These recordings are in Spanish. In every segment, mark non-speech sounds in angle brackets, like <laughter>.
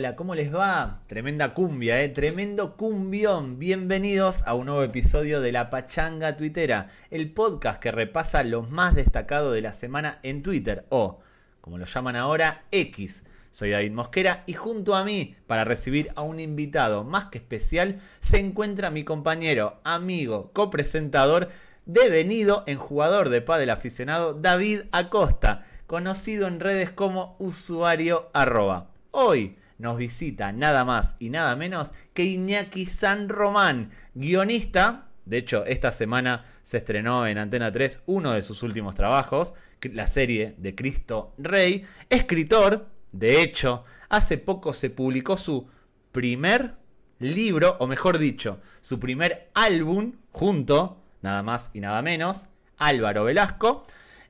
Hola, ¿cómo les va? Tremenda cumbia, ¿eh? Tremendo cumbión. Bienvenidos a un nuevo episodio de La Pachanga Twittera, el podcast que repasa lo más destacado de la semana en Twitter, o, como lo llaman ahora, X. Soy David Mosquera y junto a mí, para recibir a un invitado más que especial, se encuentra mi compañero, amigo, copresentador, devenido en jugador de pádel aficionado, David Acosta, conocido en redes como usuario arroba. Hoy nos visita nada más y nada menos que Iñaki San Román, guionista. De hecho, esta semana se estrenó en Antena 3 uno de sus últimos trabajos, la serie de Cristo Rey. Escritor, de hecho, hace poco se publicó su primer libro, o mejor dicho, su primer álbum junto, nada más y nada menos, Álvaro Velasco,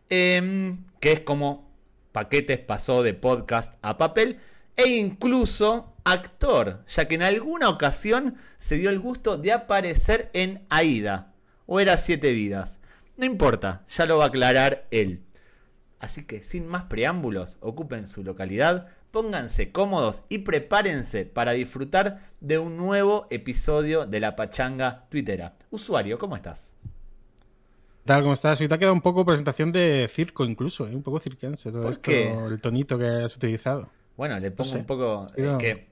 em, que es como paquetes pasó de podcast a papel e incluso actor, ya que en alguna ocasión se dio el gusto de aparecer en Aida, o era Siete Vidas. No importa, ya lo va a aclarar él. Así que sin más preámbulos, ocupen su localidad, pónganse cómodos y prepárense para disfrutar de un nuevo episodio de la Pachanga Twittera. Usuario, ¿cómo estás? tal? ¿Cómo estás? Hoy te ha quedado un poco presentación de circo incluso, ¿eh? un poco cirquense todo esto, el tonito que has utilizado. Bueno, le pongo un poco. que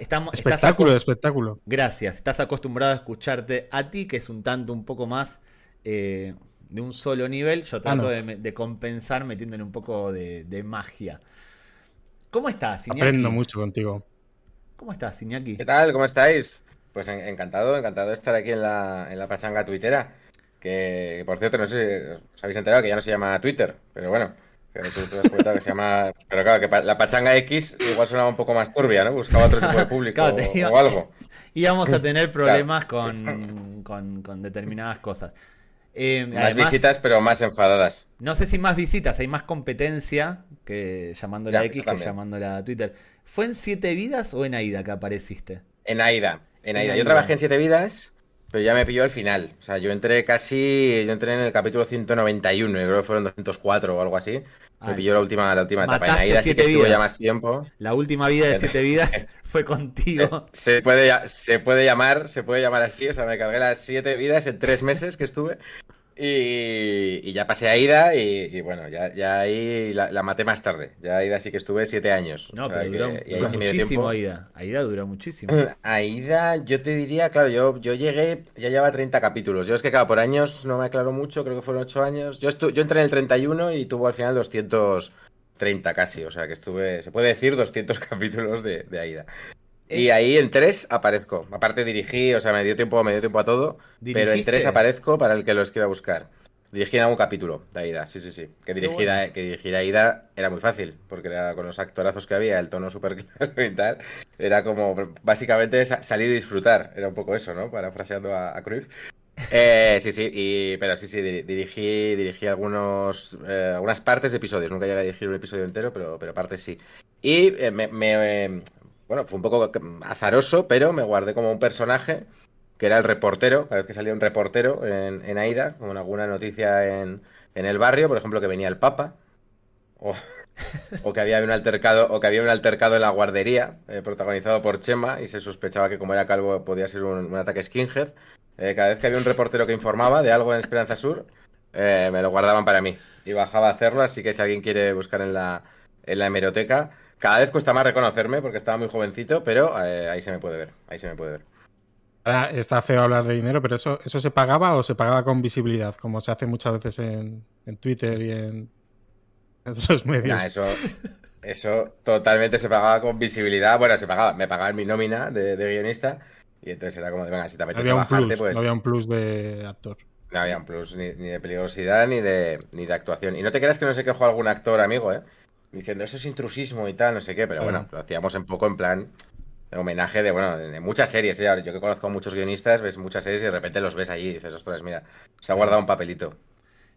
estamos, espectáculo, espectáculo. Gracias. Estás acostumbrado a escucharte a ti, que es un tanto un poco más eh, de un solo nivel. Yo trato de, compensar metiéndole un poco de, magia. ¿Cómo estás, Iñaki? Aprendo mucho contigo. ¿Cómo estás, Iñaki? ¿Qué tal? ¿Cómo estáis? Pues encantado, encantado de estar aquí en la, en la pachanga tuitera. Que, por cierto, no sé si os habéis enterado que ya no se llama Twitter, pero bueno. Pero tú te has cuenta que se llama. Pero claro, que la pachanga X igual sonaba un poco más turbia, ¿no? Buscaba otro tipo de <laughs> público o, algo. <laughs> Íbamos a tener <laughs> problemas con, con, determinadas cosas. Eh, más visitas, pero más enfadadas. No sé si más visitas, hay más competencia que llamándola X que llamándola Twitter. ¿Fue en Siete Vidas o en Aida que apareciste? En Aida. En Aida. Yo trabajé en Siete Vidas pero ya me pilló al final. O sea, yo entré casi. Yo entré en el capítulo 191, y creo que fueron 204 o algo así. Me pilló la última, la última etapa. En Aida sí que estuve ya más tiempo. La última vida de siete vidas <laughs> <laughs> fue contigo. Se puede, se puede llamar, se puede llamar así. O sea, me cargué las siete vidas en tres meses que estuve. Y, ya pasé a Ida y, bueno, ya, ahí la, maté más tarde. Ya Aida sí que estuve siete años. No, pero duró, muchísimo Aida. Aida duró muchísimo. <clears throat> Aida, yo te diría, claro, yo, yo llegué, ya lleva 30 capítulos. Yo es que, claro, por años no me aclaro mucho, creo que fueron ocho años. Yo, yo entré en el 31 y tuvo al final 230 casi. O sea que estuve, se puede decir, 200 <laughs> capítulos de, de Aida. Y ahí en tres aparezco. Aparte dirigí, o sea, me dio tiempo, me dio tiempo a todo. Pero en tres aparezco para el que los quiera buscar. Dirigí en algún capítulo de Aida, sí, sí, sí. Que dirigir, a, que dirigir Aida era muy fácil, porque era con los actorazos que había, el tono súper <laughs> claro y tal. Era como, básicamente, salir y disfrutar. Era un poco eso, ¿no? Parafraseando a, a Cruyff. Eh, sí, sí, y, pero sí, sí, dirigí, dirigí algunos, eh, algunas partes de episodios. Nunca llegué a dirigir un episodio entero, pero, pero partes sí. Y eh, me, bueno, fue un poco azaroso, pero me guardé como un personaje que era el reportero, cada vez que salía un reportero en, en Aida, con alguna noticia en, el barrio, por ejemplo, que venía el Papa, <laughs> o, que había un altercado, o que había un altercado en la guardería, eh, protagonizado por Chema, y se sospechaba que como era calvo podía ser un, ataque skinhead. Eh, cada vez que había un reportero que informaba de algo en Esperanza Sur, eh, me lo guardaban para mí. Y bajaba a hacerlo, así que si alguien quiere buscar en la, en la hemeroteca, cada vez cuesta más reconocerme porque estaba muy jovencito, pero eh, ahí se me puede ver. Ahí se me puede ver. Ahora está feo hablar de dinero, pero eso, ¿eso se pagaba o se pagaba con visibilidad? Como se hace muchas veces en, Twitter y en otros medios. eso, eso totalmente se pagaba con visibilidad. Bueno, se pagaba, me pagaban mi nómina de, guionista. Y entonces era como de, venga, si te apetece no bajarte, pues. No había un plus de actor. No había un plus ni, de peligrosidad ni de, ni de actuación. Y no te creas que no sé qué juega algún actor amigo, ¿eh? Diciendo eso es intrusismo y tal, no sé qué, pero bueno, lo hacíamos un poco en plan de homenaje de, bueno, de muchas series. ¿eh? Yo que conozco a muchos guionistas, ves muchas series y de repente los ves allí y dices, ostras, mira, se ha guardado un papelito.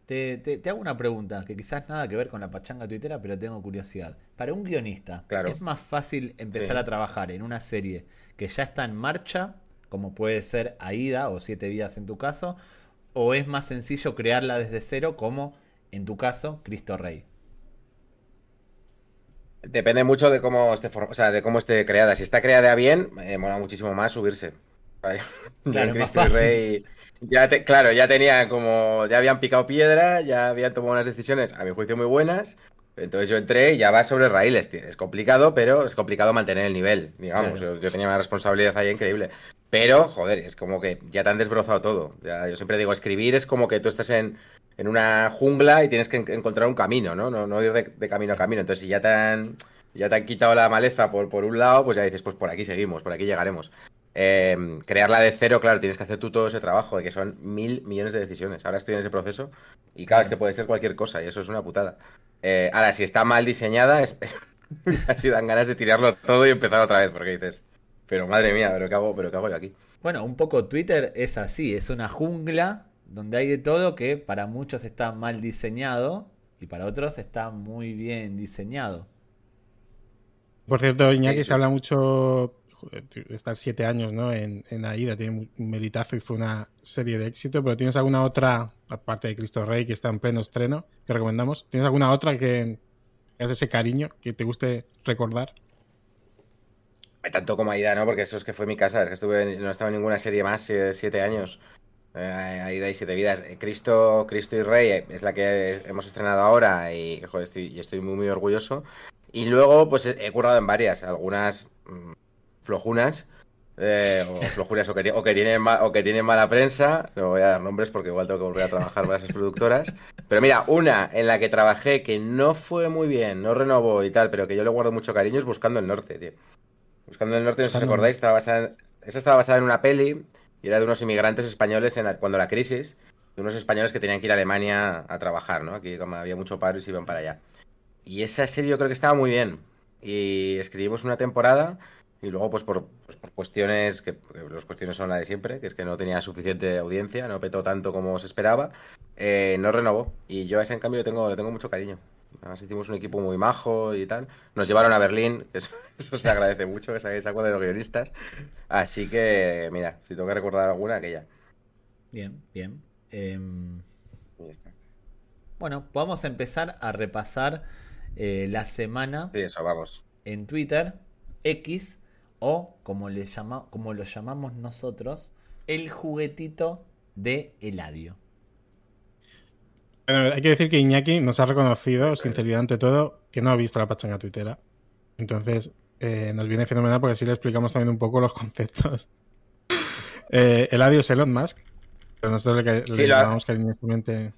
Te, te, hago una pregunta que quizás nada que ver con la pachanga tuitera, pero tengo curiosidad. Para un guionista, ¿es más fácil empezar a trabajar en una serie que ya está en marcha, como puede ser Aida o Siete Días en tu caso, o es más sencillo crearla desde cero, como en tu caso, Cristo Rey? Depende mucho de cómo esté, o sea, de cómo esté creada. Si está creada bien, eh, mola muchísimo más subirse. <laughs> Claro, Rey, ya claro, ya tenía como, ya habían picado piedra, ya habían tomado unas decisiones, a mi juicio, muy buenas. Entonces yo entré y ya va sobre raíles. Es complicado, pero es complicado mantener el nivel. Digamos, yo, tenía una responsabilidad ahí increíble. Pero, joder, es como que ya te han desbrozado todo. yo siempre digo, escribir es como que tú estás en, una jungla y tienes que encontrar un camino, ¿no? No, ir de, camino a camino. Entonces, si ya te han, ya te han quitado la maleza por, por un lado, pues ya dices, pues por aquí seguimos, por aquí llegaremos. Eh, crearla de cero, claro, tienes que hacer tú todo ese trabajo, de que son mil millones de decisiones. Ahora estoy en ese proceso y claro, es que puede ser cualquier cosa y eso es una putada. Eh, ahora, si está mal diseñada, <laughs> es... <laughs> así dan ganas de tirarlo todo y empezar otra vez, porque dices, pero madre mía, pero ¿qué hago, pero qué hago yo aquí? Bueno, un poco Twitter es así, es una jungla donde hay de todo que para muchos está mal diseñado y para otros está muy bien diseñado. Por cierto, Iñaki se habla mucho estar siete años ¿no? en, en AIDA, tiene un meritazo y fue una serie de éxito, pero ¿tienes alguna otra, aparte de Cristo Rey, que está en pleno estreno, que recomendamos? ¿Tienes alguna otra que, que ese cariño, que te guste recordar? Tanto como Aida, ¿no? Porque eso es que fue mi casa, es que estuve, no he estado en ninguna serie más, siete años. Eh, Aida y Siete Vidas. Eh, Cristo, Cristo y Rey eh, es la que hemos estrenado ahora y, estoy, muy, muy orgulloso. Y luego, pues he currado en varias, algunas mm, flojunas. o flojunas o que, o que, tienen o que tienen mala prensa. No voy a dar nombres porque igual tengo que volver a trabajar para esas productoras. Pero mira, una en la que trabajé que no fue muy bien, no renovó y tal, pero que yo le guardo mucho cariño es Buscando el Norte, tío. Buscando el Norte, no sé si os acordáis, estaba basada esa estaba basada en una peli y era de unos inmigrantes españoles en cuando la crisis, de unos españoles que tenían que ir a Alemania a trabajar, ¿no? Aquí como había mucho paro y se iban para allá. Y esa serie yo creo que estaba muy bien. Y escribimos una temporada y luego pues por, pues, por cuestiones, que, las cuestiones son la de siempre, que es que no tenía suficiente audiencia, no petó tanto como se esperaba, eh, no renovó. Y yo a ese en cambio le tengo, le tengo mucho cariño. Además hicimos un equipo muy majo y tal. Nos llevaron a Berlín, <laughs> eso, se agradece mucho, que saco de los guionistas. Así que, mira, si tengo que recordar alguna, aquella. Bien, bien. Em, bueno, vamos a empezar a repasar eh, la semana. Sí, eso, vamos. En Twitter, X, o como, le llama, como lo llamamos nosotros, el juguetito de Eladio hay que decir que Iñaki nos ha reconocido, sinceridad ante todo, que no ha visto la pachanga tuitera. Entonces, eh, nos viene fenomenal porque así le explicamos también un poco los conceptos. <laughs> eh, Eladio es Elon Musk, pero nosotros le, le llamamos cariñosamente.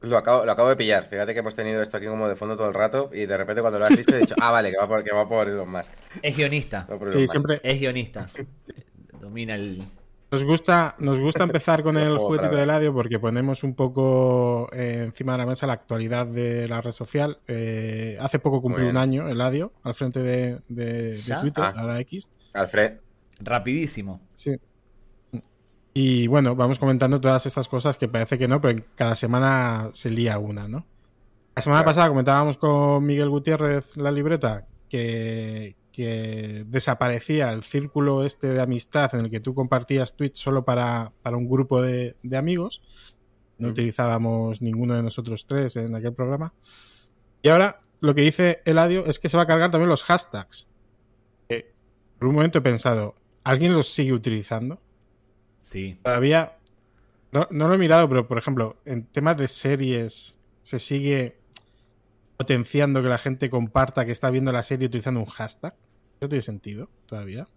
Lo acabo, lo acabo de pillar. Fíjate que hemos tenido esto aquí como de fondo todo el rato y de repente cuando lo has dicho he dicho, ah, vale, que va por, que va por Elon Musk. Es guionista. sí, siempre. Es guionista. <laughs> Domina el, nos gusta, nos gusta <laughs> empezar con el juguetito de Eladio porque ponemos un poco eh, encima de la mesa la actualidad de la red social. Eh, hace poco cumplió un año Eladio al frente de, Twitter, ah. ahora X. Alfred. Rapidísimo. Sí. Y bueno, vamos comentando todas estas cosas que parece que no, pero cada semana se lía una, ¿no? La semana pasada comentábamos con Miguel Gutiérrez la libreta que, que desaparecía el círculo este de amistad en el que tú compartías tweets solo para, un grupo de, amigos. No utilizábamos ninguno de nosotros tres en aquel programa. Y ahora lo que dice Eladio es que se va a cargar también los hashtags. por un momento he pensado, ¿alguien los sigue utilizando? Sí. Todavía. No, no lo he mirado, pero por ejemplo, en temas de series, se sigue potenciando que la gente comparta que está viendo la serie utilizando un hashtag? ¿Eso tiene sentido todavía?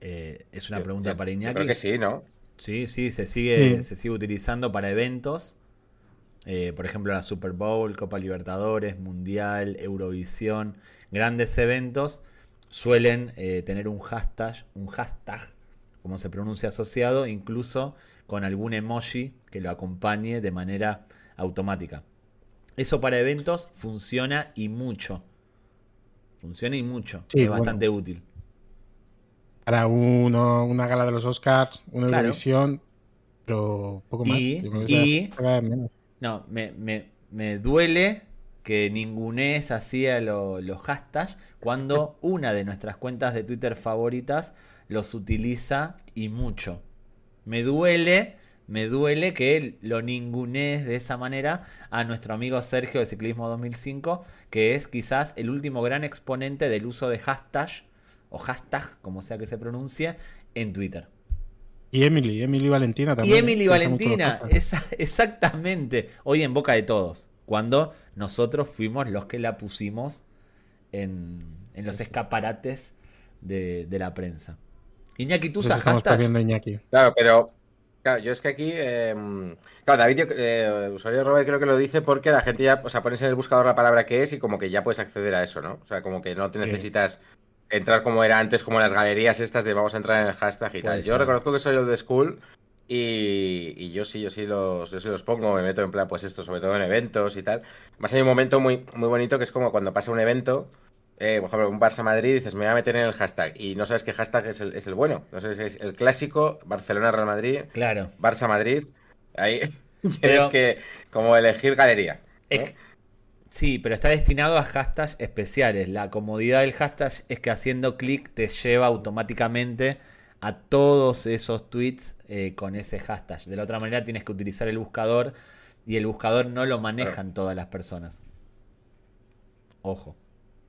Eh, es una pregunta para Iñaki. creo que sí, ¿no? Sí, sí, se sigue, se sigue utilizando para eventos. Eh, por ejemplo, la Super Bowl, Copa Libertadores, Mundial, Eurovisión, grandes eventos suelen eh, tener un hashtag, un hashtag, como se pronuncia asociado, incluso con algún emoji que lo acompañe de manera automática. Eso para eventos funciona y mucho. Funciona y mucho. es bastante útil. Para uno, una gala de los Oscars, una Eurovisión, pero poco más. Y, no, me, duele que ningunees hacía los hashtags cuando <laughs> una de nuestras cuentas de Twitter favoritas los utiliza y mucho. Me duele me duele que lo ningunees de esa manera a nuestro amigo Sergio de Ciclismo 2005, que es quizás el último gran exponente del uso de hashtag, o hashtag, como sea que se pronuncie, en Twitter. Y Emily, Emily Valentina también. Y Emily Valentina, esa, exactamente. Hoy en boca de todos. Cuando nosotros fuimos los que la pusimos en, en los escaparates de, de, la prensa. Iñaki, ¿tú usas hashtag? Iñaki. Claro, pero Claro, yo es que aquí. Eh, claro, David, eh, usuario Robert, creo que lo dice porque la gente ya. O sea, pones en el buscador la palabra que es y como que ya puedes acceder a eso, ¿no? O sea, como que no te necesitas entrar como era antes, como en las galerías estas de vamos a entrar en el hashtag y tal. Yo reconozco que soy el de school y, y, yo sí, yo sí los, yo sí los pongo, me meto en plan, pues esto, sobre todo en eventos y tal. Más hay un momento muy, muy bonito que es como cuando pasa un evento eh, por ejemplo, un Barça Madrid, dices, me voy a meter en el hashtag y no sabes qué hashtag es el, es el bueno. No sé si es el clásico, Barcelona Real Madrid, claro. Barça Madrid. Ahí <laughs> tienes que como elegir galería. Sí, pero está destinado a hashtags especiales. La comodidad del hashtag es que haciendo clic te lleva automáticamente a todos esos tweets eh, con ese hashtag. De la otra manera tienes que utilizar el buscador y el buscador no lo manejan todas las personas. Ojo.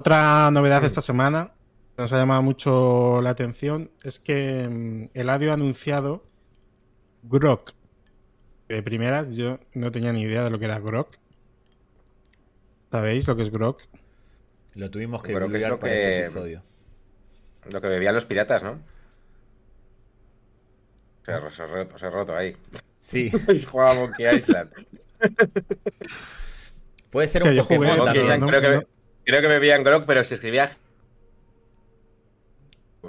Otra novedad de esta semana que nos ha llamado mucho la atención es que mm, el audio ha anunciado Grok. De primeras, yo no tenía ni idea de lo que era Grok. ¿Sabéis lo que es Grok? Lo tuvimos que ver lo para este episodio. Lo que bebían los piratas, ¿no? Se, ha, se, roto ahí. Sí. <laughs> Jugaba Monkey Island. Puede ser un Pokémon Monkey Island, creo que... Creo que me veían Grok, pero se escribía.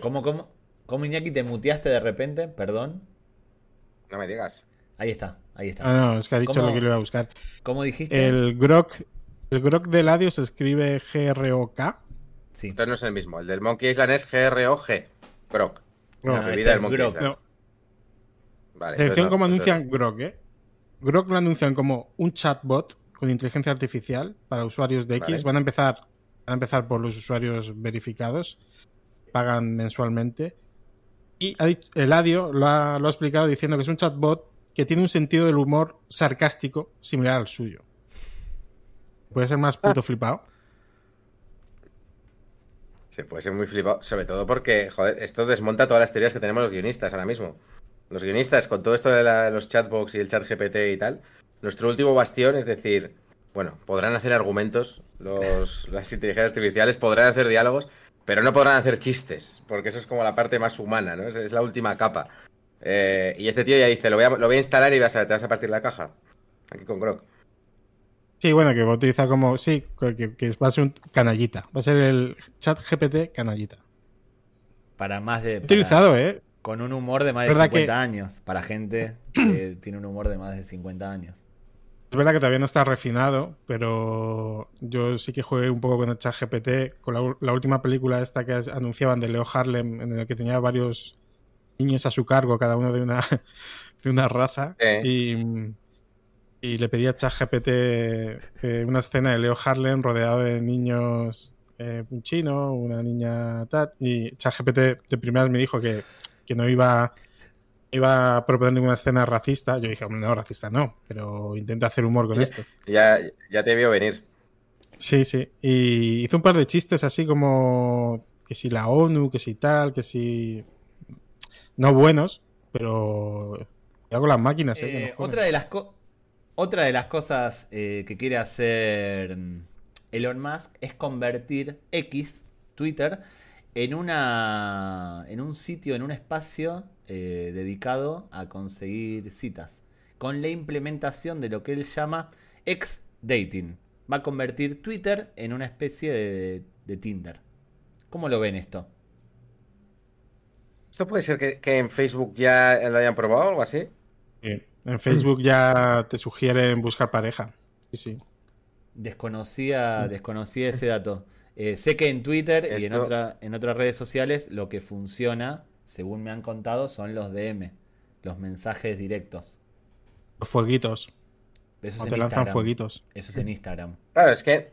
¿Cómo, cómo? ¿Cómo, Iñaki, te muteaste de repente? Perdón. No me digas. Ahí está, ahí está. Ah, no, es que ha dicho lo que le iba a buscar. ¿Cómo dijiste? El Grok, el Grok de Ladio se escribe G-R-O-K. Sí. Entonces no es el mismo. El del Monkey Island es G-R-O-G. Grok. No, la bebida del Monkey Grok. Island. No. Vale, Atención cómo anuncian Grok, ¿eh? Grok lo anuncian como un chatbot con inteligencia artificial para usuarios de X. Van a empezar a empezar por los usuarios verificados. Pagan mensualmente. Y el Adio lo ha, lo ha explicado diciendo que es un chatbot que tiene un sentido del humor sarcástico similar al suyo. ¿Puede ser más puto ah. flipado? Se puede ser muy flipado, sobre todo porque, joder, esto desmonta todas las teorías que tenemos los guionistas ahora mismo. Los guionistas, con todo esto de los chatbots y el chat GPT y tal, nuestro último bastión, es decir, bueno, podrán hacer argumentos, los, <laughs> las inteligencias artificiales podrán hacer diálogos, pero no podrán hacer chistes, porque eso es como la parte más humana, ¿no? Es, la última capa. Eh, y este tío ya dice, lo voy a, lo voy a instalar y vas a, te vas a partir la caja. Aquí con Grok. Sí, bueno, que va a utilizar como. Sí, que, va a ser un canallita. Va a ser el chat GPT canallita. Para más de. utilizado, ¿eh? Con un humor de más de 50 años. Para gente que <clears throat> tiene un humor de más de 50 años. Es verdad que todavía no está refinado, pero yo sí que jugué un poco con el chat GPT, con la, última película esta que anunciaban de Leo Harlem, en el que tenía varios niños a su cargo, cada uno de una, <laughs> de una raza. Y, le pedí a ChatGPT eh, una escena de Leo Harlem rodeado de niños, eh, un chino, una niña tal, y ChatGPT de primeras me dijo que, que no iba iba a proponer una escena racista. Yo dije, no, racista no, pero intenta hacer humor con esto. Ya, ya te vio venir. Sí, sí. Y hizo un par de chistes así como que si la ONU, que si tal, que si... No buenos, pero... Hago las máquinas, ¿eh? eh otra, de las otra de las cosas eh, que quiere hacer Elon Musk es convertir X, Twitter, en, una, en un sitio, en un espacio eh, dedicado a conseguir citas, con la implementación de lo que él llama ex-dating. Va a convertir Twitter en una especie de, Tinder. ¿Cómo lo ven esto? ¿Esto puede ser que, en Facebook ya lo hayan probado o algo así? En Facebook ya te sugieren buscar pareja. Sí, sí. Desconocía, desconocía ese dato. Eh, sé que en Twitter y en, otra, en otras redes sociales lo que funciona según me han contado, son los DM, los mensajes directos. Los fueguitos. Eso te lanzan fueguitos. Eso es en Instagram. Claro, es que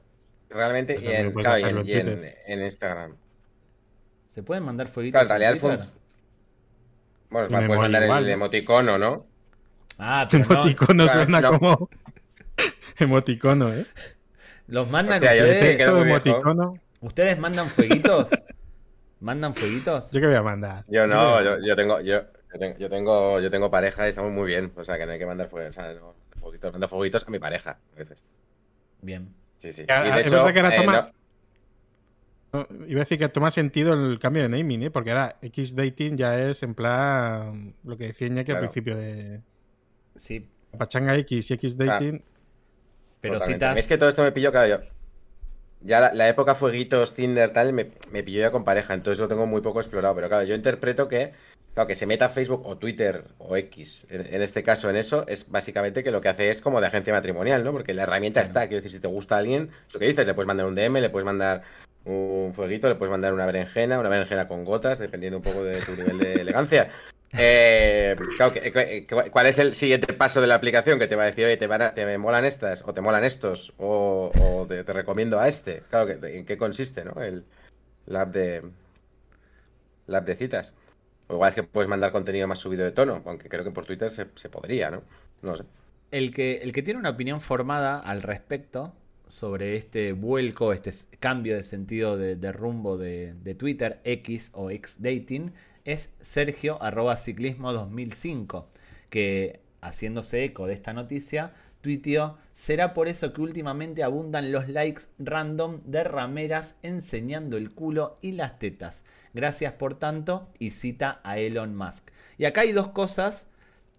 realmente y en, en, Instagram. ¿Se pueden mandar fueguitos? Claro, en realidad Bueno, puedes mandar el emoticono, ¿no? Ah, <laughs> pero no, Emoticono Claro, suena no. como. <laughs> Emoticono, ¿eh? los mandan Hostia, ustedes. Esto, emoticono. ¿Ustedes mandan fueguitos? <laughs> ¿Mandan fueguitos? ¿Yo qué voy a mandar? Yo no, yo, yo tengo, yo, yo tengo, yo tengo, yo tengo pareja y estamos muy bien. O sea, que no hay que mandar fuegos. O sea, no, fueguitos, mando fueguitos a mi pareja a veces. Bien. Sí, sí. Y de es hecho, verdad que ahora eh, toma- no- No, iba a decir que toma sentido el cambio de naming, ¿eh? Porque ahora X-Dating ya es en plan lo que decía Iñaki al principio de Sí, Pachanga X y X-Dating. pero Totalmente. citas. Es que todo esto me pilló, claro, yo. Ya la, la época fueguitos, Tinder, tal, me, me pilló ya con pareja, entonces lo tengo muy poco explorado. Pero claro, yo interpreto que, claro, que se meta Facebook o Twitter o X, en, en este caso en eso, es básicamente que lo que hace es como de agencia matrimonial, ¿no? Porque la herramienta está, quiero decir, si te gusta alguien, es lo que dices, le puedes mandar un DM, le puedes mandar un fueguito, le puedes mandar una berenjena, una berenjena con gotas, dependiendo un poco de tu nivel de elegancia. Eh, ¿cuál es el siguiente paso de la aplicación? Que te va a decir, oye, te, van molan estas, o te molan estos, o, te, recomiendo a este. Claro, que, ¿en qué consiste, no? El, la app de. La de citas. O igual es que puedes mandar contenido más subido de tono, aunque creo que por Twitter se, podría, ¿no? No sé. El que, el que tiene una opinión formada al respecto sobre este vuelco, este cambio de sentido de, rumbo de Twitter, X o X Dating, es Sergio arroba ciclismo 2005, que haciéndose eco de esta noticia, tuiteó, será por eso que últimamente abundan los likes random de rameras enseñando el culo y las tetas. Gracias por tanto y cita a Elon Musk. Y acá hay dos cosas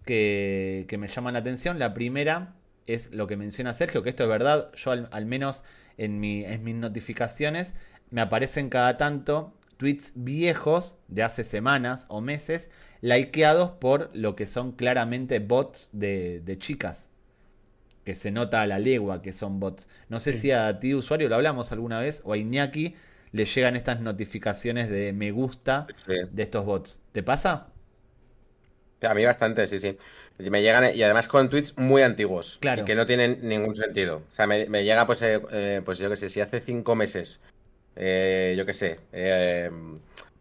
que, que me llaman la atención. La primera es lo que menciona Sergio, que esto es verdad. Yo al, al menos en, mi, en mis notificaciones me aparecen cada tanto tweets viejos de hace semanas o meses, likeados por lo que son claramente bots de, de chicas. Que se nota a la legua que son bots. No sé Sí. si a ti, usuario, lo hablamos alguna vez, o a Iñaki le llegan estas notificaciones de me gusta Sí. de estos bots. ¿Te pasa? A mí bastante, sí, sí. Me llegan, y además con tweets muy antiguos. Claro. y que no tienen ningún sentido. O sea, me, me llega, pues, eh, eh, pues yo qué sé, si hace cinco meses, eh, yo qué sé, eh,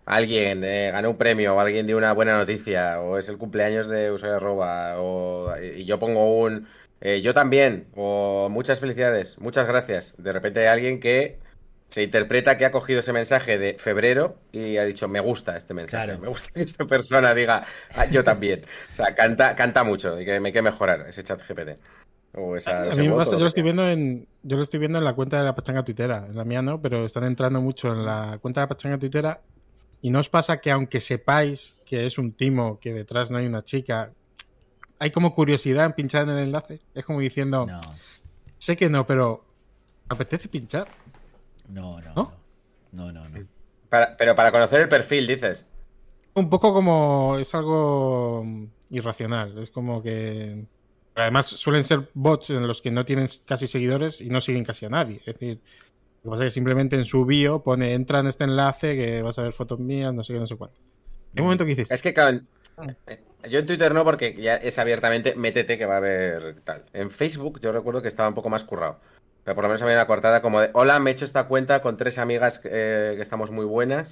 alguien eh, ganó un premio, o alguien dio una buena noticia, o es el cumpleaños de usuario arroba, o, y yo pongo un eh, yo también, o muchas felicidades, muchas gracias. De repente hay alguien que se interpreta que ha cogido ese mensaje de febrero y ha dicho, me gusta este mensaje, Claro. me gusta que esta persona diga, "Ah, yo también. O sea, canta, canta mucho y que me hay que mejorar ese chat GPT. O esa, A mí me bot, pasa, yo lo estoy viendo en yo lo estoy viendo en la cuenta de la pachanga tuitera, en la mía no, pero están entrando mucho en la cuenta de la pachanga tuitera y no os pasa que aunque sepáis que es un timo, que detrás no hay una chica, hay como curiosidad en pinchar en el enlace, es como diciendo, No, sé que no, pero apetece pinchar. no, no. ¿No? No, no, no. Para- pero para conocer el perfil, dices. Un poco como es algo irracional, es como que además suelen ser bots en los que no tienen casi seguidores y no siguen casi a nadie, es decir, lo que pasa es que simplemente en su bio pone entra en este enlace que vas a ver fotos mías, no sé qué, no sé cuánto. Un momento que dices, Es que, claro, en- eh, yo en Twitter no, porque ya es abiertamente métete que va a haber tal. En Facebook yo recuerdo que estaba un poco más currado. Pero por lo menos había una cortada como de, hola, me he hecho esta cuenta con tres amigas eh, que estamos muy buenas,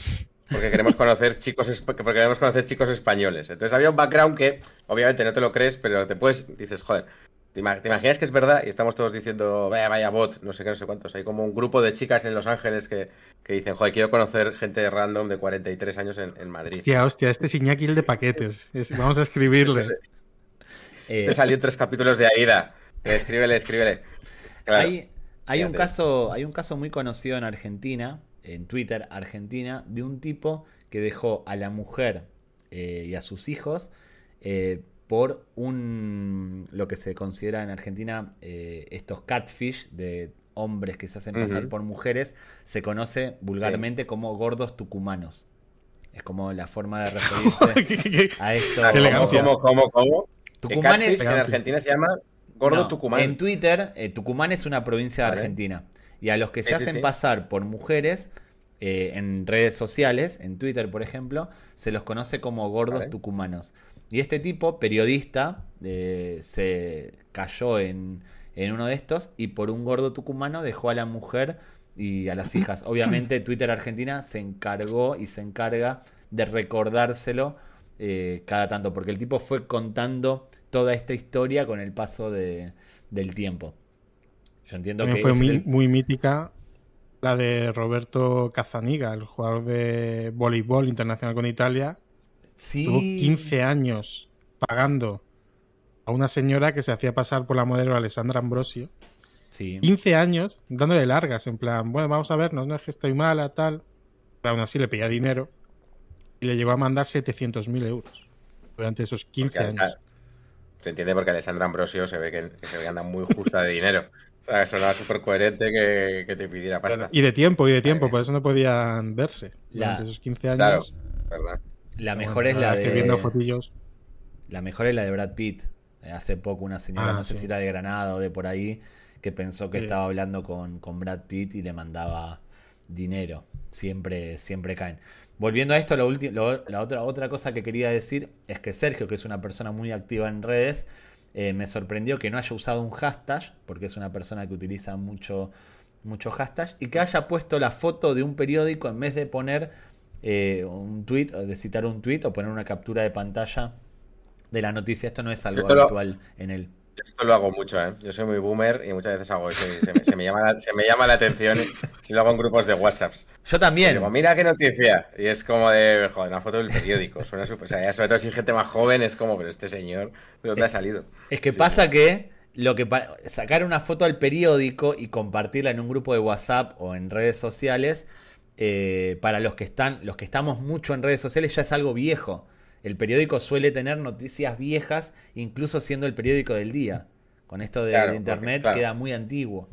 porque queremos conocer chicos porque queremos conocer chicos españoles. Entonces había un background que, obviamente, no te lo crees, pero te puedes, dices, joder, ¿te, ima- te imaginas que es verdad? Y estamos todos diciendo, vaya, vaya bot, no sé qué, no sé cuántos. Hay como un grupo de chicas en Los Ángeles que, que dicen, joder, quiero conocer gente random de 43 años en, en Madrid. hostia, hostia, este es Iñaki el de paquetes, Es- vamos a escribirle. <laughs> Este salió en tres capítulos de Aida. Escríbele, escríbele. Claro. Hay, hay un caso, hay un caso muy conocido en Argentina, en Twitter Argentina, de un tipo que dejó a la mujer eh, y a sus hijos eh, por un lo que se considera en Argentina eh, estos catfish de hombres que se hacen pasar por mujeres, se conoce vulgarmente como gordos tucumanos. Es como la forma de <laughs> referirse a esto. ¿Cómo, cómo, cómo? Tucumanes, catfish en Argentina se llama gordo No, Tucumán. En Twitter, eh, Tucumán es una provincia de Vale. Argentina. Y a los que se Sí, hacen sí. pasar por mujeres eh, en redes sociales, en Twitter por ejemplo, se los conoce como gordos Vale. tucumanos. Y este tipo, periodista, eh, se cayó en, en uno de estos y por un gordo tucumano dejó a la mujer y a las <laughs> hijas. Obviamente Twitter Argentina se encargó y se encarga de recordárselo eh, cada tanto, porque el tipo fue contando toda esta historia con el paso de, del tiempo. Yo entiendo También que fue muy, es el- muy mítica la de Roberto Cazzaniga, el jugador de voleibol internacional con Italia. sí, Estuvo 15 años pagando a una señora que se hacía pasar por la modelo Alessandra Ambrosio. sí. 15 años dándole largas, en plan, bueno, vamos a vernos, no es que estoy mala, tal. Pero aún así le pedía dinero y le llegó a mandar 700.000 euros durante esos 15 Porque años. Se entiende porque Alessandra Ambrosio se ve que, que se ve que anda muy justa de dinero. Sonaba súper coherente que, que te pidiera pasta. Y de tiempo, y de tiempo, por eso no podían verse La- durante esos 15 años. Claro, ¿verdad? La Bueno, mejor es la viendo de. fotillos. La mejor es la de Brad Pitt. Eh, Hace poco una señora, Ah, no sé sí. si era de Granada o de por ahí, que pensó que Sí. estaba hablando con, con Brad Pitt y le mandaba dinero. Siempre, siempre caen. Volviendo a esto, lo- la otra, otra cosa que quería decir es que Sergio, que es una persona muy activa en redes, eh, me sorprendió que no haya usado un hashtag, porque es una persona que utiliza mucho, mucho hashtag, y que haya puesto la foto de un periódico en vez de poner eh, un tweet, de citar un tweet o poner una captura de pantalla de la noticia. Esto no es algo habitual en él. Yo Esto lo hago mucho, ¿eh? Yo soy muy boomer y muchas veces hago eso y se me, se me llama, la, se me llama la atención si lo hago en grupos de WhatsApps. Yo Y también. digo, mira qué noticia. Y es como de, joder, una foto del periódico. Suena súper- o sea, ya sobre todo si hay gente más joven, es como, pero este señor, ¿de dónde ha salido? Es que Sí, pasa que lo que sacar una foto al periódico y compartirla en un grupo de WhatsApp o en redes sociales, eh, para los que están, los que estamos mucho en redes sociales, ya es algo viejo. El periódico suele tener noticias viejas, incluso siendo el periódico del día. Con esto de, Claro, de internet porque, claro. queda muy antiguo.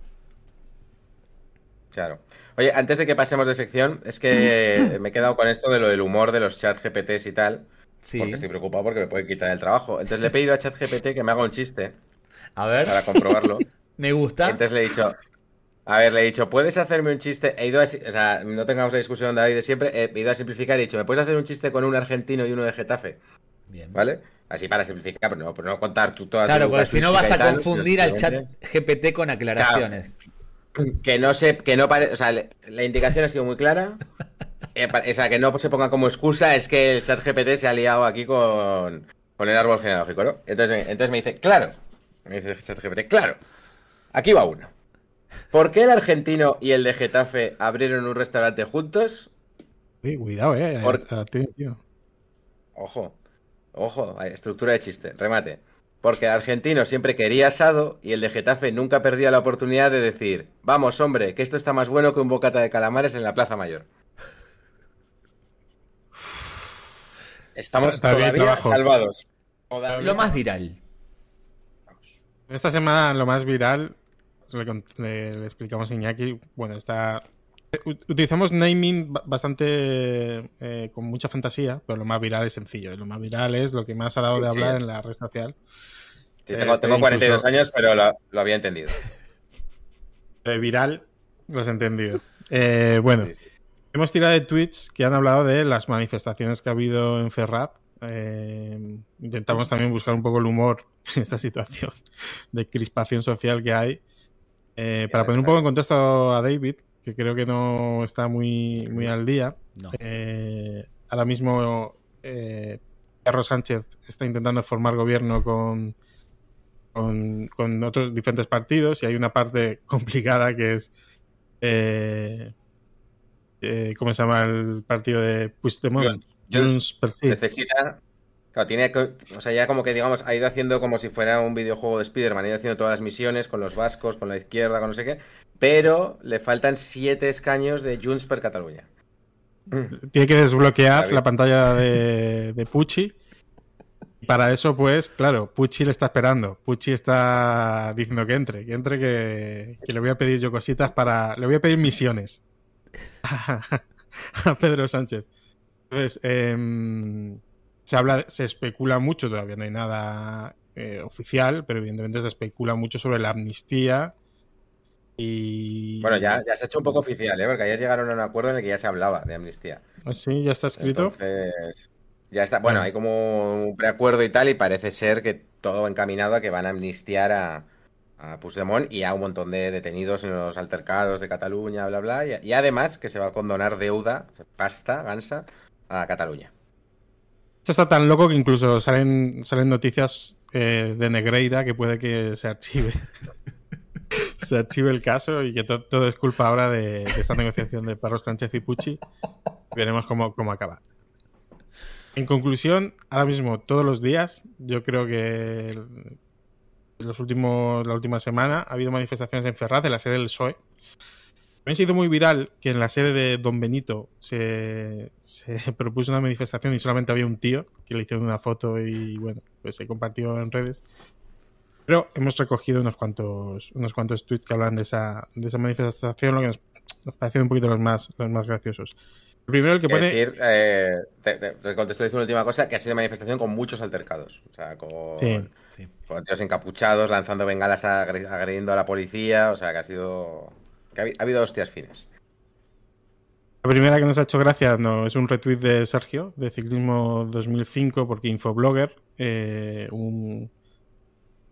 Claro. Oye, antes de que pasemos de sección, es que <clears throat> me he quedado con esto de lo del humor de los chat GPTs y tal. Sí. Porque estoy preocupado porque me pueden quitar el trabajo. Entonces le he pedido a ChatGPT que me haga un chiste A ver, para comprobarlo. <laughs> me gusta. Entonces le he dicho, a ver, le he dicho, ¿puedes hacerme un chiste? He ido a, o sea, no tengamos la discusión de David de siempre, he ido a simplificar y he dicho, ¿me puedes hacer un chiste con un argentino y uno de Getafe? Bien. ¿Vale? Así para simplificar, pero no, pero no contar tú toda Claro, porque si no vas a tal, confundir al chat GPT con aclaraciones. Que no se, que no pare, o sea, la indicación ha sido muy clara. Eh, o sea, que no se ponga como excusa, es que el chat GPT se ha liado aquí con, con el árbol genealógico, ¿no? Entonces, entonces me dice, claro, me dice el chat GPT, claro, aquí va uno. ¿Por qué el argentino y el de Getafe abrieron un restaurante juntos? Sí, cuidado, eh. Por- a ti, tío. Ojo, ojo, estructura de chiste, remate. Porque el argentino siempre quería asado y el de Getafe nunca perdía la oportunidad de decir, vamos hombre, que esto está más bueno que un bocata de calamares en la Plaza Mayor. Estamos Está todavía salvados. Todavía. Lo más viral. Esta semana lo más viral, le, cont- le- le explicamos a Iñaki, bueno, está... u- Utilizamos naming ba- bastante eh, con mucha fantasía, pero lo más viral es sencillo. Lo más viral es lo que más ha dado de Sí. hablar en la red social. Sí, tengo, Este, tengo 42 incluso- años, pero lo, lo había entendido. <laughs> Eh, viral, lo has entendido. Eh, bueno, hemos tirado de tweets que han hablado de las manifestaciones que ha habido en Ferrap. Eh, intentamos también buscar un poco el humor <laughs> en esta situación de crispación social que hay. Eh, para poner un poco en contexto a David, que creo que no está muy, muy al día. No. Eh, ahora mismo eh, Carlos Sánchez está intentando formar gobierno con, con, con otros diferentes partidos y hay una parte <laughs> complicada que es eh, eh, ¿cómo se llama el partido de Puigdemont? Junts. Junts per sí. Necesita. Claro, tiene que- o sea, ya como que digamos, ha ido haciendo como si fuera un videojuego de Spider-Man, ha ido haciendo todas las misiones con los vascos, con la izquierda, con no sé qué, pero le faltan siete escaños de Junts per Cataluña. Tiene que desbloquear la pantalla de, de Pucci. Para eso, pues, claro, Pucci le está esperando. Pucci está diciendo que entre, que entre, que, que le voy a pedir yo cositas para. Le voy a pedir misiones <laughs> a Pedro Sánchez. Entonces, em, se habla, se especula mucho, todavía no hay nada eh, oficial, pero evidentemente se especula mucho sobre la amnistía. Y. Bueno, ya, ya se ha hecho un poco oficial, ¿eh? porque ayer llegaron a un acuerdo en el que ya se hablaba de amnistía. ¿Sí? ¿Ya está escrito? Entonces, ya está. Bueno, hay como un preacuerdo y tal, y parece ser que todo va encaminado a que van a amnistiar a, a Puigdemont y a un montón de detenidos en los altercados de Cataluña, bla, bla. Y, y además que se va a condonar deuda, pasta, gansa, a Cataluña. Esto está tan loco que incluso salen, salen noticias eh, de Negreira que puede que se archive. <laughs> se archive el caso y que todo es culpa ahora de, esta negociación de Parros Sánchez y Pucci. Veremos cómo, cómo acaba. En conclusión, ahora mismo, todos los días, yo creo que los últimos, la última semana ha habido manifestaciones en Ferraz, de la sede del PSOE, me ha sido muy viral que en la sede de Don Benito se, <laughs> propuso una manifestación y solamente había un tío que le hicieron una foto y bueno, pues se compartió en redes. Pero hemos recogido unos cuantos, unos cuantos tweets que hablan de esa, de esa manifestación, lo que nos, nos parecen un poquito los más, los más graciosos. El primero, el que pone. Decir, eh, te, contesto decir una última cosa: que ha sido una manifestación con muchos altercados. O sea, con, con tíos encapuchados, lanzando bengalas, agrediendo a la policía. O sea, que ha sido ha, habido hostias finas. La primera que nos ha hecho gracia es un retweet de Sergio, de Ciclismo 2005, porque Infoblogger, eh, un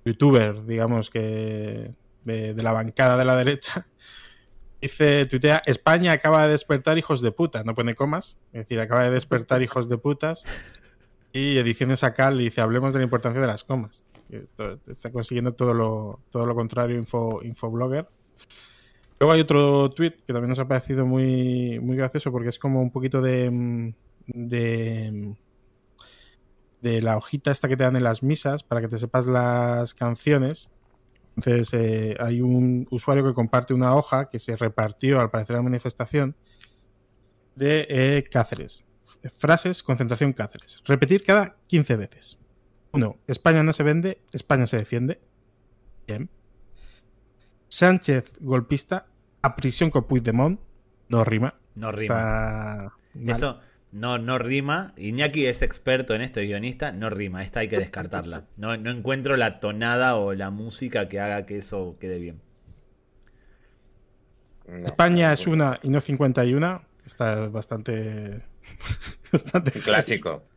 youtuber, digamos que de, la bancada de la derecha, <laughs> dice, tuitea, España acaba de despertar hijos de puta, no pone comas, es decir, acaba de despertar hijos de putas, y Ediciones acá le dice, hablemos de la importancia de las comas. Está consiguiendo todo lo, todo lo contrario Info, Infoblogger. Luego hay otro tweet que también nos ha parecido muy, muy gracioso porque es como un poquito de, de, la hojita esta que te dan en las misas para que te sepas las canciones. Entonces eh, hay un usuario que comparte una hoja que se repartió al parecer en la manifestación de eh, Cáceres. Frases, concentración Cáceres. Repetir cada 15 veces. Uno, España no se vende, España se defiende. Bien. Sánchez golpista, a prisión con Puigdemont no rima. No rima. Eso no, no rima. Iñaki es experto en esto, guionista. No rima. Esta hay que descartarla. <laughs> No, no encuentro la tonada o la música que haga que eso quede bien. España es una y no 51. Está bastante. <laughs> bastante clásico. <laughs>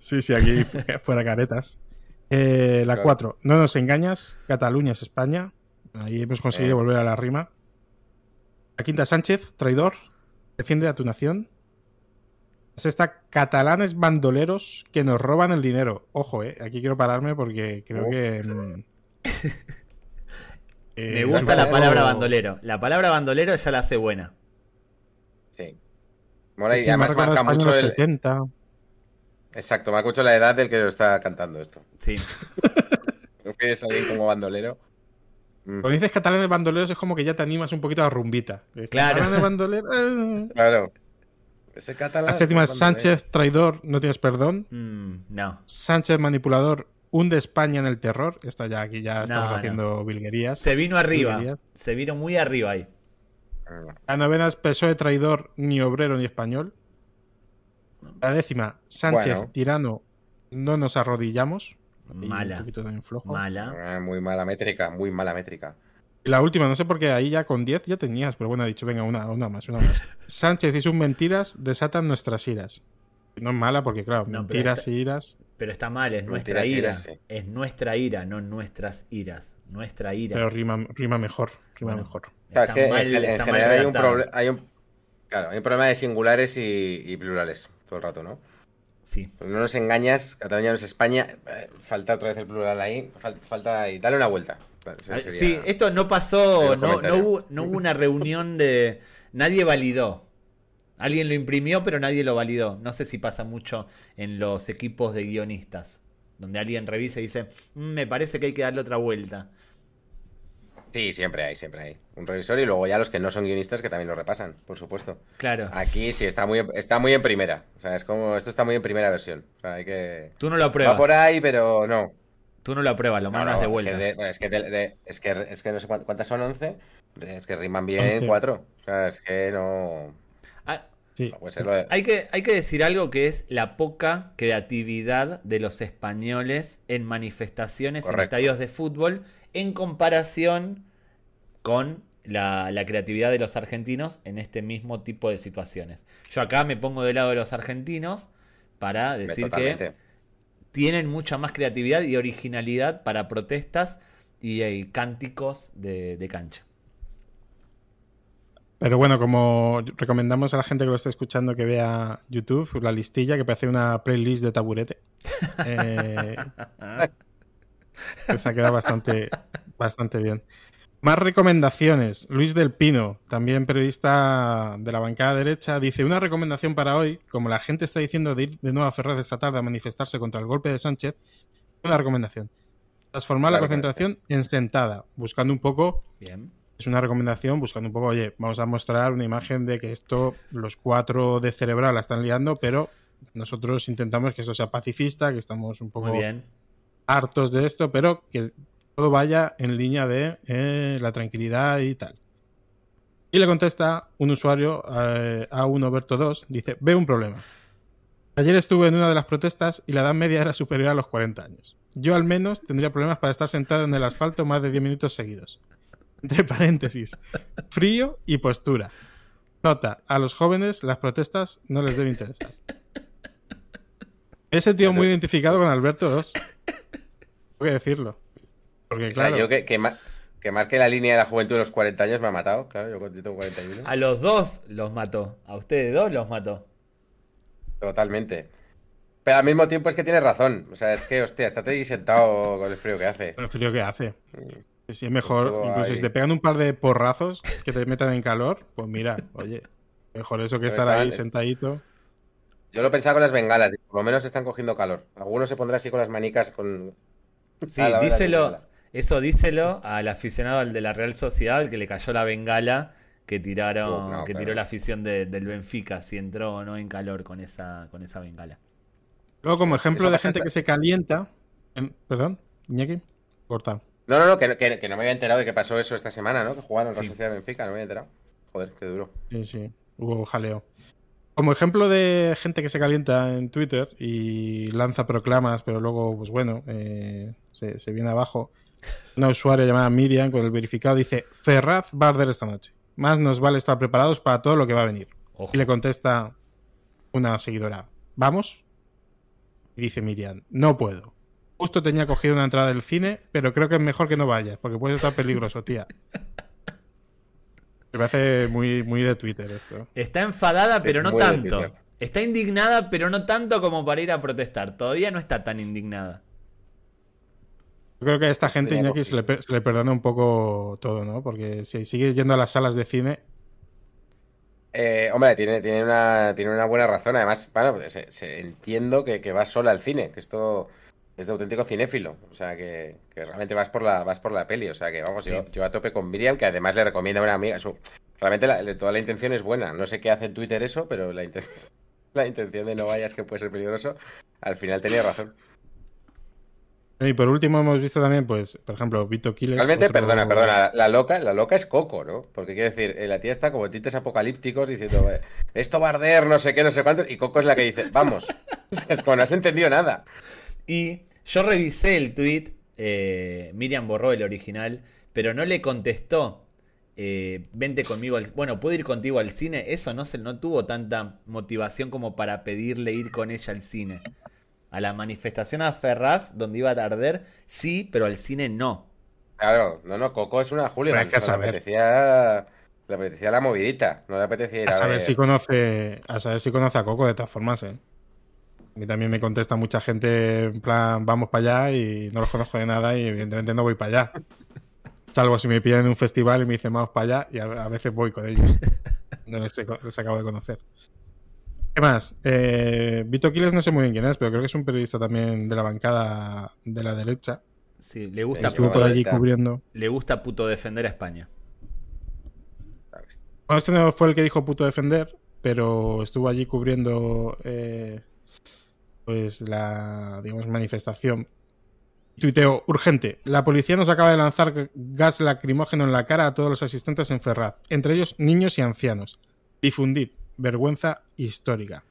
Sí, sí, aquí fuera caretas. Eh, la 4. No nos engañas. Cataluña es España. Ahí hemos conseguido eh. volver a la rima. La quinta, Sánchez, traidor, defiende a tu nación. La sexta, catalanes bandoleros que nos roban el dinero. Ojo, eh, aquí quiero pararme porque creo que. Mm, <laughs> Me eh, gusta la palabra bandolero. La palabra bandolero ya la hace buena. Sí. Mola y además marca mucho el. 70. Exacto, marca mucho la edad del que lo está cantando esto. Sí. <laughs> ¿Prefieres a alguien como bandolero? Cuando dices catalán de bandoleros es como que ya te animas un poquito a rumbita. Claro. de bandoleros. <laughs> Eh. Claro. Ese catalán. La séptima es Sánchez, traidor, no tienes perdón. Mm, no. Sánchez, manipulador, hunde España en el terror. Esta ya aquí ya estamos haciendo vilguerías. Se vino arriba. Se vino muy arriba ahí. La novena es PSOE, traidor, ni obrero ni español. La décima, Sánchez, tirano, no nos arrodillamos. Mala. Mala. Ah, muy mala métrica, muy mala métrica. La última, no sé por qué ahí ya con 10 ya tenías, pero bueno, ha dicho, venga, una, una más, una más. <laughs> Sánchez y sus mentiras desatan nuestras iras. No es mala porque, claro, mentiras y iras. Pero está mal, es nuestra ira. Es nuestra ira, no nuestras iras. Nuestra ira. Pero rima, rima mejor. Rima mejor. Claro, es que en, general hay un, hay un, claro, hay un problema de singulares y plurales todo el rato, ¿no? Sí. Pues no nos engañas, Cataluña no es España. Eh, falta otra vez el plural ahí. Falta ahí. Dale una vuelta. Sí, esto no pasó. No, hubo, no hubo <laughs> una reunión de. Nadie validó. Alguien lo imprimió, pero nadie lo validó. No sé si pasa mucho en los equipos de guionistas. Donde alguien revisa y dice: mm, Me parece que hay que darle otra vuelta. Sí, siempre hay, siempre hay. Un revisor y luego ya los que no son guionistas que también lo repasan, por supuesto. Claro. Aquí sí está muy, está muy en primera. O sea, es como, esto está muy en primera versión. O sea, hay que... Tú no lo apruebas. Va por ahí, pero no. Tú no lo apruebas, lo mandas de vuelta. Es que, es, que, es, que, no sé cuántas son, 11. Es que riman bien 4. O sea, es que no... Ah, sí. hay, que, hay que decir algo que es la poca creatividad de los españoles en manifestaciones en estadios de fútbol en comparación con la, creatividad de los argentinos en este mismo tipo de situaciones. Yo acá me pongo del lado de los argentinos para decir que tienen mucha más creatividad y originalidad para protestas y, cánticos de, cancha. Pero bueno, como recomendamos a la gente que lo esté escuchando que vea YouTube, la listilla, que parece una playlist de taburete. <laughs> Eh, que se ha quedado bastante, bastante bien. Más recomendaciones. Luis del Pino, también periodista de la bancada derecha, dice: Una recomendación para hoy, como la gente está diciendo de ir de nuevo a Ferraz esta tarde a manifestarse contra el golpe de Sánchez, una recomendación. Transformar la concentración en sentada, buscando un poco Bien. es una recomendación buscando un poco, oye, vamos a mostrar una imagen de que esto, los cuatro de cerebral la están liando, pero nosotros intentamos que esto sea pacifista, que estamos un poco Muy bien. Hartos de esto, pero que todo vaya en línea de eh, la tranquilidad y tal. Y le contesta un usuario eh, a 1 Berto 2, dice, veo un problema. Ayer estuve en una de las protestas y la edad media era superior a los 40 años. Yo al menos tendría problemas para estar sentado en el asfalto más de 10 minutos seguidos. Entre paréntesis, frío y postura. Nota, a los jóvenes las protestas no les debe interesar. He sentido muy identificado con Alberto 2. Tengo que decirlo. Porque O sea, claro, yo que, que, ma- que marque la línea de la juventud de los 40 años me ha matado. Claro, yo tengo 41. A los dos los mató. A ustedes dos los mató. Totalmente. Pero al mismo tiempo es que tienes razón. O sea, es que, hostia, estate ahí sentado con el frío que hace. con el frío que hace. Si es mejor, Estuvo incluso ahí. si te pegan un par de porrazos que te metan en calor, pues mira, oye, mejor eso que Pero estar ahí sentadito. Yo lo pensaba con las bengalas, por lo menos están cogiendo calor. Algunos se pondrá así con las manicas con. Sí, a la hora de díselo. Eso díselo al aficionado al de la Real Sociedad, al que le cayó la bengala que tiraron, Uh, no, que tiró la afición de- del Benfica, si entró o no en calor con esa, con esa bengala. Luego, como ejemplo de gente que se calienta. Perdón, Iñaki, cortado. No, no, no, que, que- que no me había enterado de que pasó eso esta semana, ¿no? Que jugaron Sí. la Sociedad de Benfica, no me había enterado. Joder, qué duro. Sí, sí, hubo jaleo. Como ejemplo de gente que se calienta en Twitter y lanza proclamas, pero luego, pues bueno, eh, se, se viene abajo. Una usuaria llamada Miriam con el verificado dice: Ferraz va a arder esta noche. Más nos vale estar preparados para todo lo que va a venir. Ojo. Y le contesta una seguidora: ¿Vamos? Y dice Miriam: No puedo. Justo tenía cogido una entrada del cine, pero creo que es mejor que no vayas, porque puede estar peligroso, tía. Me parece muy, muy de Twitter esto. Está enfadada, pero no tanto. Está indignada, pero no tanto como para ir a protestar. Todavía no está tan indignada. Yo creo que a esta gente, Iñaki, se le, se le perdona un poco todo, ¿no? Porque si sigue yendo a las salas de cine, Eh, hombre, tiene, tiene, una, tiene una buena razón. Además, bueno, pues, se- se- entiendo que, que vas sola al cine, que esto es de auténtico cinéfilo. O sea, que, que realmente vas por la, vas por la peli. O sea, que vamos, Sí. yo, yo a tope con Miriam, que además le recomienda a una amiga. Su, realmente la- toda la intención es buena. No sé qué hace en Twitter eso, pero la, inten- <laughs> la intención de no vayas, que puede ser peligroso, al final tenía razón. Y por último hemos visto también, pues, por ejemplo, Vito Quiles. Realmente, otro- perdona, perdona, la, la loca, la loca es Coco, ¿no? Porque quiero decir, eh, la tía está como tintes apocalípticos diciendo, eh, esto va a arder, no sé qué, no sé cuánto, y Coco es la que dice, vamos. <laughs> es como no has entendido nada. Y yo revisé el tweet, eh, Miriam borró el original, pero no le contestó. eh, vente conmigo al bueno, ¿puedo ir contigo al cine? Eso no se no tuvo tanta motivación como para pedirle ir con ella al cine. A la manifestación a Ferraz, donde iba a tarder, sí, pero al cine no. Claro, no, no, Coco es una Julia. Pero hay que le saber. apetecía, le apetecía la movidita, no le apetecía ir A a, saber ver. si conoce, a saber si conoce a Coco de todas formas, ¿eh? A mí también me contesta mucha gente en plan, vamos para allá y no los conozco de nada y evidentemente no voy para allá. Salvo si me piden en un festival y me dicen vamos para allá y a, a veces voy con ellos. <laughs> No les, les acabo de conocer. ¿Qué más? Eh, Vito Quiles no sé muy bien quién es, pero creo que es un periodista también de la bancada de la derecha. Sí, le gusta, Estuvo puto, por allí cubriendo. le gusta puto defender a España. Bueno, este no fue el que dijo puto defender, pero estuvo allí cubriendo eh, pues la digamos manifestación. Tuiteo, urgente. La policía nos acaba de lanzar gas lacrimógeno en la cara a todos los asistentes en Ferraz, entre ellos niños y ancianos. Difundid. Vergüenza histórica.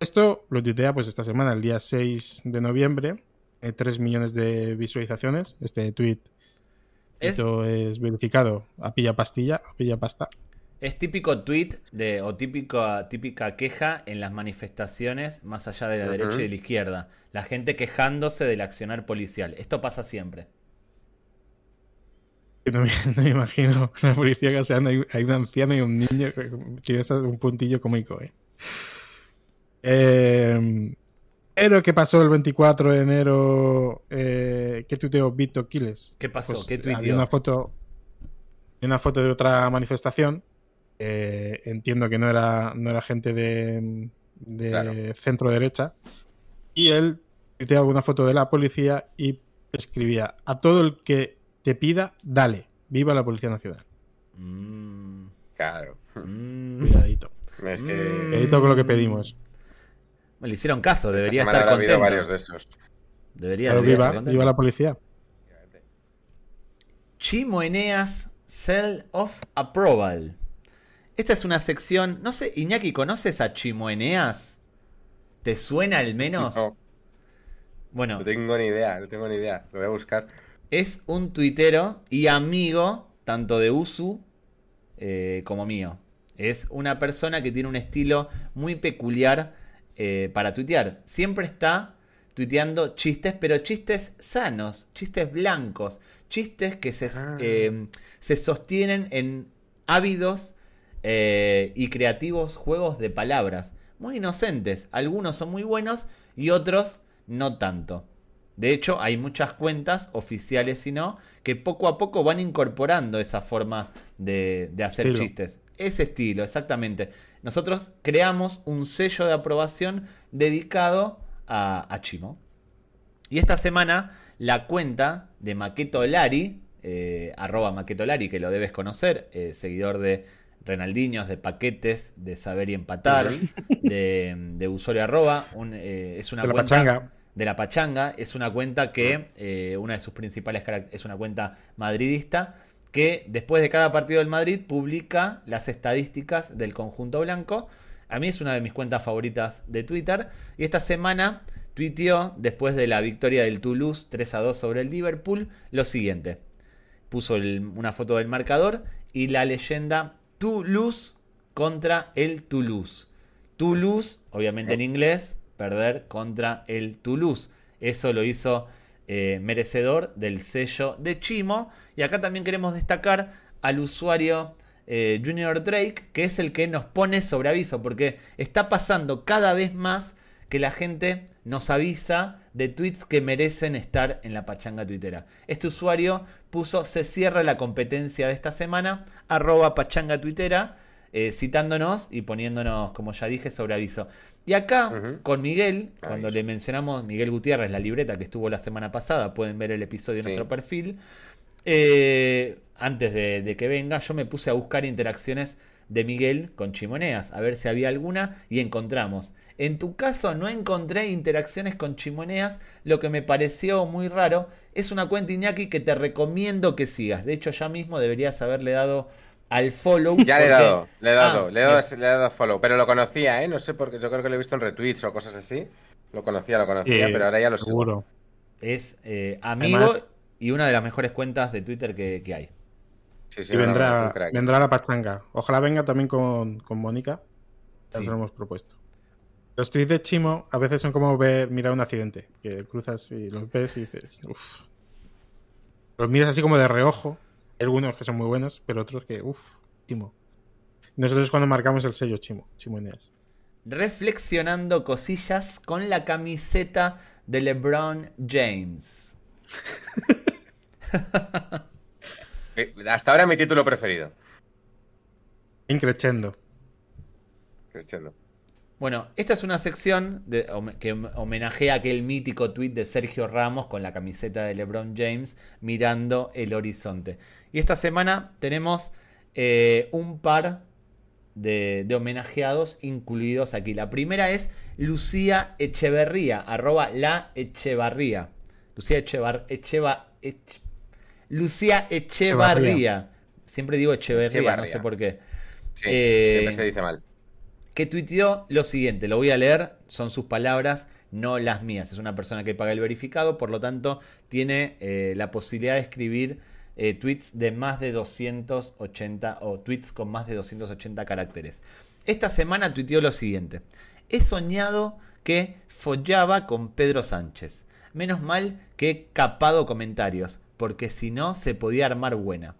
Esto lo tuitea pues esta semana, el día 6 de noviembre. 3 millones de visualizaciones. Este tweet Es, esto es verificado a pilla pastilla, a pilla pasta. es típico tweet de, o típico, típica queja en las manifestaciones más allá de la derecha y de la izquierda. La gente quejándose del accionar policial. Esto pasa siempre. <laughs> No me, no me imagino la policía caseando. Hay una anciana y un niño. Tiene un puntillo cómico, ¿eh? Eh, pero ¿qué pasó el 24 de enero? Eh, ¿Qué tuiteó Vito Quiles? ¿Qué pasó? Pues, ¿Qué había tuiteó? una foto, una foto de otra manifestación. Eh, entiendo que no era, no era gente de, de Claro. centro derecha. Y él tuiteó alguna foto de la policía y escribía: A todo el que te pida, dale. Viva la Policía Nacional. Mm, Claro. mm. Cuidadito. Es que. Cuidadito con lo que pedimos. Le hicieron caso, debería estar contento. varios de esos. Debería, Pero debería viva, estar contento. viva la policía. Chimo Eneas Cell of Approval. Esta es una sección. No sé, Iñaki, ¿conoces a Chimo Eneas? ¿Te suena al menos? No, Bueno, no tengo ni idea, no tengo ni idea. Lo voy a buscar. Es un tuitero y amigo tanto de Usu eh, como mío. Es una persona que tiene un estilo muy peculiar eh, para tuitear. Siempre está tuiteando chistes, pero chistes sanos, chistes blancos, chistes que se, Ah. eh, se sostienen en ávidos y creativos juegos de palabras. Muy inocentes. Algunos son muy buenos y otros no tanto. De hecho, hay muchas cuentas, oficiales y no, que poco a poco van incorporando esa forma de, de hacer Estilo. chistes. Ese estilo, exactamente. Nosotros creamos un sello de aprobación dedicado a, a Chimo. Y esta semana la cuenta de Maqueto Lari, eh, arroba Maqueto Lari, que lo debes conocer, eh, seguidor de Renaldiños, de Paquetes, de Saber y Empatar, de, de Usuario Arroba, un, eh, es una De la cuenta pachanga. De la Pachanga. Es una cuenta que, eh, una de sus principales carac- es una cuenta madridista, que después de cada partido del Madrid publica las estadísticas del conjunto blanco. A mí es una de mis cuentas favoritas de Twitter. Y esta semana tuiteó, después de la victoria del Toulouse 3 a 2 sobre el Liverpool, lo siguiente. Puso el- una foto del marcador y la leyenda Toulouse contra el Toulouse. Toulouse, obviamente en inglés, perder contra el Toulouse. Eso lo hizo eh, merecedor del sello de Chimo. Y acá también queremos destacar al usuario eh, Junior Drake, que es el que nos pone sobre aviso, porque está pasando cada vez más que la gente nos avisa de tweets que merecen estar en la pachanga tuitera. Este usuario puso se cierra la competencia de esta semana, arroba pachanga tuitera, eh, citándonos y poniéndonos, como ya dije, sobre aviso. Y acá, con Miguel, cuando Aviso. le mencionamos Miguel Gutiérrez, la libreta que estuvo la semana pasada, pueden ver el episodio en Sí. nuestro perfil. Eh, antes de, de que venga, yo me puse a buscar interacciones de Miguel con Chimoneas, a ver si había alguna, y encontramos. En tu caso no encontré interacciones con Chimoneas, lo que me pareció muy raro. Es una cuenta Iñaki que te recomiendo que sigas. De hecho, ya mismo deberías haberle dado al follow. Ya le he porque- dado, le he dado, Ah, le, he dado, bien. le he dado follow. Pero lo conocía, ¿eh? No sé por qué. Yo creo que lo he visto en retweets o cosas así. Lo conocía, lo conocía, Eh, pero ahora ya lo sigo. Seguro. Es eh, amigo Además- y una de las mejores cuentas de Twitter que, que hay. Sí, sí, Y vendrá, vendrá la pachanga. Ojalá venga también con, con Mónica. Ya Sí. se lo hemos propuesto. Los tweets de Chimo a veces son como ver, mirar un accidente. Que cruzas y los ves y dices, uff. Los miras así como de reojo. Algunos que son muy buenos, pero otros que, uff, Chimo. Nosotros cuando marcamos el sello Chimo, Chimo Eneas. Reflexionando cosillas con la camiseta de LeBron James. <laughs> Eh, Hasta ahora mi título preferido. Increchendo. Cristiano. Bueno, esta es una sección de- que hom- homenajea aquel mítico tweet de Sergio Ramos con la camiseta de LeBron James mirando el horizonte. Y esta semana tenemos eh, un par de, de homenajeados incluidos aquí. La primera es Lucía Echeverría, arroba la Echevarría. Lucía Echevar, Echeva, Ech- Lucía Echevarría. Echevarría. Siempre digo Echeverría, no sé por qué. Sí, Eh, siempre se dice mal. Que tuiteó lo siguiente, lo voy a leer, son sus palabras, no las mías. Es una persona que paga el verificado, por lo tanto tiene eh, la posibilidad de escribir eh, tweets de más de 280 o tweets con más de 280 caracteres. Esta semana tuiteó lo siguiente, he soñado que follaba con Pedro Sánchez. Menos mal que he capado comentarios. porque si no se podía armar buena.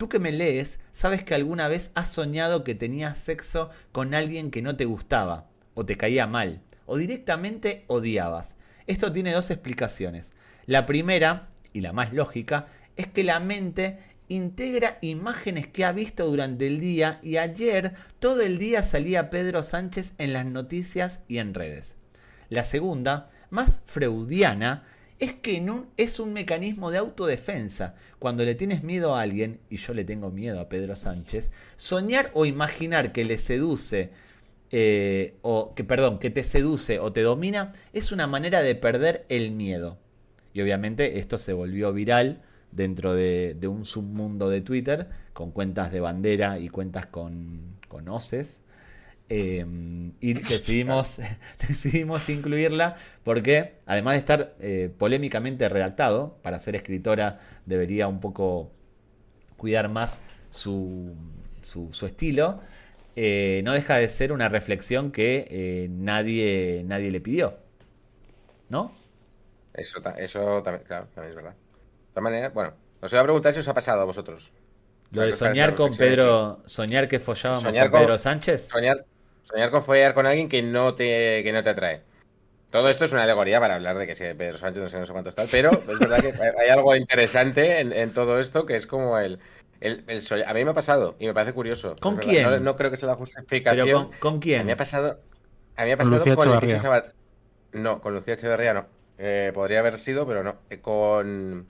Tú que me lees, sabes que alguna vez has soñado que tenías sexo con alguien que no te gustaba, o te caía mal, o directamente odiabas. Esto tiene dos explicaciones. La primera, y la más lógica, es que la mente integra imágenes que ha visto durante el día y ayer todo el día salía Pedro Sánchez en las noticias y en redes. La segunda, más freudiana, es que es un mecanismo de autodefensa. Cuando le tienes miedo a alguien, y yo le tengo miedo a Pedro Sánchez, soñar o imaginar que le seduce, eh, o que, perdón, que te seduce o te domina, es una manera de perder el miedo. Y obviamente esto se volvió viral dentro de, un submundo de Twitter con cuentas de bandera y cuentas con, con hoces. Em, y <laughs> decidimos, <laughs> decidimos incluirla porque, además de estar eh, polémicamente redactado, para ser escritora debería un poco cuidar más su, su, estilo, eh, no deja de ser una reflexión que eh, nadie, nadie le pidió. ¿No? Eso, eso también, claro, también es verdad todas maneras, bueno, os voy a preguntar si os ha pasado a vosotros. Lo de soñar con Pedro, soñar que follábamos con, Pedro Sánchez. Soñar, soñar con follar con alguien que no te, que no te atrae. Todo esto es una alegoría para hablar de que si Pedro Sánchez no sé, no sé cuánto está, pero es verdad que hay algo interesante en, todo esto que es como el, el, A mí me ha pasado y me parece curioso. ¿Con quién? No, creo que sea la justificación. con, quién? A mí me ha pasado, a mí me ha pasado con, Lucía No, con Lucía Echeverría no. Eh, podría haber sido, pero no. Eh, con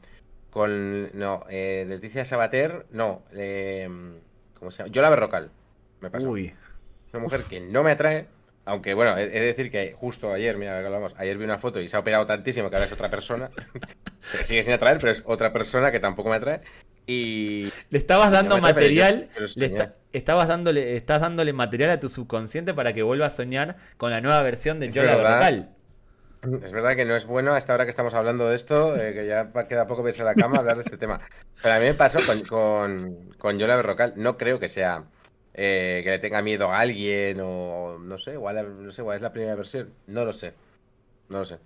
con. No, eh, Leticia Sabater. No. Eh, ¿Cómo se llama? Yola Berrocal. Me pasó. Uy. Una mujer que no me atrae. Aunque bueno, he de decir que justo ayer, mira, hablamos, ayer vi una foto y se ha operado tantísimo que ahora es otra persona. <laughs> sigue sin atraer, pero es otra persona que tampoco me atrae. Y. Le estabas dando material. le estabas dándole, estás dándole material a tu subconsciente para que vuelva a soñar con la nueva versión de Yola Berrocal. Es verdad que no es bueno hasta ahora que estamos hablando de esto, eh, que ya queda poco verse la cama hablar de este tema. Pero a mí me pasó con, con, con Yola Berrocal. No creo que sea eh, que le tenga miedo a alguien o no sé, igual, no sé, igual es la primera versión. No lo sé. No lo sé.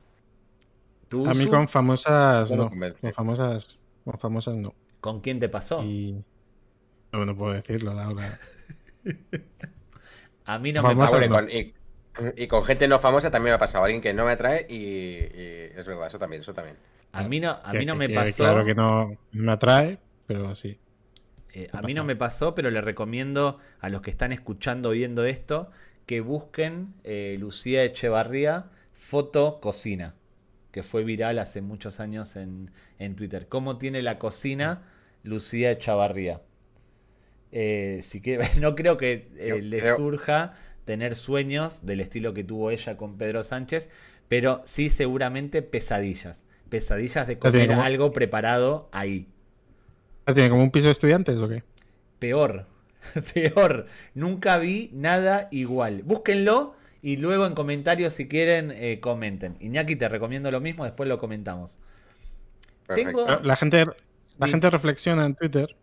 a mí con famosas no. Con famosas, con famosas no. ¿Con quién te pasó? No, no puedo decirlo ahora. <laughs> a mí no me pasó. Con, y con gente no famosa también me ha pasado. Alguien que no me atrae y, es verdad, eso también, eso también. A mí no, a mí no me pasó. Claro que no me atrae, pero sí. Eh, a mí no me pasó, pero le recomiendo a los que están escuchando o viendo esto que busquen eh, Lucía Echevarría foto cocina, que fue viral hace muchos años en, Twitter. ¿Cómo tiene la cocina Lucía Echevarría? Eh, si que, <laughs> no creo que le surja tener sueños del estilo que tuvo ella con Pedro Sánchez, pero sí seguramente pesadillas. Pesadillas de comer algo preparado ahí. ¿Tiene como un piso de estudiantes o qué? Peor, <laughs> peor. Nunca vi nada igual. Búsquenlo y luego en comentarios si quieren eh, comenten. Iñaki, te recomiendo lo mismo, después lo comentamos. La gente, la gente reflexiona en Twitter,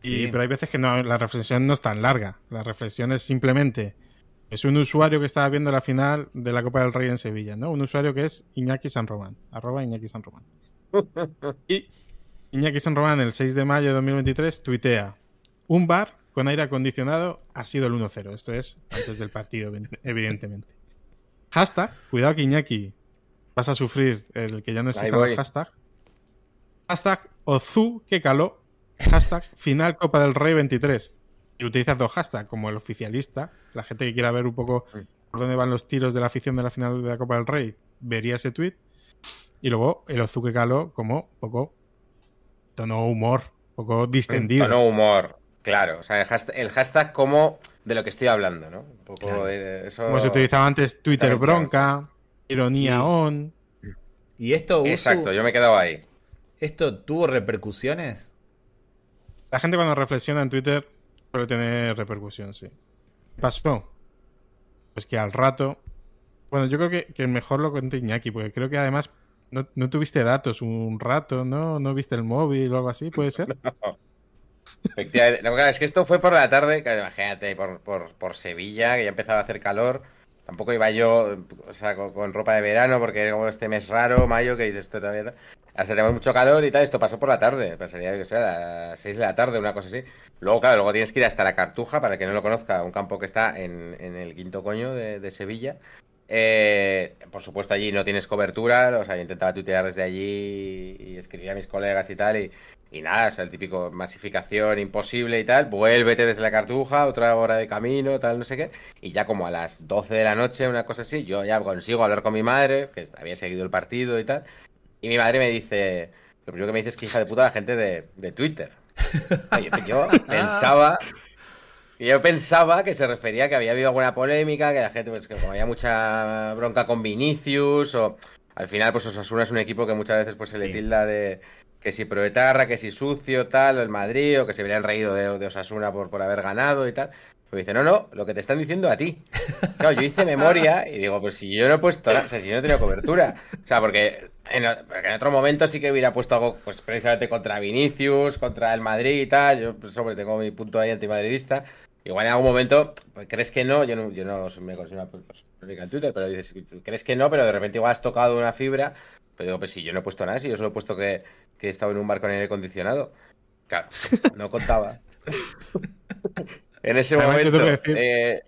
pero hay veces que no, la reflexión no es tan larga. La reflexión es simplemente es un usuario que estaba viendo la final de la Copa del Rey en Sevilla, ¿no? Un usuario que es Iñaki San Román, arroba Iñaki San Román. Y <laughs> Iñaki San Román, el 6 de mayo de 2023, tuitea, un bar con aire acondicionado ha sido el 1-0. Esto es antes del partido, <laughs> evidentemente. Hashtag, cuidado que Iñaki vas a sufrir el que ya no existe el hashtag. Hashtag Ozu que caló. Hashtag final Copa del Rey 23 y utilizas dos hashtags, como el oficialista, la gente que quiera ver un poco por dónde van los tiros de la afición de la final de la Copa del Rey, vería ese tweet. Y luego el Ozuke Kalo como un poco tono humor, un poco distendido. Tono humor, claro. O sea, el hashtag, como de lo que estoy hablando, ¿no? Un poco eso... Como se utilizaba antes Twitter bronca, ironía on. ¿Y esto, Exacto, yo me he quedado ahí. ¿Esto tuvo repercusiones? La gente cuando reflexiona en Twitter Puede tener repercusión, sí. Pasó. Pues que al rato. Bueno, yo creo que, mejor lo cuente Iñaki, porque creo que además no, tuviste datos un rato, ¿no? No viste el móvil o algo así, ¿puede ser? <laughs> Es que esto fue por la tarde, imagínate, por, por, Sevilla, que ya empezaba a hacer calor. Tampoco iba yo, o sea, con, ropa de verano, porque como este mes raro, mayo, que dices esto todavía. hace mucho calor y tal, esto pasó por la tarde, pasaría que sea a las 6 de la tarde, una cosa así. Luego, claro, luego tienes que ir hasta la Cartuja, para que no lo conozca, un campo que está en, en el quinto coño de, de Sevilla. Eh, por supuesto, allí no tienes cobertura, o sea, yo intentaba tuitear desde allí y escribía a mis colegas y tal, y, y nada, o sea, el típico masificación imposible y tal, vuélvete desde la cartuja, otra hora de camino, tal, no sé qué, y ya como a las 12 de la noche, una cosa así, yo ya consigo hablar con mi madre, que había seguido el partido y tal, y mi madre me dice, lo primero que me dice es que hija de puta la gente de, de Twitter. <laughs> Yo pensaba y yo pensaba que se refería a que había habido alguna polémica, que la gente, pues que como había mucha bronca con Vinicius, o al final, pues Osasuna es un equipo que muchas veces pues se le tilda de que si proetarra, que si sucio, tal, el Madrid, o que se hubieran reído de, de Osasuna por, por haber ganado y tal. Pero dice, no, no, lo que te están diciendo a ti. <laughs> Claro, yo hice memoria y digo, pues si yo no he puesto nada, o sea, si yo no he tenido cobertura. O sea, porque en, porque en otro momento sí que hubiera puesto algo, pues precisamente contra Vinicius, contra el Madrid y tal. Yo, pues, hombre, tengo mi punto ahí antimadridista. Igual en algún momento, pues, ¿crees que no? Yo no, yo no me considero una en Twitter, pero dices, ¿crees que no? Pero de repente igual has tocado una fibra. Pero digo, pues si yo no he puesto nada, si yo solo he puesto que, que he estado en un bar con aire acondicionado. Claro, no contaba. en ese Además, momento. tengo que decir- eh.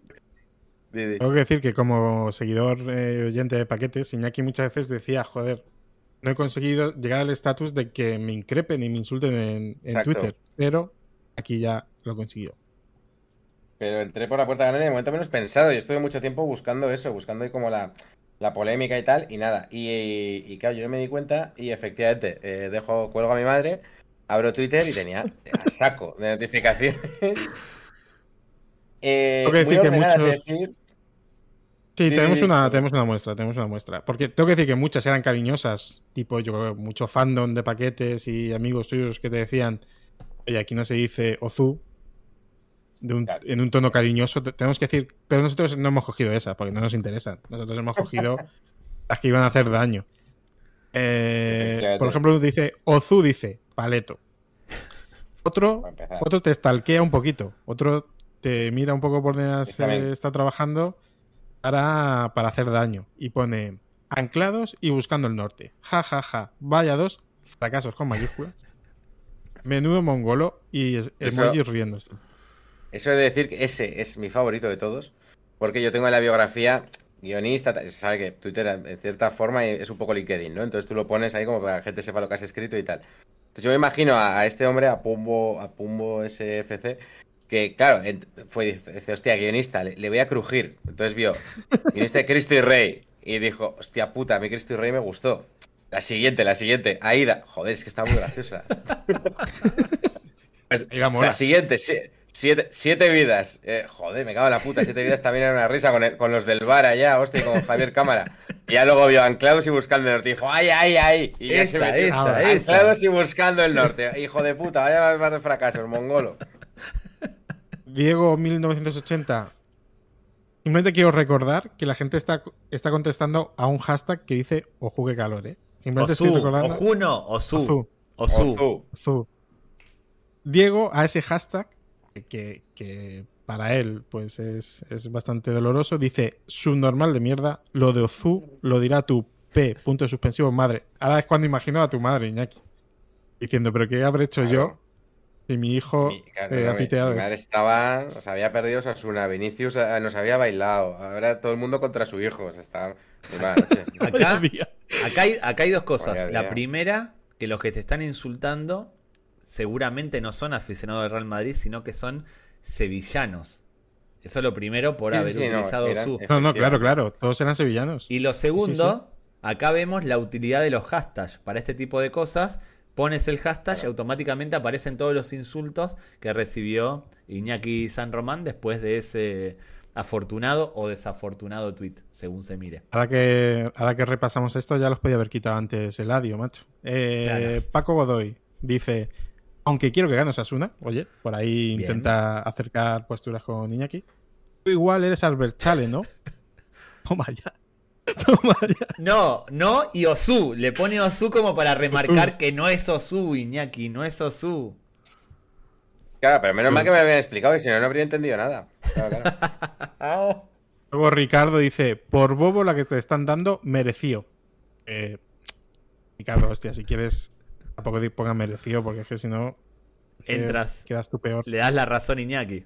Tengo que decir que como seguidor eh, oyente de paquetes, Iñaki muchas veces decía, joder, no he conseguido llegar al estatus de que me increpen y me insulten en, en. Twitter, pero aquí ya lo consiguió. Pero entré por la puerta grande de momento menos pensado. Yo estuve mucho tiempo buscando eso, buscando ahí como la, la polémica y tal, y nada. Y, y, y claro, yo me di cuenta y efectivamente eh, dejo, cuelgo a mi madre, abro Twitter y tenía a saco de notificaciones. <laughs> Eh, Tengo que muy decir que muchos- decir, Sí, Sí, tenemos sí, una, sí. tenemos una muestra, tenemos una muestra. Porque tengo que decir que muchas eran cariñosas, tipo yo creo, mucho fandom de paquetes y amigos tuyos que te decían, oye, aquí no se dice Ozu, de un- Claro. en un tono cariñoso. Te- Tenemos que decir, pero nosotros no hemos cogido esa, porque no nos interesan. Nosotros hemos cogido <laughs> las que iban a hacer daño. Eh, por ejemplo, dice, Ozu dice, paleto. Otro otro te stalkea un poquito. Otro te mira un poco por donde eh, está trabajando para, para hacer daño. Y pone anclados y buscando el norte. Ja, ja, ja. Vaya dos fracasos con mayúsculas. <laughs> Menudo mongolo y emojis riéndose. Eso he de decir que ese es mi favorito de todos, porque yo tengo en la biografía guionista, ta- se sabe que Twitter en cierta forma es un poco LinkedIn, ¿no? Entonces tú lo pones ahí como para que la gente sepa lo que has escrito y tal. Entonces yo me imagino a, a este hombre, a Pumbo, a Pumbo SFC, que claro, fue, dice, hostia, guionista, le, le voy a crujir. Entonces vio, guionista de Cristo y Rey, y dijo, hostia puta, a mí Cristo y Rey me gustó. La siguiente, la siguiente, Aida, joder, es que está muy graciosa. <laughs> Pues, Aida o sea, siguiente, si- siete, siete vidas. Eh, joder, me cago en la puta. Siete vidas también era una risa con, el- con los del bar allá, hostia, y con Javier Cámara. Y ya luego vio Anclados y Buscando el Norte. Y dijo, ay, ay, ay. Y ya se Esa, metió. esa, Anclados esa. y Buscando el Norte. Hijo de puta, vaya más de fracasos, mongolo. Diego 1980. Simplemente quiero recordar que la gente está, está contestando a un hashtag que dice Oju que calor, ¿eh? Simplemente estoy Osu, recordando. Ojuno, Osu. Ozu. Osu. Ozu. Zu. Diego a ese hashtag, que, que para él pues es, es bastante doloroso, dice subnormal de mierda, lo de Ozu lo dirá tu P, punto suspensivo, madre. Ahora es cuando imagino a tu madre, Iñaki. Diciendo, pero ¿qué habré hecho Claro. yo si mi hijo Mi, claro, eh, ha mi- tuiteado mi esto? madre estaba, o sea, había perdido Sasuna, Vinicius eh, nos había bailado, ahora todo el mundo contra su hijo, o sea, está. <laughs> Acá, acá, hay, acá hay dos cosas. La primera, que los que te están insultando seguramente no son aficionados del Real Madrid, sino que son sevillanos. Eso es lo primero por Sí, haber sí, no, utilizado eran- su. No, no, claro, claro, todos eran sevillanos. Y lo segundo, acá vemos la utilidad de los hashtags. Para este tipo de cosas, pones el hashtag y automáticamente aparecen todos los insultos que recibió Iñaki San Román después de ese afortunado o desafortunado tweet, según se mire. Ahora que, ahora que repasamos esto, ya los podía haber quitado antes el adio, macho. Eh, Claro. Paco Godoy dice: Aunque quiero que gane Asuna, oye, por ahí Bien. intenta acercar posturas con Iñaki. Tú igual eres Albert Chale, ¿no? <laughs> Toma ya. Toma ya. No, no y Osu. Le pone Osu como para remarcar que no es Osu, Iñaki, no es Osu. Claro, pero menos mal que me lo habían explicado, y si no, no habría entendido nada. Claro, claro. <laughs> Luego Ricardo dice: Por bobo la que te están dando, mereció. Eh, Ricardo, hostia, si quieres, tampoco te ponga merecido, porque es que si no. Entras. Quedas tú peor. Le das la razón, Iñaki.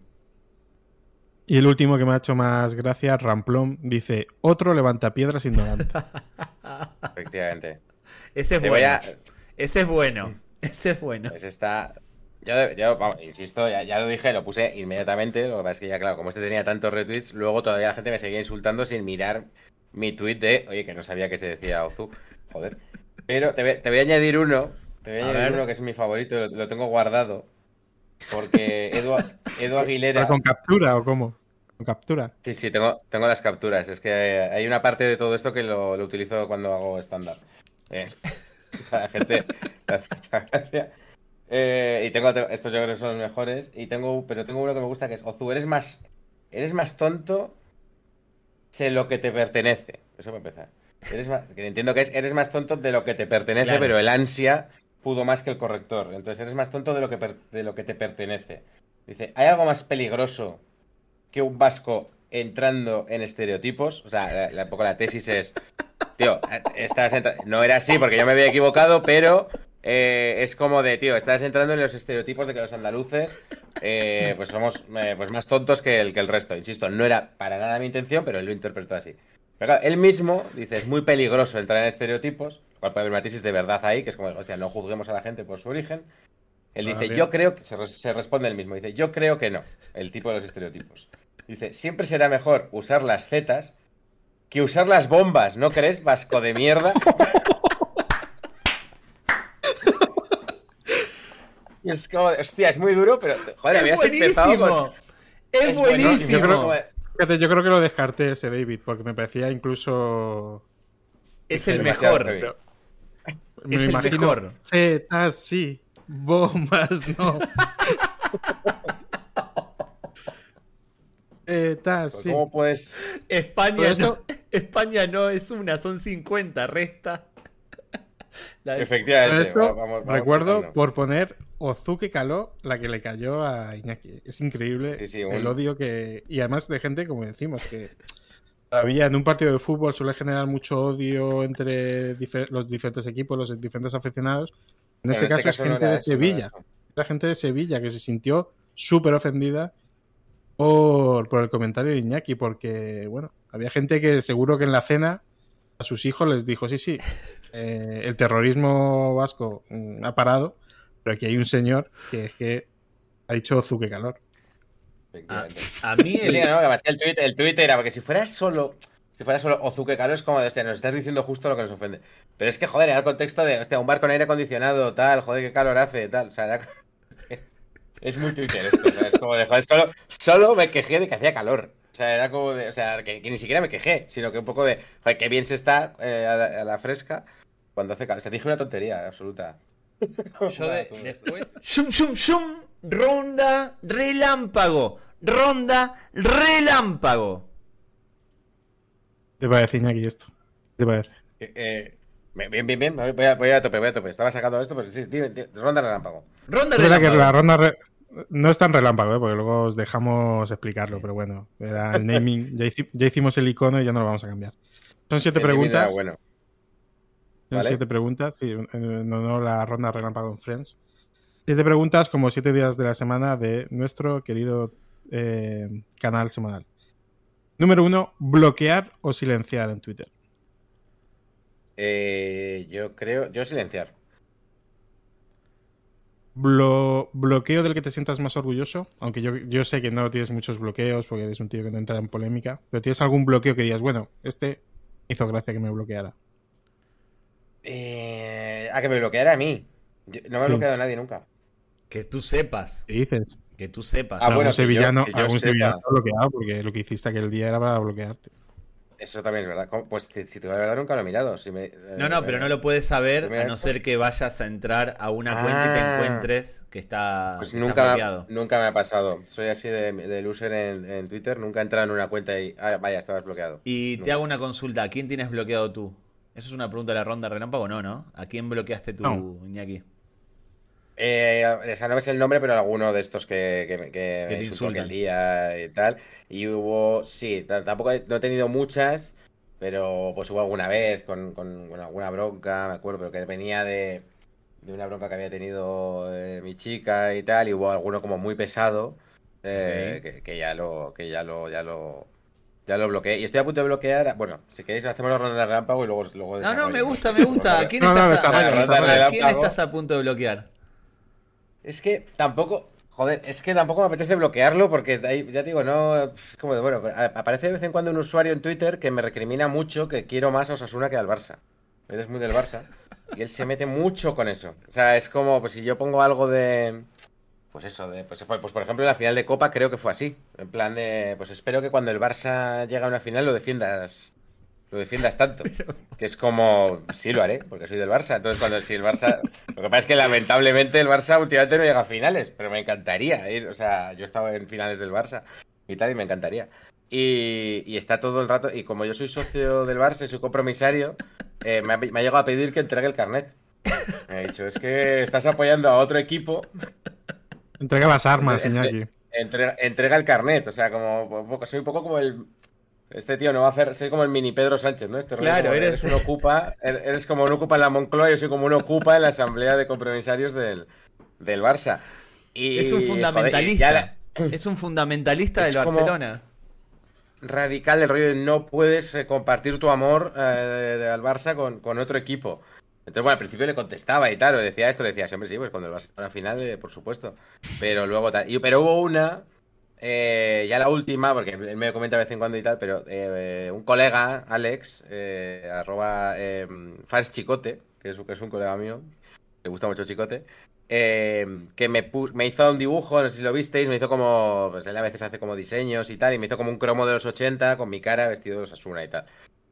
Y el último que me ha hecho más gracia, Ramplón, dice: Otro levantapiedras ignorante. <laughs> Efectivamente. Ese es Te bueno. a- Ese es bueno. Ese es bueno. Pues está. Yo, yo, vamos, insisto, ya, ya lo dije, lo puse inmediatamente. Lo que pasa es que ya, claro, como este tenía tantos retweets, luego todavía la gente me seguía insultando sin mirar mi tweet de, oye, que no sabía que se decía Ozu. Joder. Pero te voy, te voy a añadir uno. Te voy a, A ver. uno que es mi favorito, lo, lo tengo guardado. Porque Edu, <laughs> Edu Aguilera. ¿Pero con captura o cómo? Con captura. Sí, sí, tengo, tengo las capturas. Es que hay una parte de todo esto que lo, lo utilizo cuando hago stand-up. Es- <laughs> La gente. Eh, y tengo, tengo- estos yo creo que son los mejores. Y tengo, pero tengo uno que me gusta que es Ozu, eres más, eres más tonto, sé lo que te pertenece. Eso para empezar. Eres más- que entiendo que es, eres más tonto de lo que te pertenece, Claro. pero el ansia pudo más que el corrector. Entonces eres más tonto de lo que, de lo que te pertenece. Dice, ¿hay algo más peligroso que un vasco entrando en estereotipos? O sea, la- un poco la tesis es, tío, estás no era así porque yo me había equivocado, pero eh, es como de, tío, estás entrando en los estereotipos de que los andaluces eh, pues somos eh, pues más tontos que el, que el resto. Insisto, no era para nada mi intención, pero él lo interpretó así. Pero claro, él mismo dice, es muy peligroso entrar en estereotipos, cual puede haber una tesis de verdad ahí, que es como, hostia, no juzguemos a la gente por su origen. Él dice, yo creo que, se, res- se responde él mismo, dice, yo creo que no, el tipo de los estereotipos. Dice, siempre será mejor usar las zetas que usar las bombas, ¿no crees, vasco de mierda? <laughs> Es como, hostia, es muy duro, pero, joder, es habías empezado con... buenísimo. Es, buenísimo. buenísimo. Yo creo Como- Fíjate, yo creo que lo descarté ese David, porque me parecía incluso. Es el mejor. heavy. Me Es lo el imagino. mejor. Zetas sí, bombas no. <laughs> Zetas sí. ¿Cómo puedes...? España, no, España no es una, son 50, resta. La- Efectivamente, esto, va- vamos- vamos recuerdo por poner Ozuke caló la que le cayó a Iñaki. Es increíble Sí, sí, el un- odio que. Y además de gente, como decimos, que <laughs> todavía en un partido de fútbol suele generar mucho odio entre los diferentes equipos, los diferentes aficionados. En Pero este, caso, es no gente de eso, no era Sevilla. eso. La gente de Sevilla que se sintió súper ofendida por, por el comentario de Iñaki, porque, bueno, había gente que seguro que en la cena a sus hijos les dijo, sí, sí, eh, el terrorismo vasco mm, ha parado, pero aquí hay un señor que es que ha dicho Zuque calor. a, Efectivamente. a mí <laughs> el, sí, no, el tweet, el tweet era, porque si fuera solo, si fuera solo Ozuke Caro es como de, hostia, nos estás diciendo justo lo que nos ofende. Pero es que, joder, era el contexto de, hostia, un bar con aire acondicionado, tal, joder, qué calor hace, tal, o sea, era... Es muy Twitter esto, es como de, joder, solo, solo me quejé de que hacía calor. O sea, era como de, o sea, que, que ni siquiera me quejé, sino que un poco de, joder, qué bien se está eh, a, la, a la fresca cuando hace sea, dije una tontería absoluta. <laughs> yo de- después. Shum, shum, shum, ronda relámpago. Ronda relámpago. ¿Qué te parece, Iñaki, esto? ¿Qué te parece? Eh, eh, bien, bien, bien, voy a, voy a tope, voy a tope. Estaba sacando esto, pero sí, dime, dime, ronda relámpago. Ronda que relámpago. la ronda re- no es tan relámpago, ¿eh? porque luego os dejamos explicarlo, pero bueno, era el naming, ya, hici- ya hicimos el icono y ya no lo vamos a cambiar. Son siete El naming era preguntas. Bueno. ¿Vale? siete preguntas, sí, en honor a la ronda relámpago en Friends. Siete preguntas como siete días de la semana de nuestro querido eh, canal semanal. Número uno, bloquear o silenciar en Twitter. Eh, yo creo, yo silenciar. Blo- bloqueo del que te sientas más orgulloso, aunque yo, yo sé que no tienes muchos bloqueos porque eres un tío que no entra en polémica, pero tienes algún bloqueo que digas, bueno, este hizo gracia que me bloqueara. Eh, a que me bloqueara a mí. Yo- no me ha Sí. bloqueado nadie nunca. Que tú sepas. ¿Qué dices? Que tú sepas. Ah, algún bueno, que yo- sevillano, que yo algún sepa. sevillano te ha bloqueado porque lo que hiciste aquel día era para bloquearte. Eso también es verdad. Pues si te voy a verdad, nunca lo he mirado. Si me- No, no, eh, pero no lo puedes saber a no ser que vayas a entrar a una cuenta y te Ah. encuentres que está, Pues que está nunca, bloqueado. nunca me ha pasado. Soy así de, de loser en, en Twitter. Nunca he entrado en una cuenta y. Ah, vaya, estabas bloqueado. Y te hago una consulta. ¿A quién tienes bloqueado tú? ¿Eso es una pregunta de la ronda relámpago? No, ¿no? ¿A quién bloqueaste tú, No. Iñaki? Eh, o sea, no es el nombre, pero alguno de estos que, que, me- que Que me te insultan. aquel día y tal. Y hubo, sí, tampoco he- no he tenido muchas, pero pues hubo alguna vez con, con- con alguna bronca, me acuerdo, pero que venía de, de una bronca que había tenido eh, mi chica y tal, y hubo alguno como muy pesado, eh, que, que ya lo, que ya lo, ya lo, ya lo bloqueé. Y estoy a punto de bloquear, bueno, si queréis hacemos la ronda de relámpago y luego, luego No, no, me gusta, me gusta. ¿A quién, No, no, estás, a, quién- desarrolla. a quién estás a punto de bloquear? Es que tampoco, joder, es que tampoco me apetece bloquearlo porque ahí, ya te digo, no, es como de, bueno, aparece de vez en cuando un usuario en Twitter que me recrimina mucho que quiero más a Osasuna que al Barça. Él es muy del Barça y él se mete mucho con eso. O sea, es como, pues si yo pongo algo de, pues eso, de, pues, pues por ejemplo en la final de Copa creo que fue así. En plan de, pues espero que cuando el Barça llegue a una final lo defiendas, lo defiendas tanto. <laughs> Que es como, sí lo haré, porque soy del Barça. Entonces, cuando si el Barça. Lo que pasa es que lamentablemente el Barça últimamente no llega a finales, pero me encantaría ir. O sea, yo estaba en finales del Barça y tal, y me encantaría. Y, y está todo el rato. Y como yo soy socio del Barça y soy compromisario, eh, me, ha, me ha llegado a pedir que entregue el carnet. Me ha dicho, es que estás apoyando a otro equipo, Entrega las armas, Entre- Iñaki. entrega, entrega el carnet. O sea, como soy un poco como el. Este tío no va a hacer. Soy como el mini Pedro Sánchez, ¿no? Este rollo Claro, como de, eres- un ocupa. er- Eres como un ocupa en la Moncloa, yo soy como un ocupa en la asamblea de compromisarios del, del Barça. Y, Es un fundamentalista. la- <clears throat> Es un fundamentalista Es del Barcelona. radical del rollo de no puedes eh, compartir tu amor eh, de- al Barça con, con otro equipo. Entonces, bueno, al principio le contestaba y tal, o decía esto, le decía, siempre sí, pues cuando el Barça a la final, eh, por supuesto. Pero luego tal. pero hubo una, eh, ya la última, porque él me comenta de vez en cuando y tal, pero eh, un colega, Alex, eh, arroba eh, fans chicote, que es, un colega mío, le gusta mucho chicote, eh, que me, me hizo un dibujo, no sé si lo visteis, me hizo como, pues él a veces hace como diseños y tal, y me hizo como un cromo de los 80 con mi cara vestido de los Asuna y tal.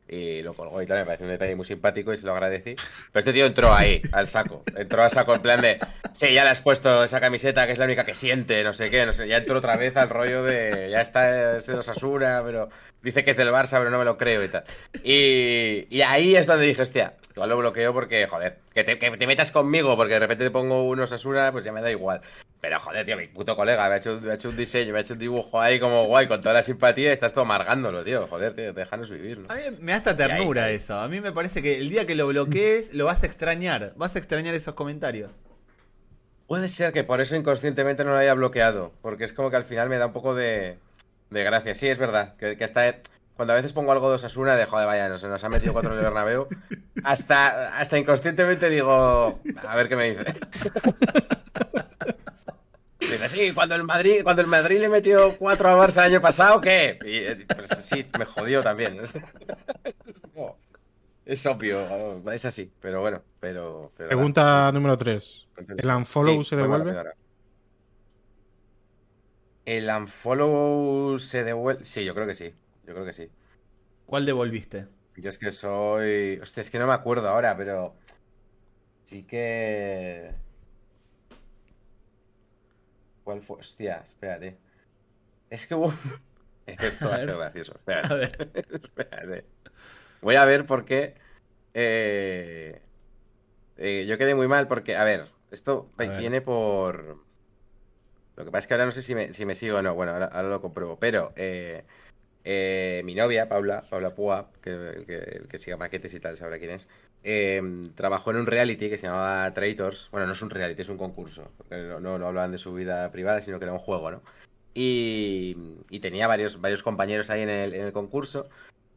Y lo colgó y tal, me parece un detalle muy simpático y se lo agradecí. Pero este tío entró ahí, al saco. Entró al saco en plan de, sí, ya le has puesto esa camiseta que es la única que siente, no sé qué, no sé. Ya entró otra vez al rollo de, ya está ese de Osasuna, pero dice que es del Barça, pero no me lo creo y tal. Y, y ahí es donde dije, hostia, igual lo bloqueo porque, joder, que te, que te metas conmigo porque de repente te pongo un Osasuna, pues ya me da igual. Pero joder, tío, mi puto colega me ha hecho, me ha hecho un diseño, me ha hecho un dibujo ahí como guay, con toda la simpatía y estás todo amargándolo, tío. Joder, tío, déjanos vivir, ¿no? A mí me da hasta ternura ahí. eso. A mí me parece que el día que lo bloquees lo vas a extrañar. Vas a extrañar esos comentarios. Puede ser que por eso inconscientemente no lo haya bloqueado, porque es como que al final me da un poco de, de gracia. Sí, es verdad, que, que hasta cuando a veces pongo algo de Osasuna, de joder, vaya, nos, nos han metido cuatro en el Bernabéu, hasta, hasta inconscientemente digo, a ver qué me dice. <laughs> Dice, sí, cuando el Madrid, cuando el Madrid le metió cuatro al Barça el año pasado, ¿qué? Y, eh, pues sí, me jodió también. <laughs> Es obvio, es así, pero bueno, pero... pero nada. Pregunta número 3. Entonces, ¿El unfollow sí, se devuelve? El unfollow se devuelve. Sí, yo creo que sí. Yo creo que sí. ¿Cuál devolviste? Yo es que soy. Hostia, es que no me acuerdo ahora, pero. Sí que. ¿Cuál fue? Hostia, espérate. Es que hubo. <laughs> Esto va a A ser gracioso. Espérate. A ver. <laughs> Espérate. Voy a ver por qué. eh, eh, yo quedé muy mal porque, a ver, esto A ver. viene por. Lo que pasa es que ahora no sé si me, si me sigo o no. Bueno, ahora, ahora lo compruebo. Pero eh, eh, mi novia, Paula, Paula Púa, que, el que, el que siga maquetes y tal, sabrá quién es, eh, trabajó en un reality que se llamaba Traitors. Bueno, no es un reality, es un concurso. no, no, no hablaban de su vida privada, sino que era un juego, ¿no? Y, y tenía varios, varios compañeros ahí en el, en el concurso.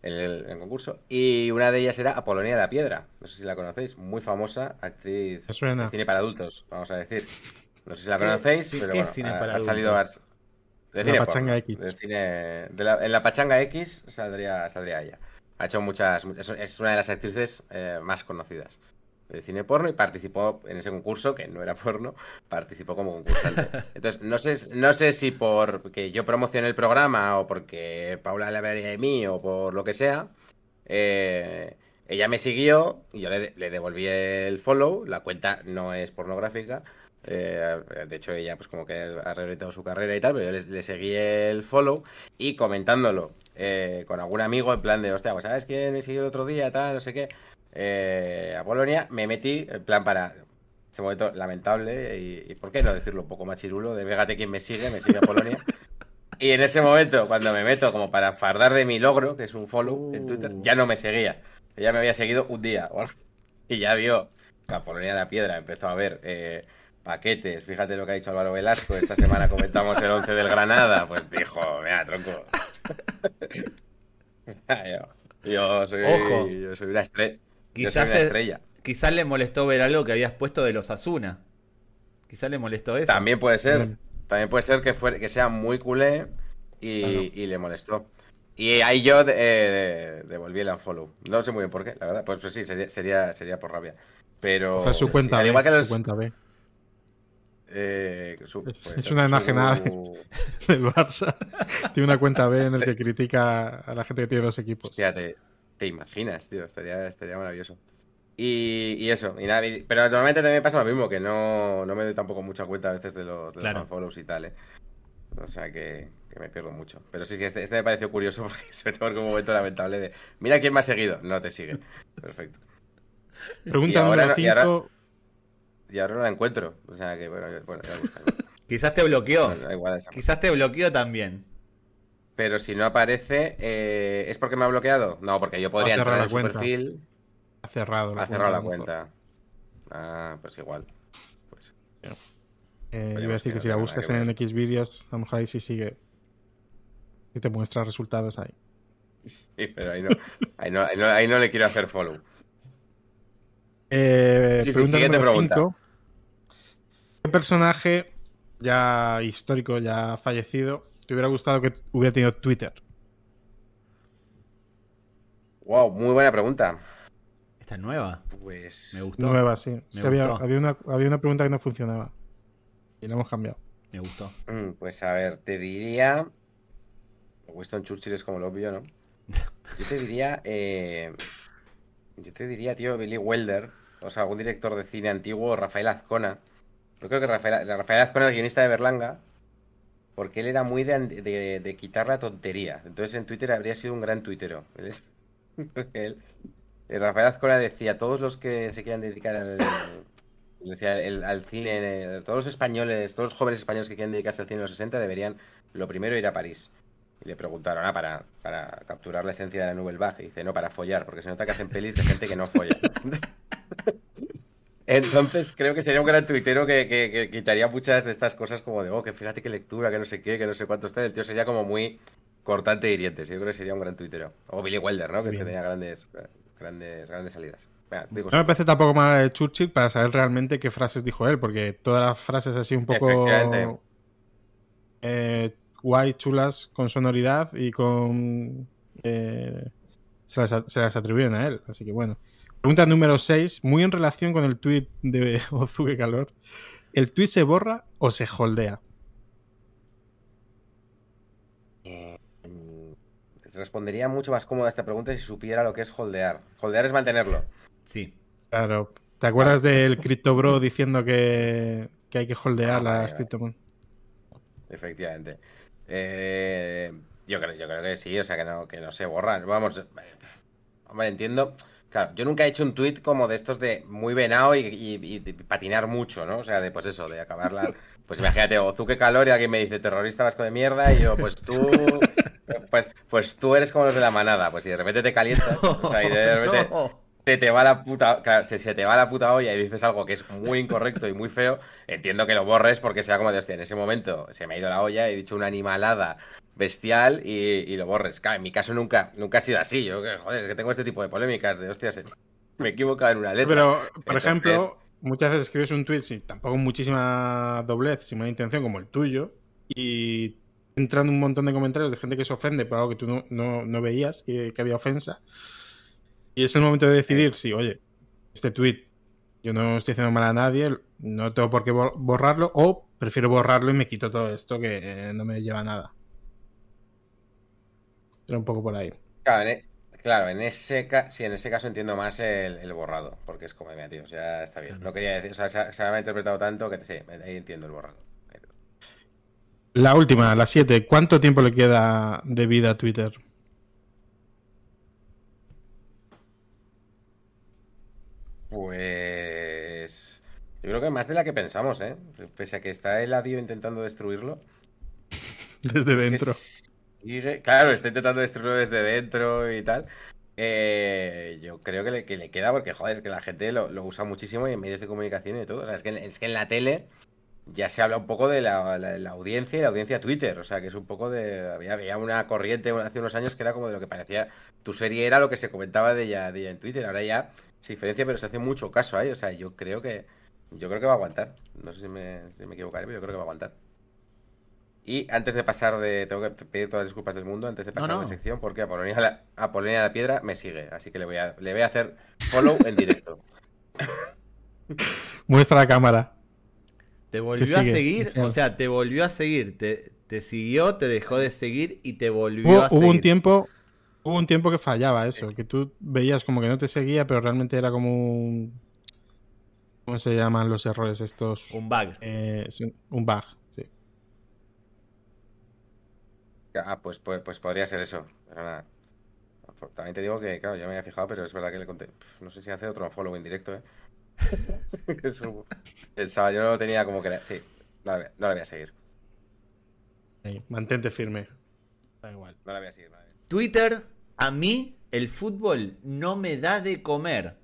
En el, en el concurso. Y una de ellas era Apolonia de la Piedra. No sé si la conocéis. Muy famosa actriz suena. cine para adultos, vamos a decir. No sé si la ¿Qué- conocéis, pero bueno, cine ha, para ha salido de La Pachanga X. de cine- de la- en la Pachanga X saldría, saldría ella. Ha hecho muchas, muchas- es una de las actrices eh, más conocidas de cine porno y participó en ese concurso, que no era porno, participó como concursante. <laughs> Entonces, no sé, no sé si porque yo promocioné el programa o porque Paula le hablaría de mí o por lo que sea, eh, ella me siguió y yo le, le devolví el follow, la cuenta no es pornográfica, eh, de hecho ella pues como que ha reorientado su carrera y tal, pero yo le, seguí el follow y comentándolo eh, con algún amigo en plan de, hostia, pues sabes quién me siguió el otro día, tal, no sé qué, eh, a Polonia, me metí en plan para... Este momento lamentable y, y por qué no decirlo un poco más chirulo de fíjate quién me sigue, me sigue a Polonia. y en ese momento, cuando me meto como para fardar de mi logro, que es un follow en Twitter, ya no me seguía. Ya me había seguido un día. Y ya vio la Polonia de la Piedra, empezó a ver eh, paquetes. Fíjate lo que ha dicho Álvaro Velasco. Esta semana comentamos el 11 del Granada. Pues dijo, mira, tronco. <laughs> yo, yo soy, Ojo. yo soy una estrella. Yo soy Quizás, es- estrella. quizás le molestó ver algo que habías puesto de los Asuna. Quizás le molestó eso. También puede ser. Mm. También puede ser que, fuera, que sea muy culé y, Claro. y le molestó. Y ahí yo eh, devolví el unfollow. No sé muy bien por qué, la verdad. Pues, pues sí, sería, sería, sería por rabia. Pero. Coge su cuenta sí, al B. igual que su los- cuenta B eh, su- Es- una su- enajenada. <laughs> del Barça. <laughs> Tiene una cuenta B en el que critica a la gente que tiene dos equipos. Hostia, te, te imaginas, tío. Estaría, estaría maravilloso. Y, y eso, y nada, y- pero normalmente también me pasa lo mismo, que no, no me doy tampoco mucha cuenta a veces de los, de los unfollows y tal, ¿eh? O sea que, que me pierdo mucho. Pero sí que este, este me pareció curioso <laughs> porque se me tomó un momento lamentable de mira quién me ha seguido. No te sigue. Perfecto. Pregunta número no- y ahora- 5. Y ahora no la encuentro. O sea que bueno, bueno, ya. <laughs> Quizás te bloqueó. No, igual Quizás te bloqueó también. Pero si no aparece, eh, ¿es porque me ha bloqueado? No, porque yo podría entrar en la su cuenta. perfil. Ha cerrado la Ha cerrado la a lo mejor. cuenta. Ah, pues igual. Pues, Eh, yo iba a decir que que no si la buscas en X vídeos, a lo mejor ahí sí sigue. Y te muestra resultados ahí. <laughs> Sí, pero ahí no, ahí no, ahí no, ahí no le quiero hacer follow. Eh, Sí, sí, pregunta siguiente pregunta. cinco. ¿Qué personaje ya histórico, ya fallecido, te hubiera gustado que hubiera tenido Twitter? Wow, muy buena pregunta. Esta es nueva. Pues. Me gustó. Nueva, sí. Me había, una, había una pregunta que no funcionaba. Y la hemos cambiado. Me gustó. Mm, Pues a ver, te diría. Winston Churchill es como lo obvio, ¿no? <laughs> Yo te diría. eh, Yo te diría, tío, Billy Wilder. O sea, algún director de cine antiguo, Rafael Azcona. Yo creo que Rafael, Rafael Azcona, el guionista de Berlanga. Porque él era muy de, de- de quitar la tontería. Entonces en Twitter habría sido un gran tuitero. <laughs> Él el Rafael Azcona decía: todos los que se quieran dedicar al, decía, el- al cine, eh, todos los españoles, todos los jóvenes españoles que quieren dedicarse al cine en los 60 deberían lo primero ir a París. Y le preguntaron, ah, para, para capturar la esencia de la Nouvelle Vague. Y dice, no, para follar, porque se nota que hacen pelis de gente que no folla. <laughs> Entonces creo que sería un gran tuitero que, que- que quitaría muchas de estas cosas como de, oh, que fíjate qué lectura, que no sé qué, que no sé cuánto está. El tío sería como muy cortante y hiriente. Yo creo que sería un gran tuitero. O Billy Wilder, ¿no? Que, es que Bien. tenía grandes, grandes, grandes salidas. Digo, No me parece tampoco mal de Churchill para saber realmente qué frases dijo él, porque todas las frases así un poco eh, guay, chulas, con sonoridad y con... eh, se, las, se las atribuyen a él, así que bueno. Pregunta número 6, muy en relación con el tweet de <laughs> Ozuke Calor. ¿El tweet se borra o se holdea? Eh, respondería mucho más cómoda esta pregunta si supiera lo que es holdear. Holdear es mantenerlo. Sí. Claro. ¿Te acuerdas del CryptoBro diciendo que, que hay que holdear Ah, vale, las vale. criptomonedas? Efectivamente. Eh, yo, creo, yo creo que sí, o sea, que no, que no se borran. Vamos, eh, hombre, entiendo. Claro, yo nunca he hecho un tweet como de estos de muy venado y, y- patinar mucho, ¿no? O sea, de pues eso, de acabarla. Pues imagínate, o tú qué calor y alguien me dice terrorista vasco de mierda y yo, pues tú. Pues, pues tú eres como los de la manada, pues y de repente te calientas, o sea, y de repente No. se te va la puta, claro, si se te va la puta olla y dices algo que es muy incorrecto y muy feo, entiendo que lo borres porque sea como de hostia, en ese momento se me ha ido la olla, he dicho una animalada bestial y, y lo borres. Claro, en mi caso nunca, nunca ha sido así. Yo, que, joder, es que tengo este tipo de polémicas de hostias, me he equivocado en una letra. Pero, por Entonces- ejemplo, muchas veces escribes un tweet sin tampoco muchísima doblez, sin mala intención como el tuyo, y entran un montón de comentarios de gente que se ofende por algo que tú no, no- no veías, que, que había ofensa. Y es el momento de decidir si, oye, este tweet yo no estoy haciendo mal a nadie, no tengo por qué bor- borrarlo, o prefiero borrarlo y me quito todo esto que eh, no me lleva a nada. Era un poco por ahí. Claro, en, e- claro, en ese ca- sí, en ese caso entiendo más el, el borrado, porque es como, mira, tío, ya está bien. No quería decir, o sea, se, se ha interpretado tanto que sí, ahí entiendo el borrado. La última, la 7. ¿Cuánto tiempo le queda de vida a Twitter? Pues. Yo creo que más de la que pensamos, ¿eh? Pese a que está el Adio intentando destruirlo. <laughs> desde dentro. Claro, está intentando destruirlo desde dentro y tal. Eh, yo creo que le, que le, queda porque, joder, es que la gente lo, usa muchísimo y en medios de comunicación y de todo. O sea, es que, es que en la tele ya se habla un poco de la, audiencia y la audiencia Twitter. O sea, que es un poco de. Había, una corriente hace unos años que era como de lo que parecía. Tu serie era lo que se comentaba de ella, de ella en Twitter. Ahora ya se diferencia, pero se hace mucho caso ahí. O sea, yo creo que. Yo creo que va a aguantar. No sé si me, si me equivocaré, pero yo creo que va a aguantar. Y antes de pasar de. Tengo que pedir todas las disculpas del mundo antes de pasar a la sección, porque Apolonia la, Apolonia la Piedra me sigue. Así que le voy a, le voy a hacer follow en directo. <laughs> Muestra la cámara. Te volvió a seguir, o sea, te volvió a seguir, te, te, siguió, te dejó de seguir y te volvió a seguir. Hubo un tiempo, hubo un tiempo que fallaba eso, que tú veías como que no te seguía, pero realmente era como un ¿cómo se llaman los errores estos? Un bug. Eh, un bug, sí. Ah, pues, pues, pues podría ser eso. También te digo que, claro, ya me había fijado, pero es verdad que le conté. No sé si hace otro follow en directo, ¿eh? <laughs> Pensaba, yo no lo tenía como que. Sí, no la, voy a seguir. mantente firme. Da igual. No la voy a seguir. Twitter, a mí el fútbol no me da de comer.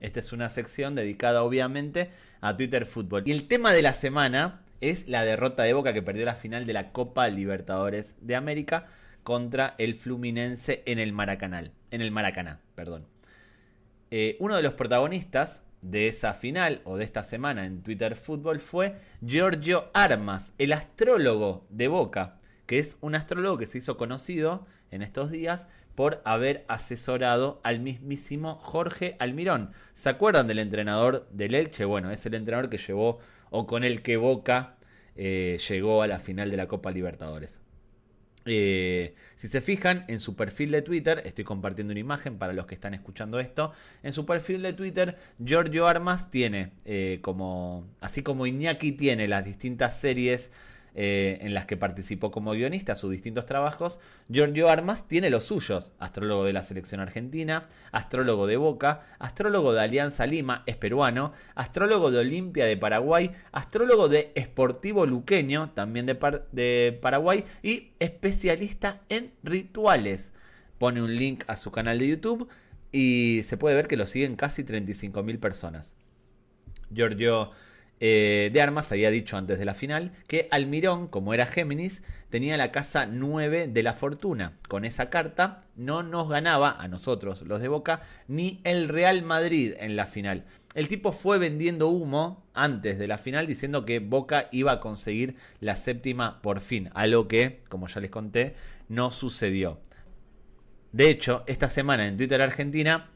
Esta es una sección dedicada obviamente a Twitter Fútbol. Y el tema de la semana es la derrota de Boca que perdió la final de la Copa Libertadores de América contra el Fluminense en el. En el Maracaná, perdón. Eh, uno de los protagonistas de esa final o de esta semana en Twitter Fútbol fue Giorgio Armas, el astrólogo de Boca, que es un astrólogo que se hizo conocido en estos días por haber asesorado al mismísimo Jorge Almirón. ¿Se acuerdan del entrenador del Elche? Bueno, es el entrenador que llevó o con el que Boca eh, llegó a la final de la Copa Libertadores. Eh, si se fijan en su perfil de Twitter, estoy compartiendo una imagen para los que están escuchando esto. En su perfil de Twitter, Giorgio Armas tiene eh, como, así como Iñaki tiene las distintas series eh, en las que participó como guionista, sus distintos trabajos, Giorgio Armas tiene los suyos, astrólogo de la selección argentina, astrólogo de Boca, astrólogo de Alianza Lima, es peruano, astrólogo de Olimpia de Paraguay, astrólogo de Esportivo Luqueño, también de, Paraguay, y especialista en rituales. Pone un link a su canal de YouTube y se puede ver que lo siguen casi 35.000 personas. Giorgio eh, de armas había dicho antes de la final que Almirón, como era Géminis, tenía la casa 9 de la fortuna. Con esa carta no nos ganaba a nosotros, los de Boca, ni el Real Madrid en la final. El tipo fue vendiendo humo antes de la final diciendo que Boca iba a conseguir la séptima por fin, a lo que, como ya les conté, no sucedió. De hecho, esta semana en Twitter Argentina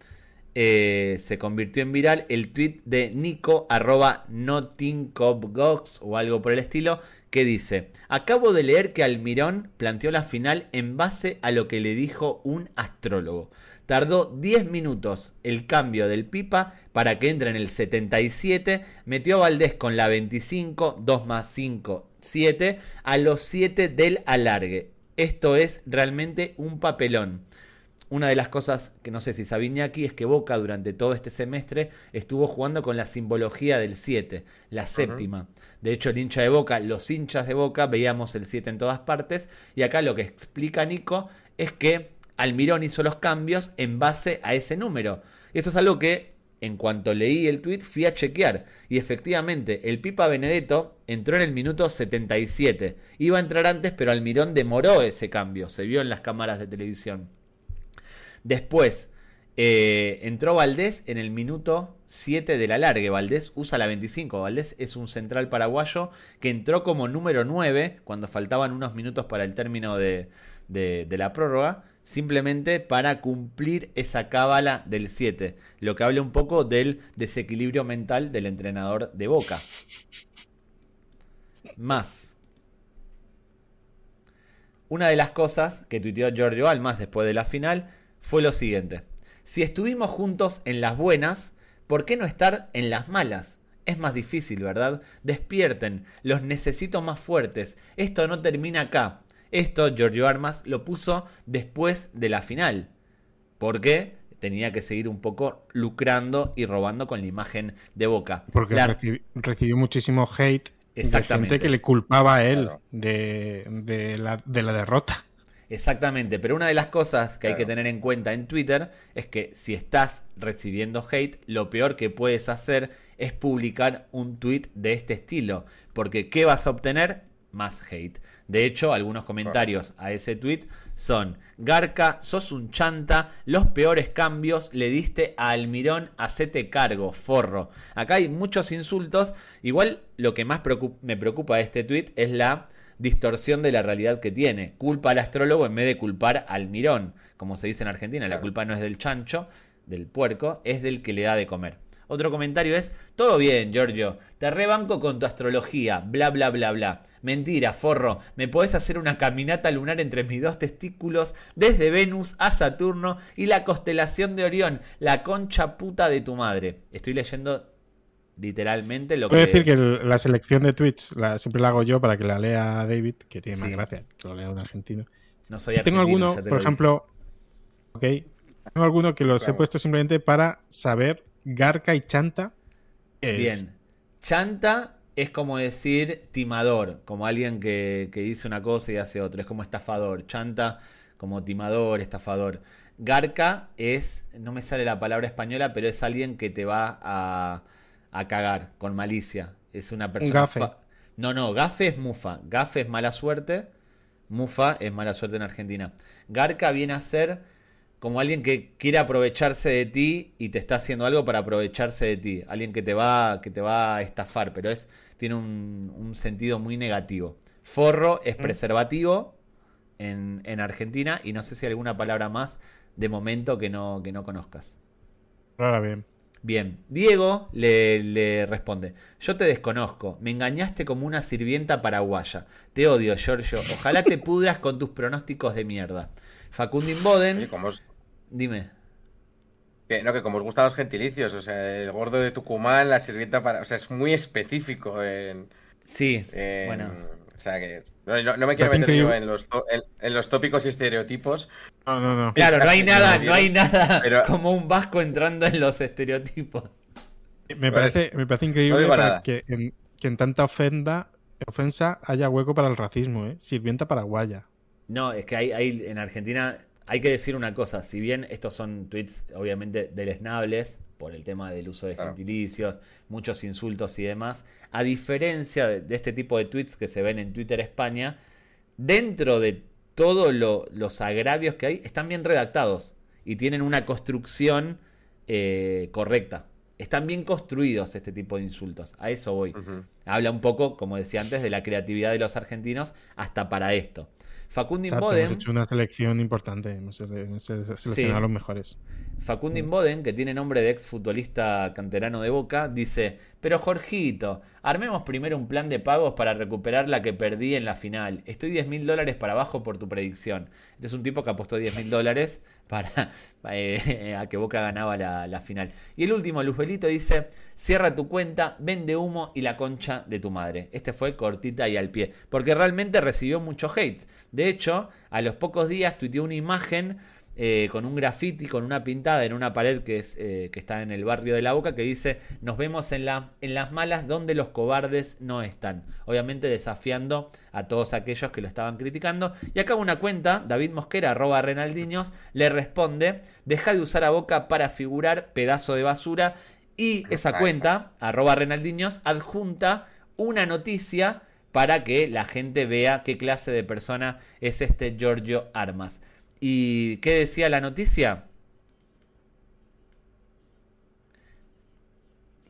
eh, se convirtió en viral el tweet de Nico arroba o algo por el estilo que dice, acabo de leer que Almirón planteó la final en base a lo que le dijo un astrólogo. Tardó 10 minutos el cambio del pipa para que entre en el 77, metió a Valdés con la 25, 2 más 5, 7, a los 7 del alargue. Esto es realmente un papelón. Una de las cosas que no sé si sabía aquí es que Boca durante todo este semestre estuvo jugando con la simbología del 7, la séptima. De hecho, el hincha de Boca, los hinchas de Boca, veíamos el 7 en todas partes. Y acá lo que explica Nico es que Almirón hizo los cambios en base a ese número. Y esto es algo que, en cuanto leí el tweet, fui a chequear. Y efectivamente, el Pipa Benedetto entró en el minuto 77. Iba a entrar antes, pero Almirón demoró ese cambio. Se vio en las cámaras de televisión. Después eh, entró Valdés en el minuto 7 de la largue. Valdés usa la 25. Valdés es un central paraguayo que entró como número 9 cuando faltaban unos minutos para el término de, la prórroga. Simplemente para cumplir esa cábala del 7. Lo que habla un poco del desequilibrio mental del entrenador de Boca. Más. Una de las cosas que tuiteó Giorgio Almas después de la final fue lo siguiente. Si estuvimos juntos en las buenas, ¿por qué no estar en las malas? Es más difícil, ¿verdad? Despierten, los necesito más fuertes. Esto no termina acá. Esto Giorgio Armas lo puso después de la final. ¿Por qué? Tenía que seguir un poco lucrando y robando con la imagen de Boca. Porque recibió muchísimo hate Exactamente. que le culpaba a él de, la, derrota. Exactamente, pero una de las cosas que hay que tener en cuenta en Twitter es que si estás recibiendo hate, lo peor que puedes hacer es publicar un tweet de este estilo, porque ¿qué vas a obtener? Más hate. De hecho, algunos comentarios a ese tweet son: Garca, sos un chanta, los peores cambios le diste a Almirón, hacete cargo, forro. Acá hay muchos insultos. Igual lo que más me preocupa de este tweet es la distorsión de la realidad que tiene. Culpa al astrólogo en vez de culpar al Almirón. Como se dice en Argentina, la culpa no es del chancho, del puerco, es del que le da de comer. Otro comentario es, todo bien, Giorgio, te rebanco con tu astrología, bla, bla, bla, bla. Mentira, forro, me podés hacer una caminata lunar entre mis dos testículos, desde Venus a Saturno y la constelación de Orión, la concha puta de tu madre. Estoy leyendo literalmente lo que... Puedo decir que la selección de tweets la, siempre la hago yo para que la lea David, que tiene más gracia que lo lea un argentino. No soy argentino, Tengo alguno, por ejemplo... Ok. Tengo alguno que los he puesto simplemente para saber Garca y Chanta. Bien. Chanta es como decir timador, como alguien que, dice una cosa y hace otra. Es como estafador. Chanta como timador, estafador. Garca es, no me sale la palabra española, pero es alguien que te va a, a cagar con malicia. Es una persona. No, no, gafe es mufa. Gafe es mala suerte. Mufa es mala suerte en Argentina. Garca viene a ser como alguien que quiere aprovecharse de ti y te está haciendo algo para aprovecharse de ti. Alguien que te va, que te va a estafar, pero es, tiene un, sentido muy negativo. Forro es mm. preservativo en, Argentina y no sé si hay alguna palabra más de momento que no, que no conozcas. Ahora bien. Bien, Diego le, le, responde, yo te desconozco, me engañaste como una sirvienta paraguaya, te odio Giorgio, ojalá te <laughs> pudras con tus pronósticos de mierda. Facundin Boden... Dime. Que, no, que como os gustan los gentilicios, o sea, el gordo de Tucumán, la sirvienta para. O sea, es muy específico en. Sí, bueno. O sea, que. No, me quiero meter yo en los, en, los tópicos y estereotipos. No, no, no. Claro, no hay nada, no hay nada <laughs> como un vasco entrando en los estereotipos. Me parece, me parece increíble que, en, que en tanta ofenda, ofensa haya hueco para el racismo, ¿eh? Sirvienta paraguaya. No, es que hay, hay en Argentina hay que decir una cosa, si bien estos son tweets obviamente deleznables por el tema del uso de gentilicios, muchos insultos y demás, a diferencia de, este tipo de tweets que se ven en Twitter España, dentro de todos los agravios que hay, están bien redactados y tienen una construcción eh, correcta. Están bien construidos este tipo de insultos. A eso voy. Habla un poco, como decía antes, de la creatividad de los argentinos hasta para esto. Facundin Boden. Hemos hecho una selección importante, hemos seleccionado a los mejores. Facundin Boden, que tiene nombre de exfutbolista canterano de Boca, dice: Pero Jorgito, armemos primero un plan de pagos para recuperar la que perdí en la final. Estoy 10 mil dólares para abajo por tu predicción. Este es un tipo que apostó 10 mil dólares para <laughs> eh, a que Boca ganaba la, final. Y el último, Luzbelito, dice: Cierra tu cuenta, vende humo y la concha de tu madre. Este fue cortita y al pie, porque realmente recibió mucho hate. De hecho, a los pocos días tuiteó una imagen eh, con un graffiti, con una pintada en una pared que, es, eh, que está en el barrio de La Boca, que dice, nos vemos en, la, en las malas donde los cobardes no están. Obviamente desafiando a todos aquellos que lo estaban criticando. Y acá una cuenta, David Mosquera, arroba Renaldiños, le responde, deja de usar a Boca para figurar pedazo de basura. Y esa cuenta, arroba Renaldiños, adjunta una noticia para que la gente vea qué clase de persona es este Giorgio Armas. ¿Y qué decía la noticia?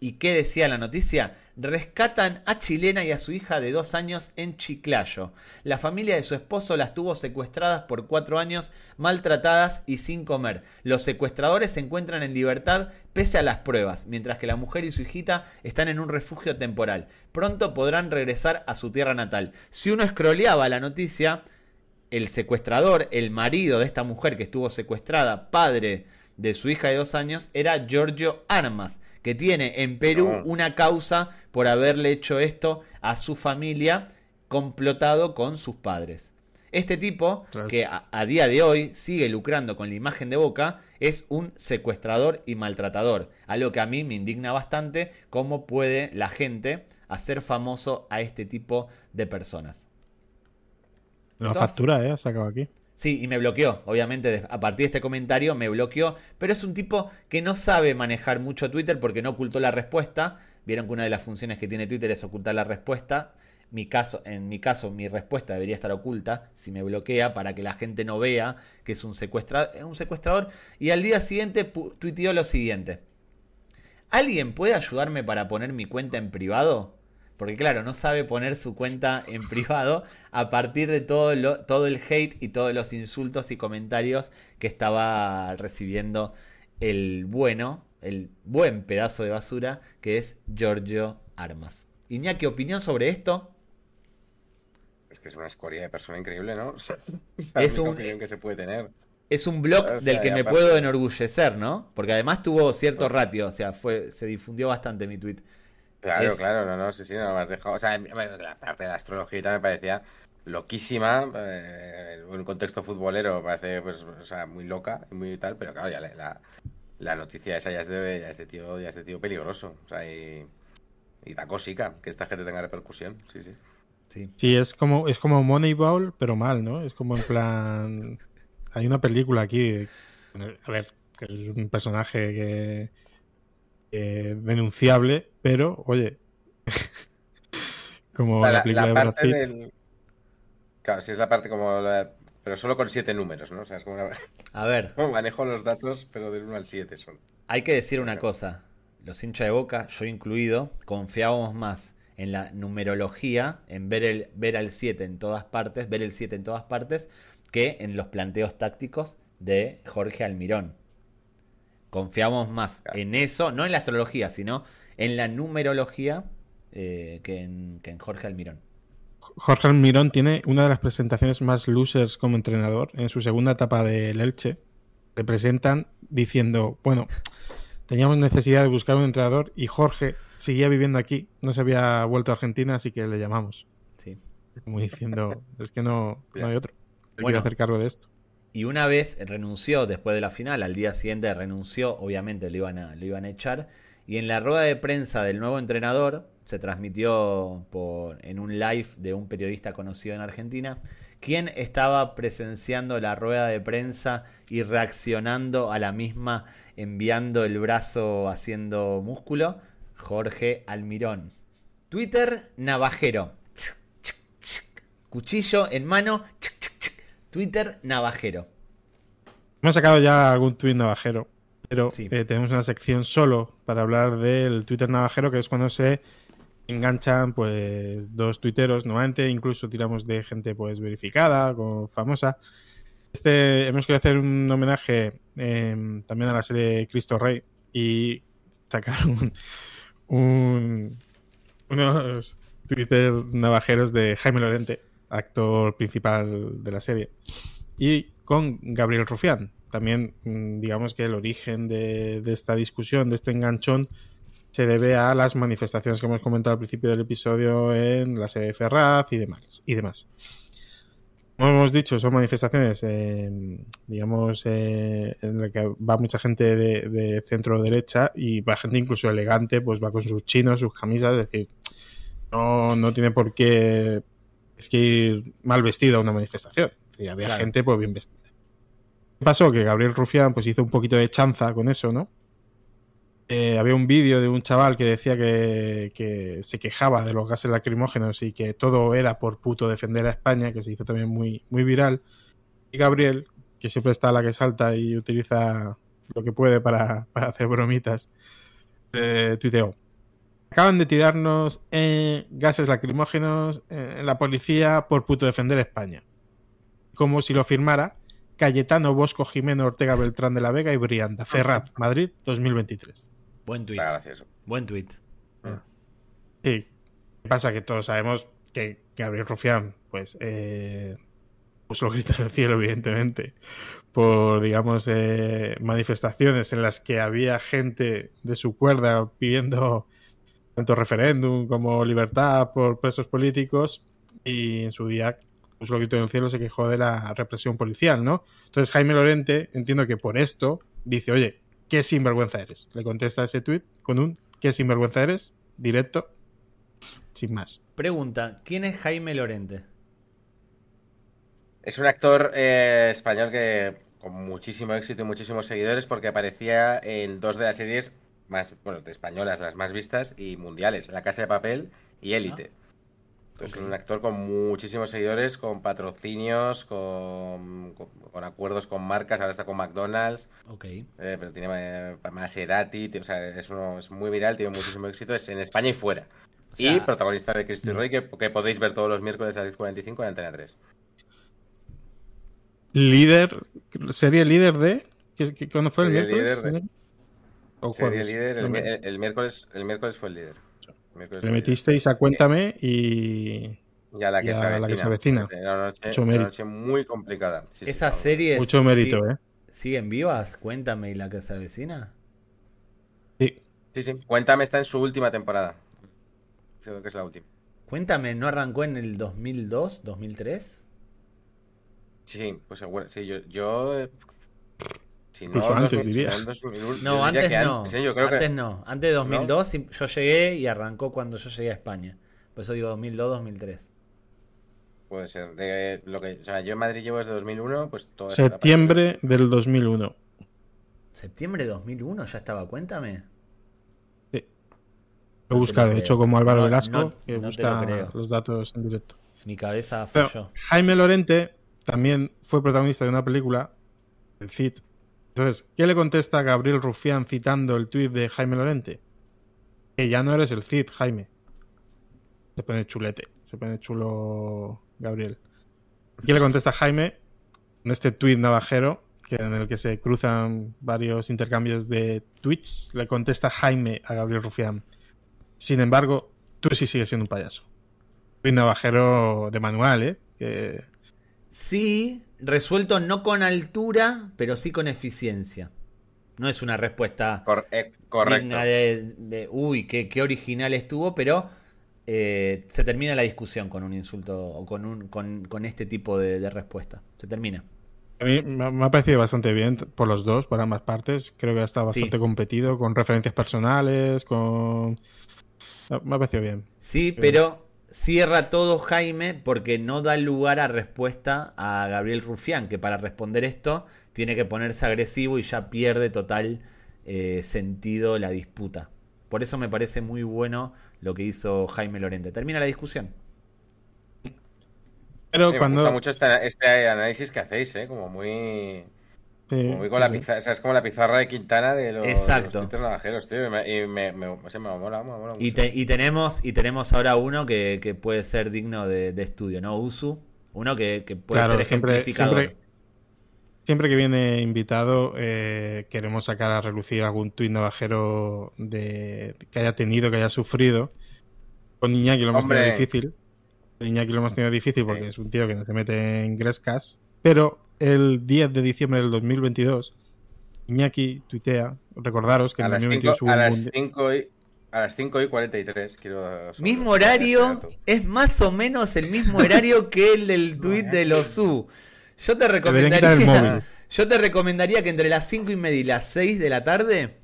¿Y qué decía la noticia? Rescatan a Chilena y a su hija de dos años en Chiclayo. La familia de su esposo las tuvo secuestradas por cuatro años, maltratadas y sin comer. Los secuestradores se encuentran en libertad pese a las pruebas, mientras que la mujer y su hijita están en un refugio temporal. Pronto podrán regresar a su tierra natal. Si uno escroleaba la noticia, el secuestrador, el marido de esta mujer que estuvo secuestrada, padre de su hija de dos años, era Giorgio Armas, que tiene en Perú una causa por haberle hecho esto a su familia, complotado con sus padres. Este tipo, que a, día de hoy sigue lucrando con la imagen de Boca, es un secuestrador y maltratador. Algo que a mí me indigna bastante, cómo puede la gente hacer famoso a este tipo de personas. La factura, ¿eh? Ha sacado aquí. Sí, y me bloqueó, obviamente, a partir de este comentario me bloqueó, pero es un tipo que no sabe manejar mucho Twitter porque no ocultó la respuesta. Vieron que una de las funciones que tiene Twitter es ocultar la respuesta. Mi caso, en mi caso, mi respuesta debería estar oculta si me bloquea para que la gente no vea que es un, secuestra, un secuestrador. Y al día siguiente tuiteó lo siguiente. ¿Alguien puede ayudarme para poner mi cuenta en privado? Porque claro, no sabe poner su cuenta en privado a partir de todo, lo, todo el hate y todos los insultos y comentarios que estaba recibiendo el bueno, el buen pedazo de basura que es Giorgio Armas. Iñaki, ¿opinión sobre esto? Es que es una escoria de persona increíble, ¿no? <laughs> es un opinión que se puede tener. Es un blog del que me puedo enorgullecer, ¿no? Porque además tuvo cierto ratio, o sea, fue, se difundió bastante mi tweet. Claro, claro, no, no, sí, sí, no me has dejado. O sea, la parte de la astrología me parecía loquísima. Eh, en un contexto futbolero parece, pues, o sea, muy loca y muy tal, pero claro, ya la, la, noticia esa ya es de, ya es tío, ya es tío peligroso. O sea, y, y da cosica que esta gente tenga repercusión, sí, sí. Sí. sí, es como, es como Moneyball, pero mal, ¿no? Es como en plan. Hay una película aquí. A ver, que es un personaje que eh, denunciable, pero oye, <laughs> como la, película de Brad Pitt. Claro, si es la parte como Pero solo con siete números, ¿no? O sea, es como A ver. <laughs> manejo los datos, pero del 1 al 7 son. Hay que decir una cosa. Los hinchas de boca, yo incluido, confiábamos más en la numerología, en ver, el, ver al 7 en todas partes, ver el 7 en todas partes, que en los planteos tácticos de Jorge Almirón. Confiamos más en eso, no en la astrología, sino en la numerología eh, que, en, Jorge Almirón. Jorge Almirón tiene una de las presentaciones más losers como entrenador. En su segunda etapa del Elche, le presentan diciendo, bueno, teníamos necesidad de buscar un entrenador y Jorge seguía viviendo aquí, no se había vuelto a Argentina, así que le llamamos. Sí. Como diciendo, es que no, hay otro. Voy a hacer cargo de esto. Y una vez renunció después de la final, al día siguiente renunció, obviamente lo iban a, lo iban a echar. Y en la rueda de prensa del nuevo entrenador, se transmitió en un live de un periodista conocido en Argentina, quien estaba presenciando la rueda de prensa y reaccionando a la misma, enviando el brazo haciendo músculo, Jorge Almirón. Twitter navajero. Cuchillo en mano. Twitter navajero. Hemos sacado ya algún tweet navajero, pero eh, tenemos una sección solo para hablar del Twitter navajero, que es cuando se enganchan pues dos tuiteros, normalmente incluso tiramos de gente pues verificada, o famosa. Este hemos querido hacer un homenaje em, también a la serie Cristo Rey y sacar un, unos Twitter navajeros de Jaime Lorente actor principal de la serie. Y con Gabriel Rufián. También, mm, digamos que el origen de, esta discusión, de este enganchón, se debe a las manifestaciones que hemos comentado al principio del episodio en la sede de Ferraz y demás. Y demás. Como hemos dicho, son manifestaciones, digamos, eh, en las que va mucha gente de, de, centro derecha y va gente incluso elegante, pues va con sus chinos, sus camisas, es decir, no, no tiene por qué es que ir mal vestido a una manifestación. Y había gente pues bien vestida. ¿Qué pasó? Que Gabriel Rufián pues hizo un poquito de chanza con eso, ¿no? Eh, había un vídeo de un chaval que decía que, se quejaba de los gases lacrimógenos y que todo era por puto defender a España, que se hizo también muy, muy viral. Y Gabriel, que siempre está a la que salta y utiliza lo que puede para, hacer bromitas, eh, tuiteó. Acaban de tirarnos eh, gases lacrimógenos en la policía por puto defender España. Como si lo firmara Cayetano Bosco Jimeno Ortega Beltrán de la Vega y Brianda. Ferrat, Madrid, 2023. Buen tuit. Gracias. Buen tuit. Ah. Sí. Pasa que todos sabemos que Gabriel Rufián, pues, eh, puso grito en el cielo, evidentemente, por, digamos, eh, manifestaciones en las que había gente de su cuerda pidiendo tanto referéndum como libertad por presos políticos y en su día pues lo en el cielo se quejó de la represión policial, ¿no? Entonces Jaime Lorente entiendo que por esto dice, oye, qué sinvergüenza eres. Le contesta ese tuit con un qué sinvergüenza eres, directo. sin más. Pregunta, ¿quién es Jaime Lorente? Es un actor eh, español que con muchísimo éxito y muchísimos seguidores porque aparecía en dos de las series más, bueno, de españolas, las más vistas y mundiales, La Casa de Papel y Élite. Es un actor con muchísimos seguidores, con patrocinios, con, con, con acuerdos con marcas, ahora está con McDonald's, Ok. eh, pero tiene eh, Maserati, o sea, es, uno, es muy viral, tiene muchísimo éxito, es en España y fuera. O sea, y protagonista de Cristo y Mm. Roy, que, que podéis ver todos los miércoles a las 10.45 en Antena 3. Líder, serie líder de. ¿qué- qué- ¿Cuándo fue el miércoles? líder de- Sería líder, el, miércoles, el miércoles fue el líder. Le metisteis a Cuéntame y. Y a la que, y a se, avecina. la que se avecina. Era una noche, Mucho una mérito. noche muy complicada. Sí, Mucho mérito, ¿eh? ¿Siguen vivas? Cuéntame, ¿y la que se avecina? Sí. Sí, sí. Cuéntame, está en su última temporada. Creo que es la última. Cuéntame, ¿no arrancó en el 2002, 2003? Sí, pues seguro. Sí, yo. yo si no, Incluso antes, 2000, si diría. no, en 2001, yo No, diría antes que no. antes. Yo creo antes que... no. Antes de 2002 y- yo llegué y arrancó cuando yo llegué a España. Por eso digo 2002, 2003. Puede ser. De lo que, o sea, yo en Madrid llevo desde 2001, pues todo. Septiembre del 2001. ¿Septiembre de 2001 ya estaba? Cuéntame. Lo he te buscado, lo de hecho, como Álvaro No, Velasco, no- que no te lo busca creo. los datos en directo. Mi cabeza Pero falló. Jaime Lorente también fue protagonista de una película, El Cid. Entonces, ¿qué le contesta Gabriel Rufián citando el tuit de Jaime Lorente? Que ya no eres el Cid, Jaime. Se pone chulete, se pone chulo Gabriel. ¿Qué le contesta Jaime en este tuit navajero que en el que se cruzan varios intercambios de tweets? Le contesta Jaime a Gabriel Rufián. Sin embargo, tú sí sigues siendo un payaso. Tuit navajero de manual, ¿eh? Que Sí, resuelto no con altura, pero sí con eficiencia. No es una respuesta Cor- eh, correcto. digna de, de, uy, qué, qué original estuvo, pero eh, se termina la discusión con un insulto o con, un, con, con este tipo de, de respuesta. Se termina. A mí me ha parecido bastante bien por los dos, por ambas partes. Creo que ha estado Sí. bastante competido, con referencias personales, con... Me ha parecido bien. Sí, pero cierra todo Jaime porque no da lugar a respuesta a Gabriel Rufián, que para responder esto tiene que ponerse agresivo y ya pierde total eh, sentido la disputa. Por eso me parece muy bueno lo que hizo Jaime Lorente. Termina la discusión. Pero Sí, Me cuando... gusta mucho este, este análisis que hacéis, ¿eh? Como muy... Sí, como con la sí. pizarra, o sea, es como la pizarra de Quintana de los, Exacto. de los tío. Y me, y me, me, me mola, mola Y, te- y tenemos, y tenemos ahora uno que, que puede ser digno de, de estudio, ¿no? Usu. Uno que, que puede Claro, ser siempre, ejemplificador. siempre, siempre que viene invitado eh, queremos sacar a relucir algún tuit navajero de, que haya tenido, que haya sufrido. Con Iñaki lo hemos Hombre. tenido difícil. Iñaki lo hemos tenido difícil porque Sí. es un tío que no se mete en grescas. Pero el 10 de diciembre del 2022, Iñaki tuitea, recordaros que a en las 2022 5 hubo a un las mundial- 5 y, a las 5 y 43, quiero... Mismo horario, es más o menos el mismo horario que el del <laughs> tweet de los U. Yo te recomendaría, <laughs> móvil. yo te recomendaría que entre las 5 y media y las 6 de la tarde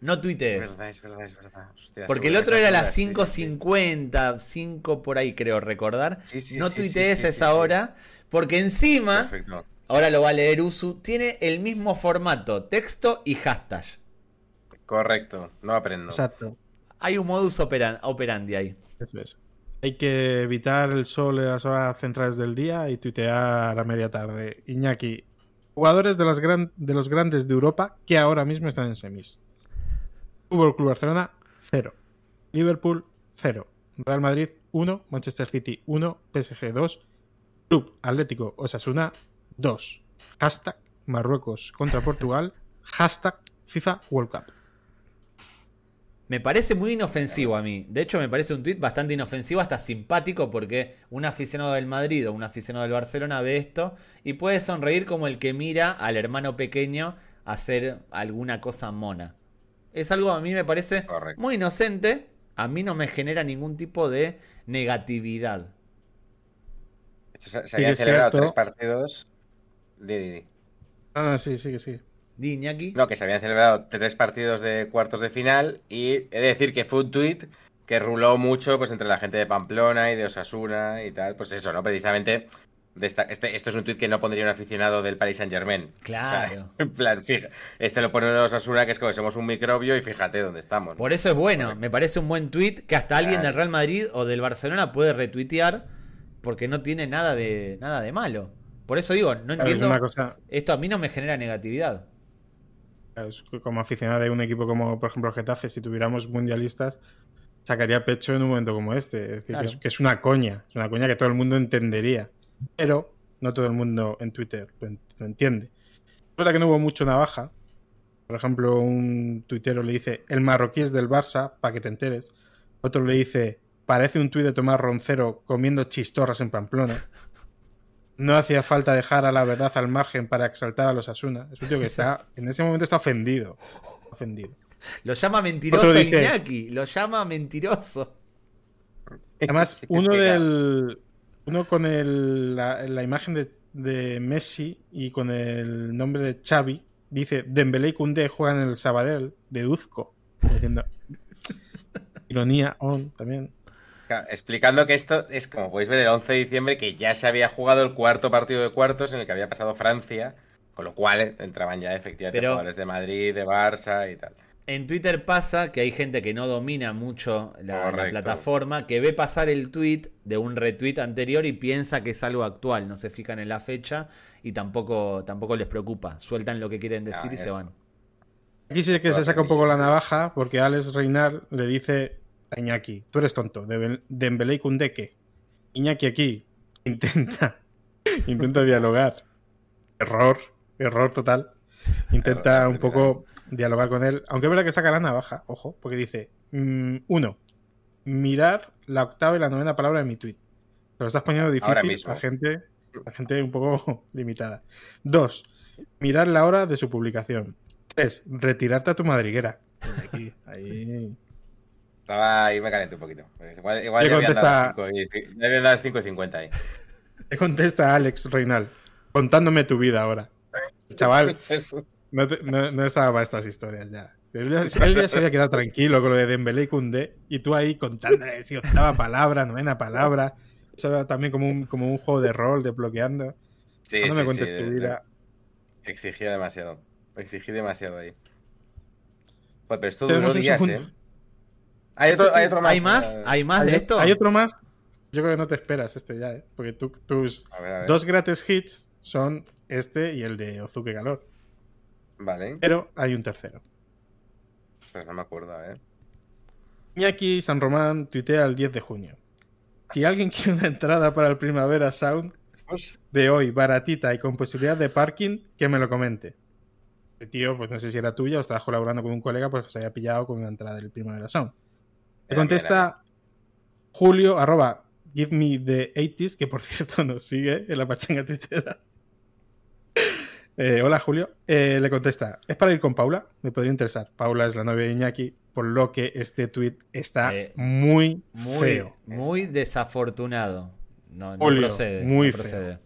no Es tuitees. verdad, es verdad, es verdad. Hostia, Porque el otro era a las sí, sí, sí. 5.50, 5 por ahí creo recordar. Sí, sí, no sí, tuitees sí, a sí, esa sí. hora, porque encima, Perfecto. Ahora lo va a leer Usu, tiene el mismo formato, texto y hashtag. Correcto, no aprendo. Exacto. Hay un modus operan- operandi ahí. Eso es. Hay que evitar el sol en las horas centrales del día y tuitear a media tarde. Iñaki, jugadores de, las gran- de los grandes de Europa que ahora mismo están en semis. Fútbol Club Barcelona, 0. Liverpool, 0. Real Madrid, 1. Manchester City, 1. PSG, 2. Club Atlético Osasuna, 2. Hashtag Marruecos contra Portugal. Hashtag FIFA World Cup. Me parece muy inofensivo a mí. De hecho, me parece un tweet bastante inofensivo, hasta simpático, porque un aficionado del Madrid o un aficionado del Barcelona ve esto y puede sonreír como el que mira al hermano pequeño hacer alguna cosa mona. Es algo a mí me parece Correcto. muy inocente. A mí no me genera ningún tipo de negatividad. Se, se habían celebrado cierto. tres partidos. Di, di, di. Ah, sí, sí, que sí. Di, Iñaki. No, que se habían celebrado tres partidos de cuartos de final y he de decir que fue un tuit que ruló mucho pues entre la gente de Pamplona y de Osasuna y tal. Pues eso, ¿no? Precisamente este, esto es un tuit que no pondría un aficionado del Paris Saint Germain. Claro. <laughs> en plan, fija, este lo pone Osasuna, que es como somos un microbio y fíjate dónde estamos. Por eso es bueno, me parece un buen tuit que hasta alguien del Real Madrid o del Barcelona puede retuitear porque no tiene nada de, nada de malo. Por eso digo, no entiendo. Esto a mí no me genera negatividad. Como aficionado de un equipo como, por ejemplo, Getafe, si tuviéramos mundialistas, sacaría pecho en un momento como este. Es decir, que, es, una coña. Es una coña que todo el mundo entendería. Pero no todo el mundo en Twitter lo, entiende. Es verdad que no hubo mucho navaja. Por ejemplo, un tuitero le dice: El marroquí es del Barça, para que te enteres. Otro le dice: Parece un tuit de Tomás Roncero comiendo chistorras en Pamplona. No hacía falta dejar a la verdad al margen para exaltar a los Asuna. Es un tío que está, <laughs> en ese momento está ofendido. Ofendido. Lo llama mentiroso Iñaki. Lo llama mentiroso. Además, uno del. Uno con el, la, imagen de, de, Messi y con el nombre de Xavi. Dice: Dembélé y Koundé juegan en el Sabadell. Deduzco. Diciendo. <laughs> Ironía on también explicando que esto es, como podéis ver, el 11 de diciembre, que ya se había jugado el cuarto partido de cuartos en el que había pasado Francia, con lo cual eh, entraban ya efectivamente jugadores de Madrid, de Barça y tal. En Twitter pasa que hay gente que no domina mucho la, plataforma, que ve pasar el tweet de un retweet anterior y piensa que es algo actual, no se fijan en la fecha y tampoco, tampoco les preocupa, sueltan lo que quieren decir y se van. Aquí sí que se saca un poco la navaja porque Alex Reinar le dice Iñaki, tú eres tonto, de Dembélé y Kundeke. Iñaki aquí <laughs> intenta, intenta dialogar. Error, error total. Intenta un poco dialogar con él, aunque es verdad que saca la navaja, ojo, porque dice, mm, uno, mirar la octava y la novena palabra de mi tweet. lo estás poniendo difícil a gente, a gente un poco <laughs> limitada. Dos, mirar la hora de su publicación. Tres, retirarte a tu madriguera. Aquí, ahí. Estaba ahí, me calenté un poquito. Igual, igual ya contesta... habían dado 5 y 50 ahí. <laughs> ¿Qué contesta Alex Reinal? Contándome tu vida ahora. Chaval, no, no, estaba para estas historias ya. Él, ya se había quedado tranquilo con lo de Dembélé y Koundé y tú ahí contándole si octava palabra, novena palabra. Eso era también como un, como un juego de rol, de bloqueando. Sí, no me cuentes tu vida. Exigía demasiado. Exigí demasiado ahí. Pues, pero esto duró días, ¿eh? Hay otro, más. ¿Hay más? ¿Hay más de esto? Hay otro más. Yo creo que no te esperas este ya, ¿eh? Porque tus dos gratis hits son este y el de Ozuke Calor. Vale. Pero hay un tercero. no me acuerdo, ¿eh? Iñaki San Román tuitea el 10 de junio. Si alguien quiere una entrada para el Primavera Sound de hoy, baratita y con posibilidad de parking, que me lo comente. El tío, pues no sé si era tuya o estabas colaborando con un colega, pues se había pillado con una entrada del Primavera Sound. Le contesta Julio, arroba, give me the 80s, que por <laughs> cierto nos sigue en la pachanga twittera. Eh, hola Julio. Eh, le contesta, ¿es para ir con Paula? Me podría interesar. Paula es la novia de Iñaki, por lo que este tweet está eh, muy, feo. Muy desafortunado. No, procede. Muy Feo.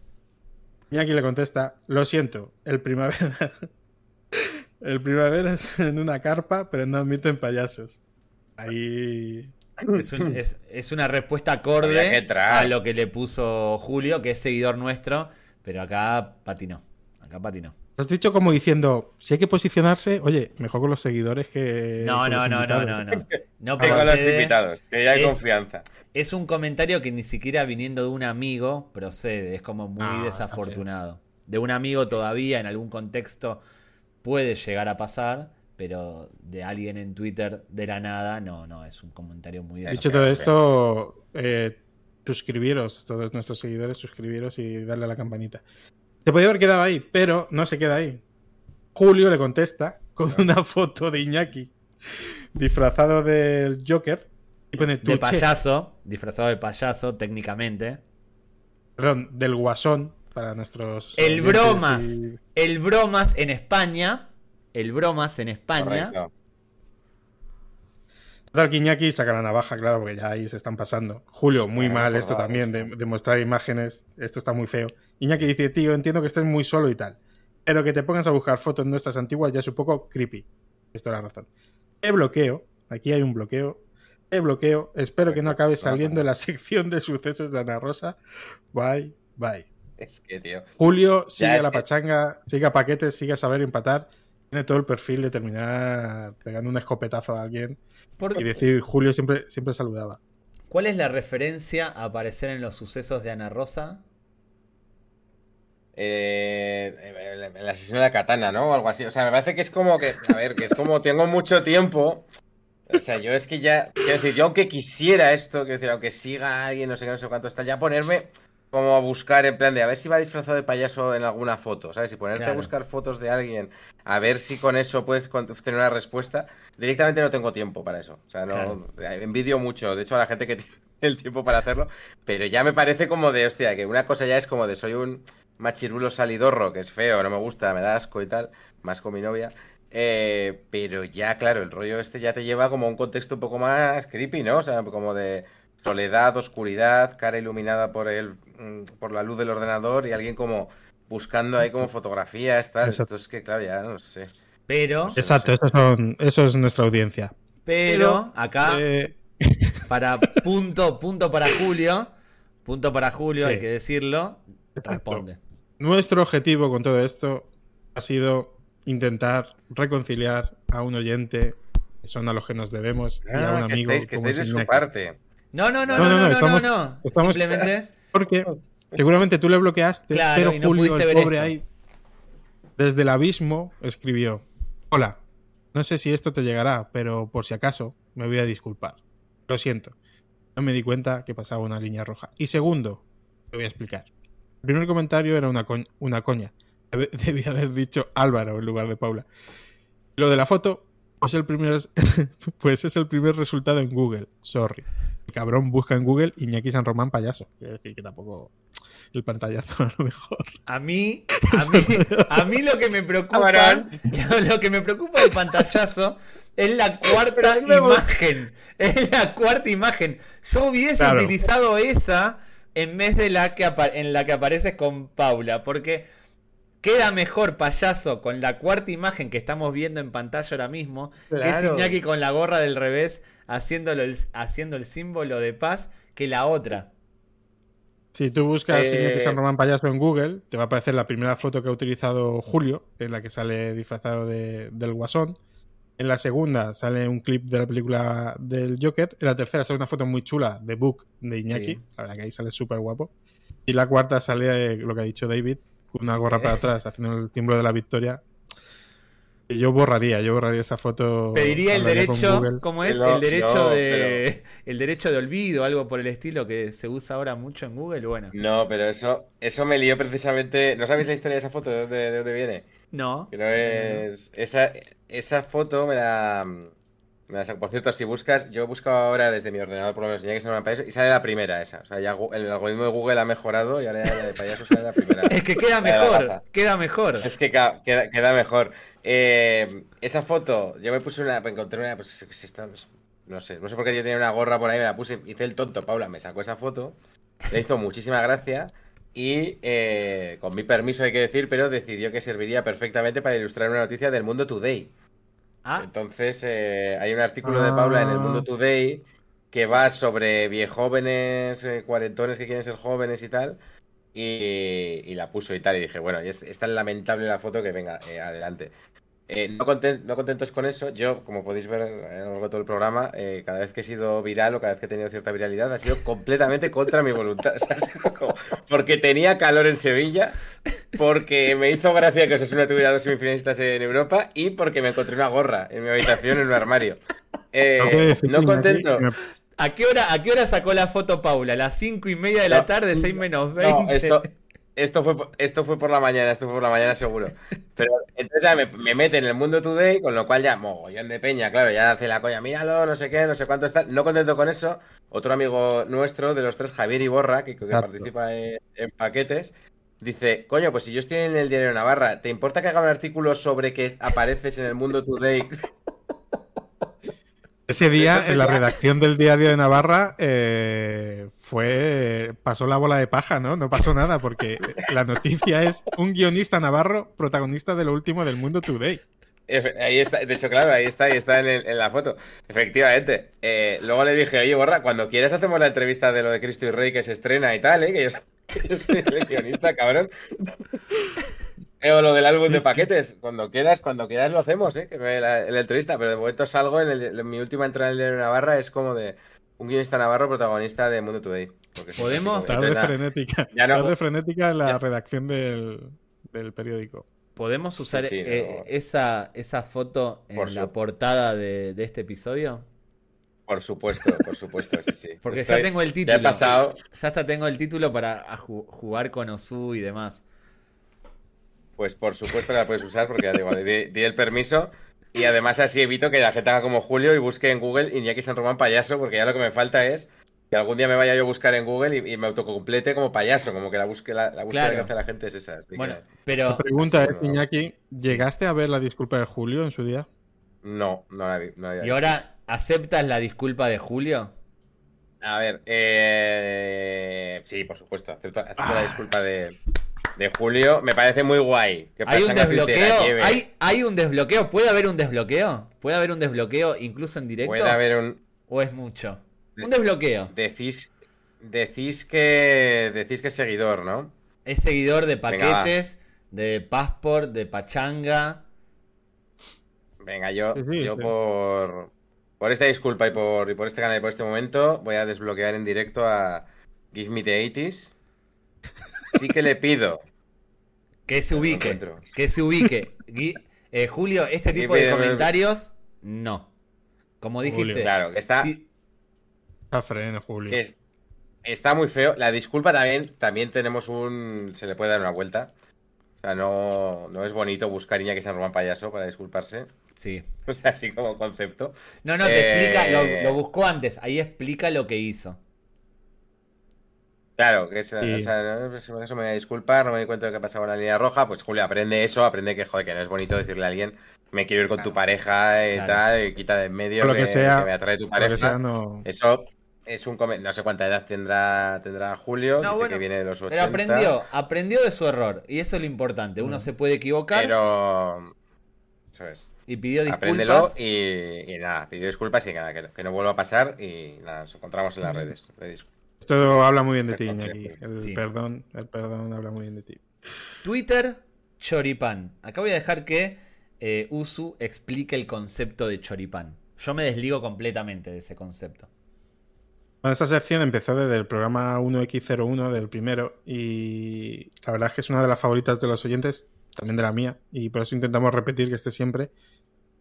Iñaki le contesta, lo siento, el primavera... <laughs> el primavera es en una carpa, pero no admiten payasos. Ahí. Es, una respuesta acorde a lo que le puso Julio, que es seguidor nuestro, pero acá patinó. Acá patinó. Lo has dicho como diciendo, si hay que posicionarse, oye, mejor con los seguidores que. No, no, no, no, no, no. <laughs> No con los invitados, que ya hay confianza. Es un comentario que ni siquiera viniendo de un amigo procede, es como muy ah, desafortunado. De un amigo todavía, en algún contexto, puede llegar a pasar pero de alguien en Twitter de la nada, no, no, es un comentario muy... Dicho todo esto, eh, suscribiros, todos nuestros seguidores, suscribiros y darle a la campanita. Se podía haber quedado ahí, pero no se queda ahí. Julio le contesta con una foto de Iñaki disfrazado del Joker y pone De payaso, disfrazado de payaso técnicamente. Perdón, del guasón para nuestros... El bromas, el bromas en España el bromas en España. Total, Iñaki saca la navaja, claro, porque ya ahí se están pasando. Julio, muy mal esto también, de, mostrar imágenes. Esto está muy feo. Iñaki dice, tío, entiendo que estés muy solo y tal. Pero que te pongas a buscar fotos nuestras antiguas ya es un poco creepy. Esto es la razón. El bloqueo, aquí hay un bloqueo, Te bloqueo. Espero que no acabe saliendo en la sección de sucesos de Ana Rosa. Bye, bye. Es que, tío. Julio sigue a la que- pachanga, sigue a paquetes, sigue a saber empatar. Tiene todo el perfil de terminar pegando un escopetazo a alguien Por- y decir Julio siempre, siempre saludaba. ¿Cuál es la referencia a aparecer en los sucesos de Ana Rosa? Eh, el asesino de la katana, ¿no? O algo así. O sea, me parece que es como que, a ver, que es como tengo mucho tiempo. O sea, yo es que ya, quiero decir, yo aunque quisiera esto, quiero decir, aunque siga alguien, no sé qué, no sé cuánto está, ya ponerme como a buscar en plan de a ver si va disfrazado de payaso en alguna foto, ¿sabes? Y ponerte Claro. a buscar fotos de alguien, a ver si con eso puedes tener una respuesta. Directamente no tengo tiempo para eso. O sea, no, envidio mucho, de hecho, a la gente que <laughs> tiene el tiempo para hacerlo, pero ya me parece como de, hostia, que una cosa ya es como de soy un machirulo salidorro, que es feo, no me gusta, me da asco y tal, más con mi novia. Eh, pero ya, claro, el rollo este ya te lleva como a un contexto un poco más creepy, ¿no? O sea, como de soledad, oscuridad, cara iluminada por el, mm, por la luz del ordenador y alguien como buscando ahí como fotografías, tal. Exacto. Esto es que, claro, ya no sé. Pero, Exacto, eso, son, eso es nuestra audiencia. pero, acá, Eh, <laughs> para punto, punto para Julio, punto para Julio, Sí. hay que decirlo, Exacto. responde. nuestro objetivo con todo esto ha sido intentar reconciliar a un oyente, que son a los que nos debemos, y a un Ah, que amigo que como estáis de su parte. No, no, no, No, no, no, no, estamos- no. estamos- Simplemente, Porque seguramente tú le bloqueaste, Claro, pero Julio, el pobre esto. ahí, desde el abismo, escribió: Hola, no sé si esto te llegará, pero por si acaso me voy a disculpar. Lo siento, no me di cuenta que pasaba una línea roja. Y segundo, te voy a explicar. El primer comentario era una, una coña. <laughs> Debía haber dicho Álvaro en lugar de Paula. Lo de la foto, pues, el primer, <laughs> pues es el primer resultado en Google. Sorry. Cabrón busca en Google Iñaki San Román payaso. Quiero decir que tampoco el pantallazo <laughs> a lo mejor. a mí, a mí, a mí lo que me preocupa, <laughs> lo que me preocupa del pantallazo es la cuarta imagen. <laughs> Es la cuarta imagen. Yo hubiese Claro. utilizado esa en vez de la que en la que apareces con Paula, porque queda mejor payaso con la cuarta imagen que estamos viendo en pantalla ahora mismo, que es. Iñaki con la gorra del revés haciéndolo el- haciendo el símbolo de paz que la otra. Si tú buscas Eh, Iñaki San Román payaso en Google, te va a aparecer la primera foto que ha utilizado Julio, en la que sale disfrazado de- del guasón. En la segunda sale un clip de la película del Joker. En la tercera sale una foto muy chula de Book de Iñaki. Sí. La verdad que ahí sale súper guapo. Y la cuarta sale eh, lo que ha dicho David, con una gorra para atrás, haciendo el símbolo de la victoria. Y yo borraría, yo borraría esa foto. Pediría el derecho. ¿cómo es? El derecho no, de el derecho de olvido, algo por el estilo que se usa ahora mucho en Google, bueno. No, pero eso, eso me lió precisamente. ¿No sabéis la historia de esa foto? ¿De dónde, de dónde viene? No. No es. Esa, esa foto me la. Por cierto, si buscas, yo he buscado ahora desde mi ordenador por lo menos que se llama payaso y sale la primera esa. O sea, ya el algoritmo de Google ha mejorado y ahora ya la de payaso sale la primera. <laughs> Es que queda mejor, queda mejor. Es que queda, queda mejor. Eh, esa foto, yo me puse una, encontré una, pues, es esta, pues, no sé, no sé por qué yo tenía una gorra por ahí, me la puse, hice el tonto, Paula me sacó esa foto, le hizo muchísima gracia y eh, con mi permiso hay que decir, pero decidió que serviría perfectamente para ilustrar una noticia del Mundo Today. Ah, Entonces eh, hay un artículo de Paula en el Mundo Ah. Today que va sobre viejóvenes, eh, cuarentones que quieren ser jóvenes y tal. Y, y la puso y tal. Y dije, bueno, es, es tan lamentable la foto que venga, eh, adelante. Eh, no, conten- no contentos con eso, yo, como podéis ver a lo largo de todo el programa, eh, cada vez que he sido viral o cada vez que he tenido cierta viralidad, ha sido completamente contra mi voluntad. <laughs> O sea, ha sido como- porque tenía calor en Sevilla, porque me hizo gracia que Osasuna tuviera dos semifinalistas en Europa y porque me encontré una gorra en mi habitación en un armario. Eh, no contento. ¿a qué hora, a qué hora sacó la foto Paula? A las cinco y media de la No, tarde, seis menos 20. No, esto, esto, fue, por- esto fue por la mañana, esto fue por la mañana seguro. Pero entonces ya me, me mete en el mundo today, con lo cual ya mogollón de peña, claro, ya hace la coña, míralo, no sé qué, no sé cuánto está. No contento con eso, otro amigo nuestro de los tres, Javier Iborra, que, que participa en, en paquetes, dice, coño, pues si yo estoy en el diario Navarra, ¿te importa que haga un artículo sobre que apareces en el mundo today? Ese día, en la redacción del diario de Navarra, eh, fue. pasó la bola de paja, ¿no? No pasó nada, porque la noticia es un guionista navarro protagonista de lo último del mundo today. Ahí está, de hecho, claro, ahí está, ahí está en, la foto. Efectivamente. Eh, luego le dije, oye, Borra, cuando quieras hacemos la entrevista de lo de Cristo y Rey que se estrena y tal, ¿eh? Que yo, soy el guionista, cabrón. Eh, o lo del álbum de paquetes. Cuando quieras, cuando quieras lo hacemos, ¿eh? Que me la, entrevista. Pero de momento salgo en, mi última entrada en el de Navarra es como de un guionista navarro protagonista de Mundo Today. Podemos. Tarde frenética. Ya no, frenética en la redacción del, del periódico. ¿Podemos usar eh, esa, esa foto en la portada de, este episodio? Por supuesto, por supuesto, sí, sí. <laughs> Porque ya tengo el título. Ya, pasado. ya hasta tengo el título para jugar con Osu y demás. Pues por supuesto la puedes usar porque ya digo, di, el permiso. Y además así evito que la gente haga como Julio y busque en Google Iñaki San Román payaso, porque ya lo que me falta es que algún día me vaya yo a buscar en Google y, me autocomplete como payaso, como que la, busque, la, búsqueda que hace la gente es esa. Bueno, pero... La pregunta es, Iñaki, ¿llegaste a ver la disculpa de Julio en su día? No, no la vi. ¿Y ahora aceptas la disculpa de Julio? A ver, eh... sí, por supuesto, acepto, la ah. disculpa de, Julio. Me parece muy guay. hay un desbloqueo, hay, hay un desbloqueo, ¿puede haber un desbloqueo? ¿Puede haber un desbloqueo incluso en directo? Puede haber un... ¿O es mucho? Un desbloqueo. Decís, decís que decís que es seguidor, ¿no? Es seguidor de paquetes, de passport, de pachanga. Venga, yo, yo por, por esta disculpa y por, y por este canal y por este momento voy a desbloquear en directo a Give Me the 80s. Sí que le pido. Que se ubique. que se ubique. Eh, Julio, este tipo de comentarios, no. Como dijiste, claro, está, Está freno, Julio. está muy feo. La disculpa también, también tenemos un. Se le puede dar una vuelta. O sea, no, no es bonito buscar niña que se roban payaso para disculparse. Sí. <laughs> O sea, así como concepto. No, no, te explica, lo, eh, buscó antes. Ahí explica lo que hizo. Claro, que eso, o sea, eso me voy a disculpar, no me di cuenta de que pasaba en la línea roja. Pues Julio, aprende eso, aprende que, joder, que no es bonito decirle a alguien, me quiero ir con tu pareja y tal, y quita de en medio lo que, sea, me atrae tu pareja. Eso es un no sé cuánta edad tendrá tendrá Julio, dice que viene de los 80. Pero aprendió, aprendió de su error y eso es lo importante. Uno mm. se puede equivocar. Pero eso es. Y pidió disculpas. Apréndelo y, nada, pidió disculpas y nada, que, no vuelva a pasar y nada, nos encontramos en las redes. Esto habla muy bien de ti, Iñaki. El perdón, el perdón habla muy bien de ti. Twitter, choripán. Acá voy a dejar que eh, Usu explique el concepto de choripán. Yo me desligo completamente de ese concepto. Bueno, esta sección empezó desde el programa 1X01 del primero y la verdad es que es una de las favoritas de los oyentes, también de la mía, y por eso intentamos repetir que esté siempre.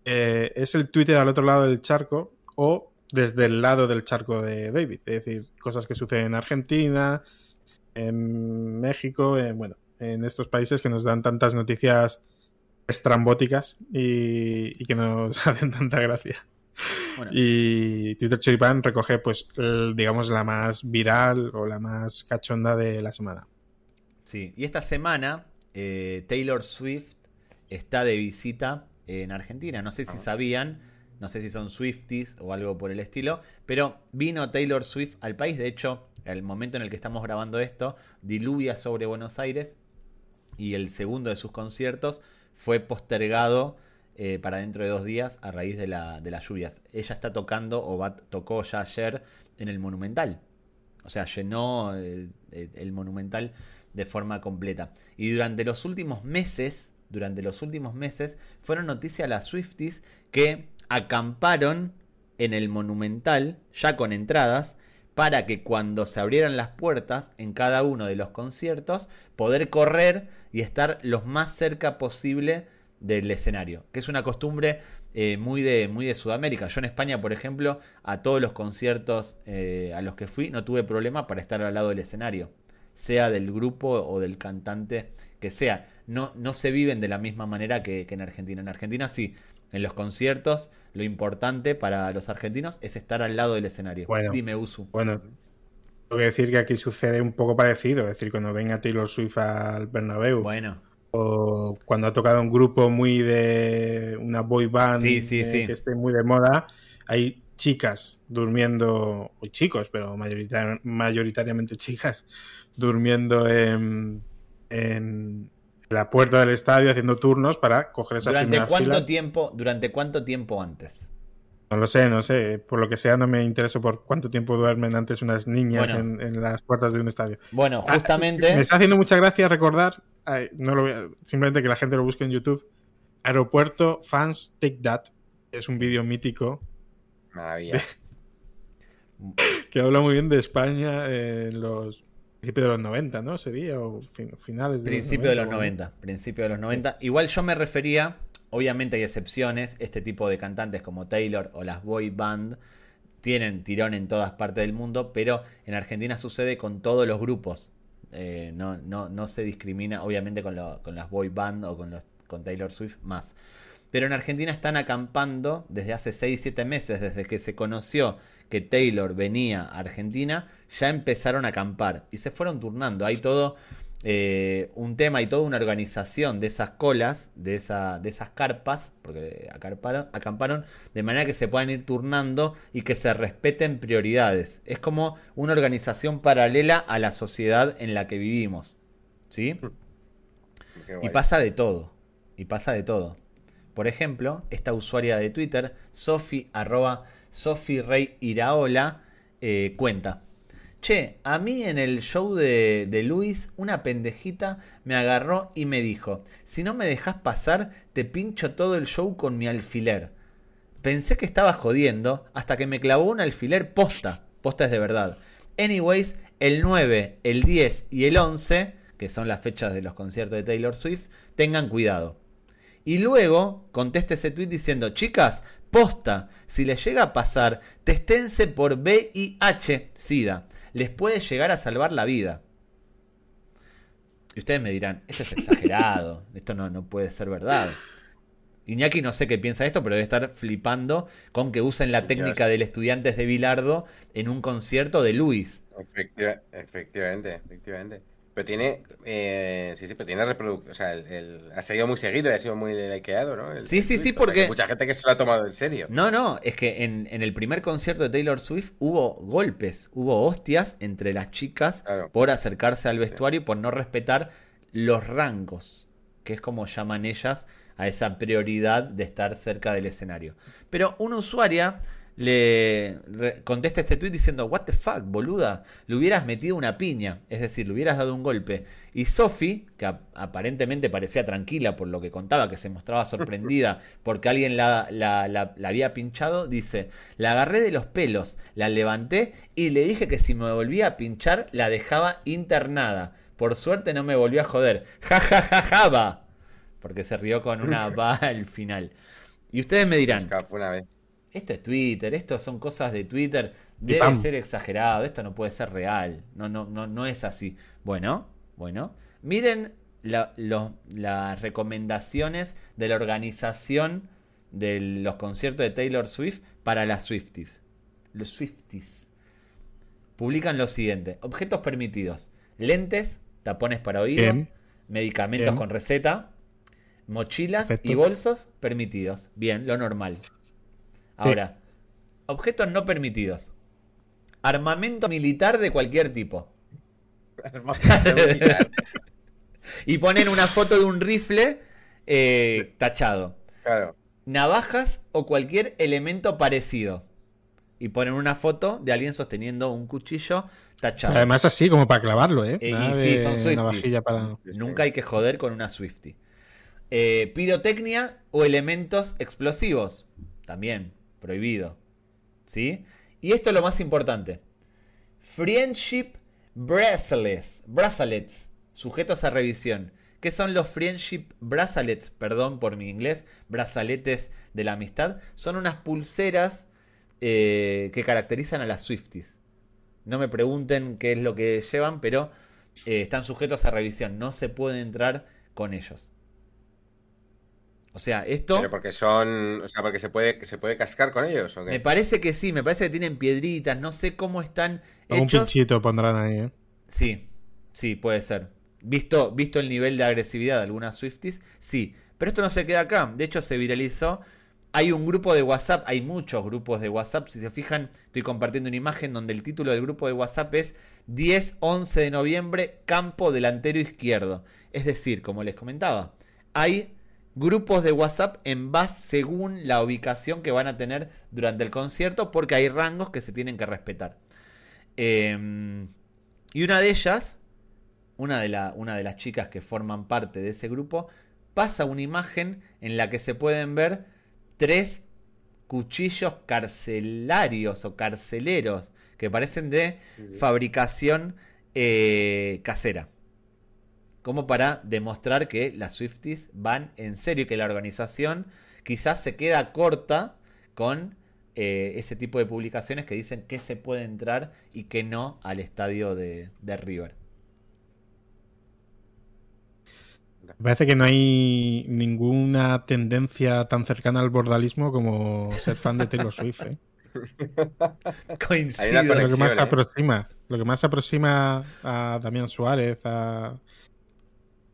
Eh, es el Twitter al otro lado del charco o desde el lado del charco de David, es decir, cosas que suceden en Argentina, en México, en, bueno, en estos países que nos dan tantas noticias estrambóticas y que nos <laughs> hacen tanta gracia. Y Twitter Choripan recoge, pues, digamos, la más viral o la más cachonda de la semana. Sí, y esta semana eh, Taylor Swift está de visita en Argentina. No sé si ah. sabían, no sé si son Swifties o algo por el estilo, pero vino Taylor Swift al país. De hecho, el momento en el que estamos grabando esto, diluvia sobre Buenos Aires y el segundo de sus conciertos fue postergado eh, para dentro de dos días a raíz de, la, de, las lluvias. Ella está tocando o va, tocó ya ayer en el Monumental. O sea, llenó eh, eh, el Monumental de forma completa. Y durante los últimos meses, durante los últimos meses, fueron noticias las Swifties que acamparon en el Monumental, ya con entradas, para que cuando se abrieran las puertas en cada uno de los conciertos, poder correr y estar lo más cerca posible del escenario, que es una costumbre eh, muy, de, muy de Sudamérica. Yo en España, por ejemplo, a todos los conciertos eh, a los que fui no tuve problema para estar al lado del escenario, sea del grupo o del cantante que sea. No, no se viven de la misma manera que, en Argentina. En Argentina sí, en los conciertos lo importante para los argentinos es estar al lado del escenario. Bueno, Dime, Usu. Bueno, tengo que decir que aquí sucede un poco parecido. Es decir, cuando venga Taylor Swift al Bernabéu. Bueno o cuando ha tocado un grupo muy de una boy band eh, que esté muy de moda, hay chicas durmiendo, o chicos, pero mayoritariamente <laughs> chicas, durmiendo en, en, la puerta del estadio haciendo turnos para coger esas ¿Durante primeras cuánto filas. tiempo, durante cuánto tiempo antes? No lo sé, no sé. Por lo que sea, no me intereso por cuánto tiempo duermen antes unas niñas Bueno. en, en las puertas de un estadio. Bueno, Ah, justamente. me está haciendo mucha gracia recordar, ay, no lo voy a- simplemente que la gente lo busque en YouTube. Aeropuerto Fans Take That. Es un vídeo mítico Maravilla. <laughs> que habla muy bien de España en los principios de los 90, ¿no? Sería, o fin- finales de Principio de los o- 90. Principio de los 90. Igual yo me refería, obviamente hay excepciones, este tipo de cantantes como Taylor o las boy band tienen tirón en todas partes del mundo, pero en Argentina sucede con todos los grupos. Eh, no, no, no se discrimina, obviamente, con, lo- con las boy band o con, los, con Taylor Swift más. Pero en Argentina están acampando desde hace 6-7 meses, desde que se conoció que Taylor venía a Argentina, ya empezaron a acampar y se fueron turnando. Hay todo eh, un tema y toda una organización de esas colas, de, esa, de esas carpas, porque acamparon, acamparon, de manera que se puedan ir turnando y que se respeten prioridades. Es como una organización paralela a la sociedad en la que vivimos. ¿Sí? Qué Y pasa de todo. Y pasa de todo. Por ejemplo, esta usuaria de Twitter, Sofi, arroba Sofi Rey Iraola, eh, cuenta. Che, a mí en el show de, de Luis, una pendejita me agarró y me dijo, si no me dejas pasar, te pincho todo el show con mi alfiler. Pensé que estaba jodiendo hasta que me clavó un alfiler posta. Posta es de verdad. Anyways, el 9, el 10 y el 11, que son las fechas de los conciertos de Taylor Swift, tengan cuidado. Y luego contesta ese tweet diciendo, chicas, posta, si les llega a pasar, testense por VIH, SIDA. Les puede llegar a salvar la vida. Y ustedes me dirán, esto es exagerado, <laughs> esto no, no puede ser verdad. Iñaki no sé qué piensa esto, pero debe estar flipando con que usen la técnica del estudiantes de Bilardo en un concierto de Luis. Efectiva- efectivamente, efectivamente. Pero tiene, eh, sí, sí, pero tiene reproducción, o sea, el, el- ha seguido muy seguido y ha sido muy likeado, ¿no? El- Sí, el sí, sí, porque- Mucha gente que se lo ha tomado en serio. No, no, es que en, en el primer concierto de Taylor Swift hubo golpes, hubo hostias entre las chicas Claro. por acercarse al vestuario y por no respetar los rangos, que es como llaman ellas a esa prioridad de estar cerca del escenario. Pero una usuaria le contesta este tweet diciendo, what the fuck, boluda, le hubieras metido una piña, es decir, le hubieras dado un golpe. Y Sophie, que ap- aparentemente parecía tranquila por lo que contaba, que se mostraba sorprendida <laughs> porque alguien la, la- la- la había pinchado, dice, la agarré de los pelos, la levanté y le dije que si me volvía a pinchar la dejaba internada. Por suerte no me volvió a joder. Ja ja ja ja va. Porque se rió con una <laughs> va al final. Y ustedes me dirán, una vez. Esto es Twitter, esto son cosas de Twitter, debe ser exagerado, esto no puede ser real, no, no, no, no es así. Bueno, bueno, miren la- lo- las recomendaciones de la organización de los conciertos de Taylor Swift para las Swifties. Los Swifties. Publican lo siguiente, objetos permitidos, lentes, tapones para oídos, Bien. medicamentos Bien. con receta, mochilas Perfecto. y bolsos permitidos. Bien, lo normal. Ahora, objetos no permitidos. Armamento militar de cualquier tipo. <laughs> Y ponen una foto de un rifle eh, tachado. Claro. Navajas o cualquier elemento parecido. Y ponen una foto de alguien sosteniendo un cuchillo tachado. Además, así como para clavarlo, ¿eh? Eh, Nada sí, son Swifties. navajilla para. Nunca hay que joder con una Swifty. Eh, pirotecnia o elementos explosivos. También, prohibido. ¿Sí? Y esto es lo más importante. Friendship bracelets. Bracelets. Sujetos a revisión. ¿Qué son los friendship bracelets? Perdón por mi inglés. Brazaletes de la amistad. Son unas pulseras eh, que caracterizan a las Swifties. No me pregunten qué es lo que llevan, pero eh, están sujetos a revisión. No se puede entrar con ellos. O sea, esto Pero porque son, o sea, porque se puede, se puede cascar con ellos, ¿o qué? me parece que sí, me parece que tienen piedritas, no sé cómo están Algún hechos. pinchito pondrán ahí, ¿eh? Sí, sí, puede ser. Visto, visto el nivel de agresividad de algunas Swifties, sí. Pero esto no se queda acá. De hecho, se viralizó hay un grupo de WhatsApp, hay muchos grupos de WhatsApp. Si se fijan, estoy compartiendo una imagen donde el título del grupo de WhatsApp es 10-11 de noviembre, campo delantero izquierdo. Es decir, como les comentaba, hay grupos de WhatsApp en base según la ubicación que van a tener durante el concierto, porque hay rangos que se tienen que respetar. Em, y una de ellas, una de, la, una de las chicas que forman parte de ese grupo, pasa una imagen en la que se pueden ver tres cuchillos carcelarios o carceleros que parecen de fabricación eh, casera. Como para demostrar que las Swifties van en serio y que la organización quizás se queda corta con eh, ese tipo de publicaciones que dicen que se puede entrar y que no al estadio de, de River. Me parece que no hay ninguna tendencia tan cercana al bordalismo como ser fan de Taylor Swift. ¿eh? <laughs> Coincido. Lo que más se ¿eh? aproxima, lo que más se aproxima a Damián Suárez, a,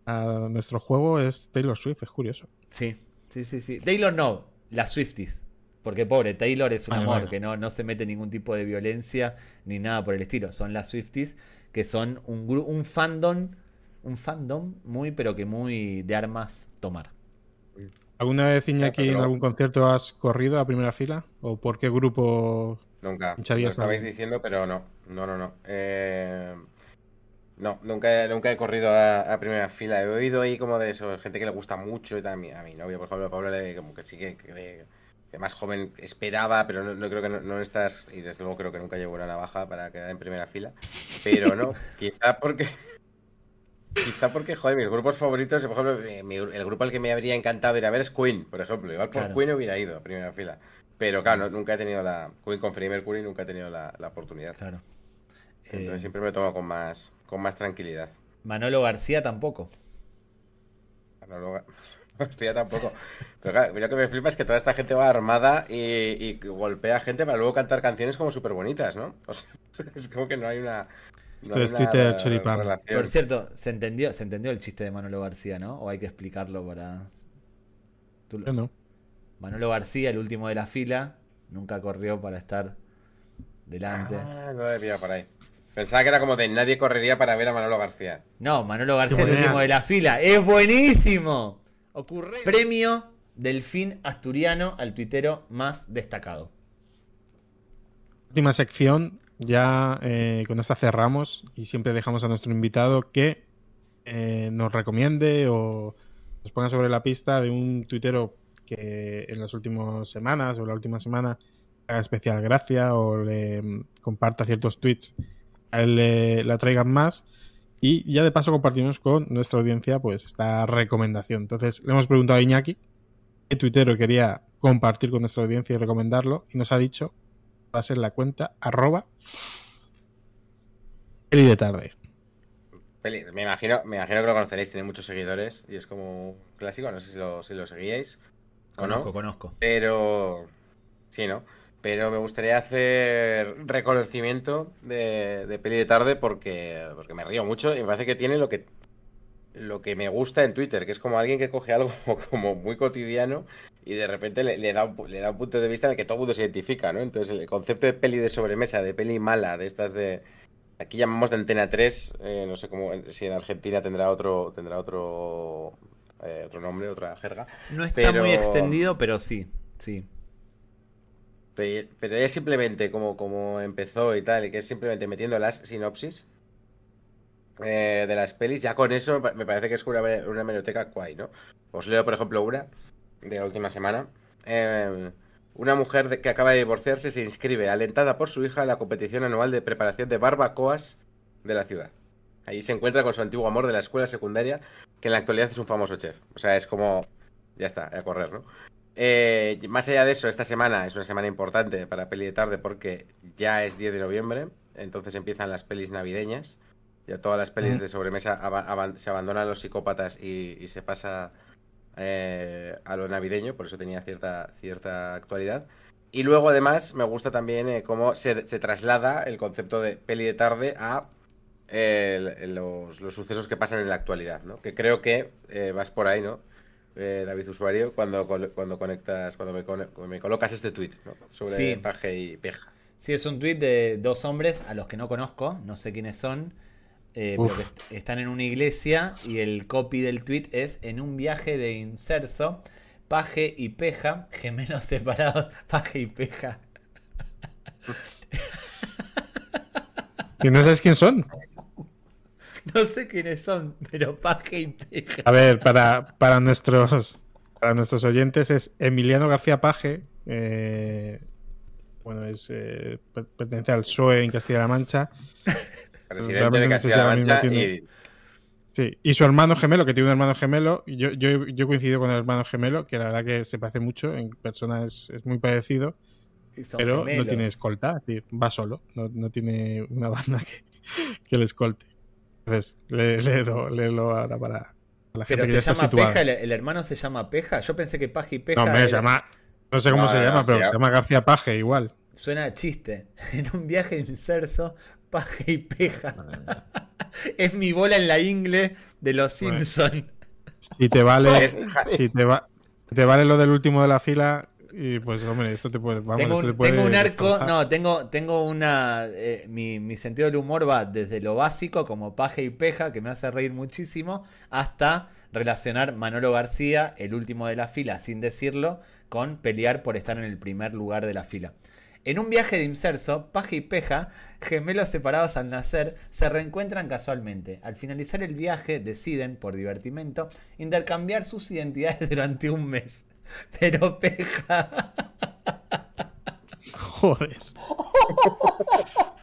a nuestro juego es Taylor Swift, es curioso. Sí, sí, sí, sí. Taylor no, las Swifties. Porque pobre, Taylor es un Vale, amor que no, no se mete ningún tipo de violencia ni nada por el estilo. Son las Swifties que son un, gru- un fandom, un fandom muy, pero que muy de armas tomar. ¿Alguna vez, Iñaki, pero- en algún concierto has corrido a primera fila? ¿O por qué grupo? Nunca. Lo estabais diciendo, pero no. No, no, no. Eh, No, nunca, nunca he corrido a, a primera fila. He oído ahí como de eso, gente que le gusta mucho y tal. A mi, a mi novia, por ejemplo, a Pablo, le- como que sí que, que más joven esperaba, pero no, no creo que no, no estás, y desde luego creo que nunca llevo una navaja para quedar en primera fila. Pero no, <laughs> quizá porque... Quizá porque, joder, mis grupos favoritos, por ejemplo, mi- el grupo al que me habría encantado ir a ver es Queen, por ejemplo. Igual por Claro. Queen hubiera ido a primera fila. Pero claro, no- nunca he tenido la. Queen con Freddie Mercury nunca he tenido la, la oportunidad. Claro. Entonces Eh, siempre me lo tomo con más, con más tranquilidad. Manolo García tampoco. No lo- Hostia, tampoco. Pero claro, lo que me flipa es que toda esta gente va armada y, y golpea gente para luego cantar canciones como súper bonitas, ¿no? O sea, <laughs> es como que no hay una. Esto hay es Twitter choripán. relación. Por cierto, se entendió, se entendió el chiste de Manolo García, ¿no? O hay que explicarlo para. Tú lo- Yo no. Manolo García, el último de la fila, nunca corrió para estar delante. Ah, no pillado por ahí. Pensaba que era como de nadie correría para ver a Manolo García. No, Manolo García, el buenas. último de la fila. ¡Es buenísimo! Ocurre. Premio Delfín Asturiano al tuitero más destacado. Última sección, ya eh, con esta cerramos y siempre dejamos a nuestro invitado que eh, nos recomiende o nos ponga sobre la pista de un tuitero que en las últimas semanas o la última semana haga especial gracia o le mm, comparta ciertos tweets le, la traigan más y ya de paso compartimos con nuestra audiencia pues esta recomendación. Entonces le hemos preguntado a Iñaki qué tuitero quería compartir con nuestra audiencia y recomendarlo y nos ha dicho va a ser la cuenta arroba peli de tarde. Peli- Me imagino, me imagino que lo conoceréis, tiene muchos seguidores y es como un clásico, no sé si lo, si lo seguíais Conozco, no. conozco. Pero. Sí, ¿no? Pero me gustaría hacer reconocimiento de, de peli de tarde porque, porque me río mucho y me parece que tiene lo que, lo que me gusta en Twitter, que es como alguien que coge algo <laughs> como muy cotidiano y de repente le, le da un, le da un punto de vista en el que todo el mundo se identifica, ¿no? Entonces el concepto de peli de sobremesa, de peli mala, de estas de... Aquí llamamos de Antena 3, eh, no sé cómo, si en Argentina tendrá otro, tendrá otro, eh, otro nombre, otra jerga. No está Pero- muy extendido, pero sí, sí. Pe- Pero es simplemente como, como empezó y tal, y que es simplemente metiendo las sinopsis eh, de las pelis, ya con eso me parece que es una, una hemeroteca guay, ¿no? Os leo, por ejemplo, una de la última semana. Eh, una mujer que acaba de divorciarse se inscribe, alentada por su hija, en la competición anual de preparación de barbacoas de la ciudad. Allí se encuentra con su antiguo amor de la escuela secundaria, que en la actualidad es un famoso chef. O sea, es como... Ya está, a correr, ¿no? Eh, más allá de eso, esta semana es una semana importante para Peli de Tarde porque ya es 10 de noviembre, entonces empiezan las pelis navideñas. Ya todas las pelis de sobremesa se abandonan los psicópatas y, y se pasa eh, a lo navideño, por eso tenía cierta, cierta actualidad. Y luego, además, me gusta también eh, cómo se, se traslada el concepto de peli de tarde a eh, los, los sucesos que pasan en la actualidad, ¿no? Que creo que vas por ahí, ¿no? Eh, David Usuario, cuando, cuando conectas, cuando me, me colocas este tweet sobre Paje y Peja. Sí, es un tweet de dos hombres a los que no conozco, no sé quiénes son, eh, pero que están en una iglesia y el copy del tweet es en un viaje de inserso, Paje y Peja, gemelos <laughs> separados, Paje y Peja. ¿Y no sabes quién son? <laughs> No sé quiénes son, pero Paje y Peja. A ver, para, para, nuestros, para nuestros oyentes es Emiliano García Paje. Eh, bueno, es, eh, pertenece al PSOE en Castilla-La Mancha. Presidente de Castilla-La Mancha y... Sí, y su hermano gemelo, que tiene un hermano gemelo, yo, yo, yo coincido con el hermano gemelo, que la verdad que se parece mucho, en persona es, es muy parecido, pero no tiene escolta, va solo, no, no tiene una banda que, que le escolte. Entonces, léelo, ahora para, la gente que se llama Peja, el, hermano se llama Peja. Yo pensé que Paja y Peja. No, me llama. No sé cómo se llama, pero se llama García Paje igual. Suena a chiste. <laughs> En un viaje inserso, Paje y Peja. <laughs> es mi bola en la ingle de los Simpsons. Si te vale. <laughs> si te, va, si te vale lo del último de la fila, y pues, hombre, esto te puede. Vamos, tengo, un, te puede tengo un arco. No, tengo, tengo una. Eh, mi, mi, sentido del humor va desde lo básico, como paje y peja, que me hace reír muchísimo, hasta relacionar Manolo García, el último de la fila, sin decirlo, con pelear por estar en el primer lugar de la fila. En un viaje de inserso, Paja y Peja, gemelos separados al nacer, se reencuentran casualmente. Al finalizar el viaje, deciden, por divertimento, intercambiar sus identidades <laughs> durante un mes. <laughs> Pero peja. Joder.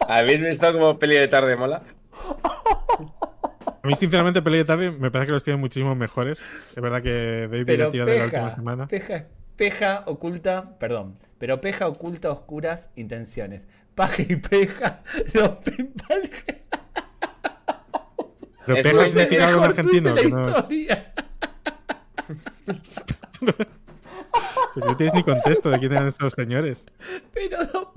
¿Habéis visto como peli de tarde mola? A mí, sinceramente, peli de tarde me parece que los tienen muchísimo mejores. Es verdad que David ha tirado de la última semana. Peja, peja oculta, perdón, pero peja oculta oscuras intenciones. Paja y peja, <laughs> los Pero peja significa algo argentino. Que no <laughs> Pues no tienes ni contexto de quién eran esos señores. Pero no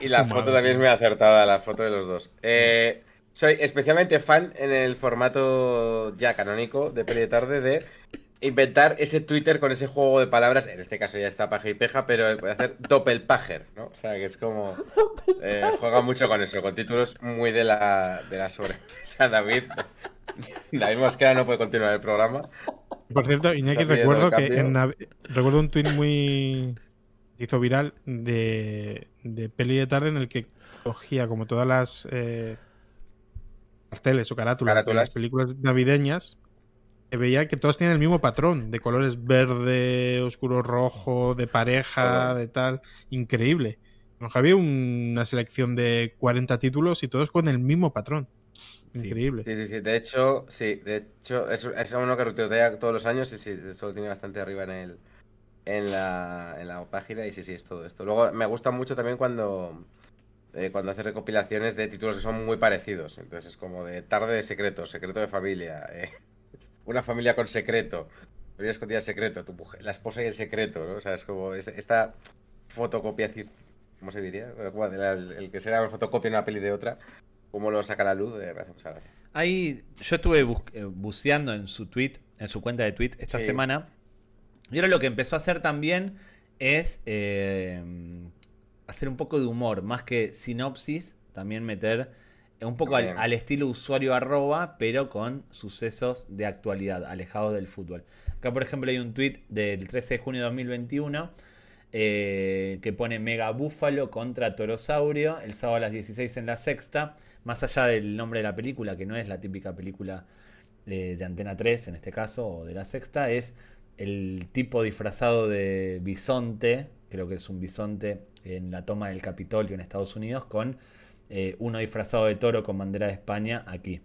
Y la foto también es muy acertada, la foto de los dos. Eh, soy especialmente fan en el formato ya canónico de peli de tarde de inventar ese Twitter con ese juego de palabras. En este caso ya está paja y peja, pero puede hacer doppelpager, ¿no? O sea, que es como. Eh, juega mucho con eso, con títulos muy de la, de la sobre. <laughs> O sea, David. <laughs> David Mosquera no puede continuar el programa. Por cierto, Iñaki, recuerdo que en recuerdo un tweet muy hizo viral de, de peli de tarde en el que cogía como todas las eh, carteles o carátulas, de las películas navideñas que veía que todas tienen el mismo patrón de colores verde, oscuro rojo, de pareja, de tal, increíble. Había una selección de 40 títulos y todos con el mismo patrón. Increíble. Sí, sí, sí. De hecho, sí, de hecho, es, es uno que ruteotea todos los años y sí, eso lo tiene bastante arriba en el en la, en la página y sí, sí, es todo esto. Luego me gusta mucho también cuando eh, cuando hace recopilaciones de títulos que son muy parecidos. Entonces es como de tarde de secretos, secreto de familia, eh, <laughs> una familia con secreto, familia escondida secreto, tu mujer, la esposa y el secreto, ¿no? O sea, es como esta fotocopia, ¿cómo se diría? El, el que será una fotocopia de una peli de otra cómo lo saca a la luz, Ahí yo estuve eh, buceando en su tweet, en su cuenta de tweet esta semana. Y ahora lo que empezó a hacer también es eh, hacer un poco de humor, más que sinopsis, también meter un poco al, estilo usuario arroba, pero con sucesos de actualidad, alejados del fútbol. Acá, por ejemplo, hay un tweet del 13 de junio de 2021 eh, que pone Mega Búfalo contra Torosaurio, el sábado a las 16 en la sexta más allá del nombre de la película, que no es la típica película de, Antena 3 en este caso, o de la sexta, es el tipo disfrazado de bisonte, creo que es un bisonte en la toma del Capitolio en Estados Unidos, con eh, uno disfrazado de toro con bandera de España aquí.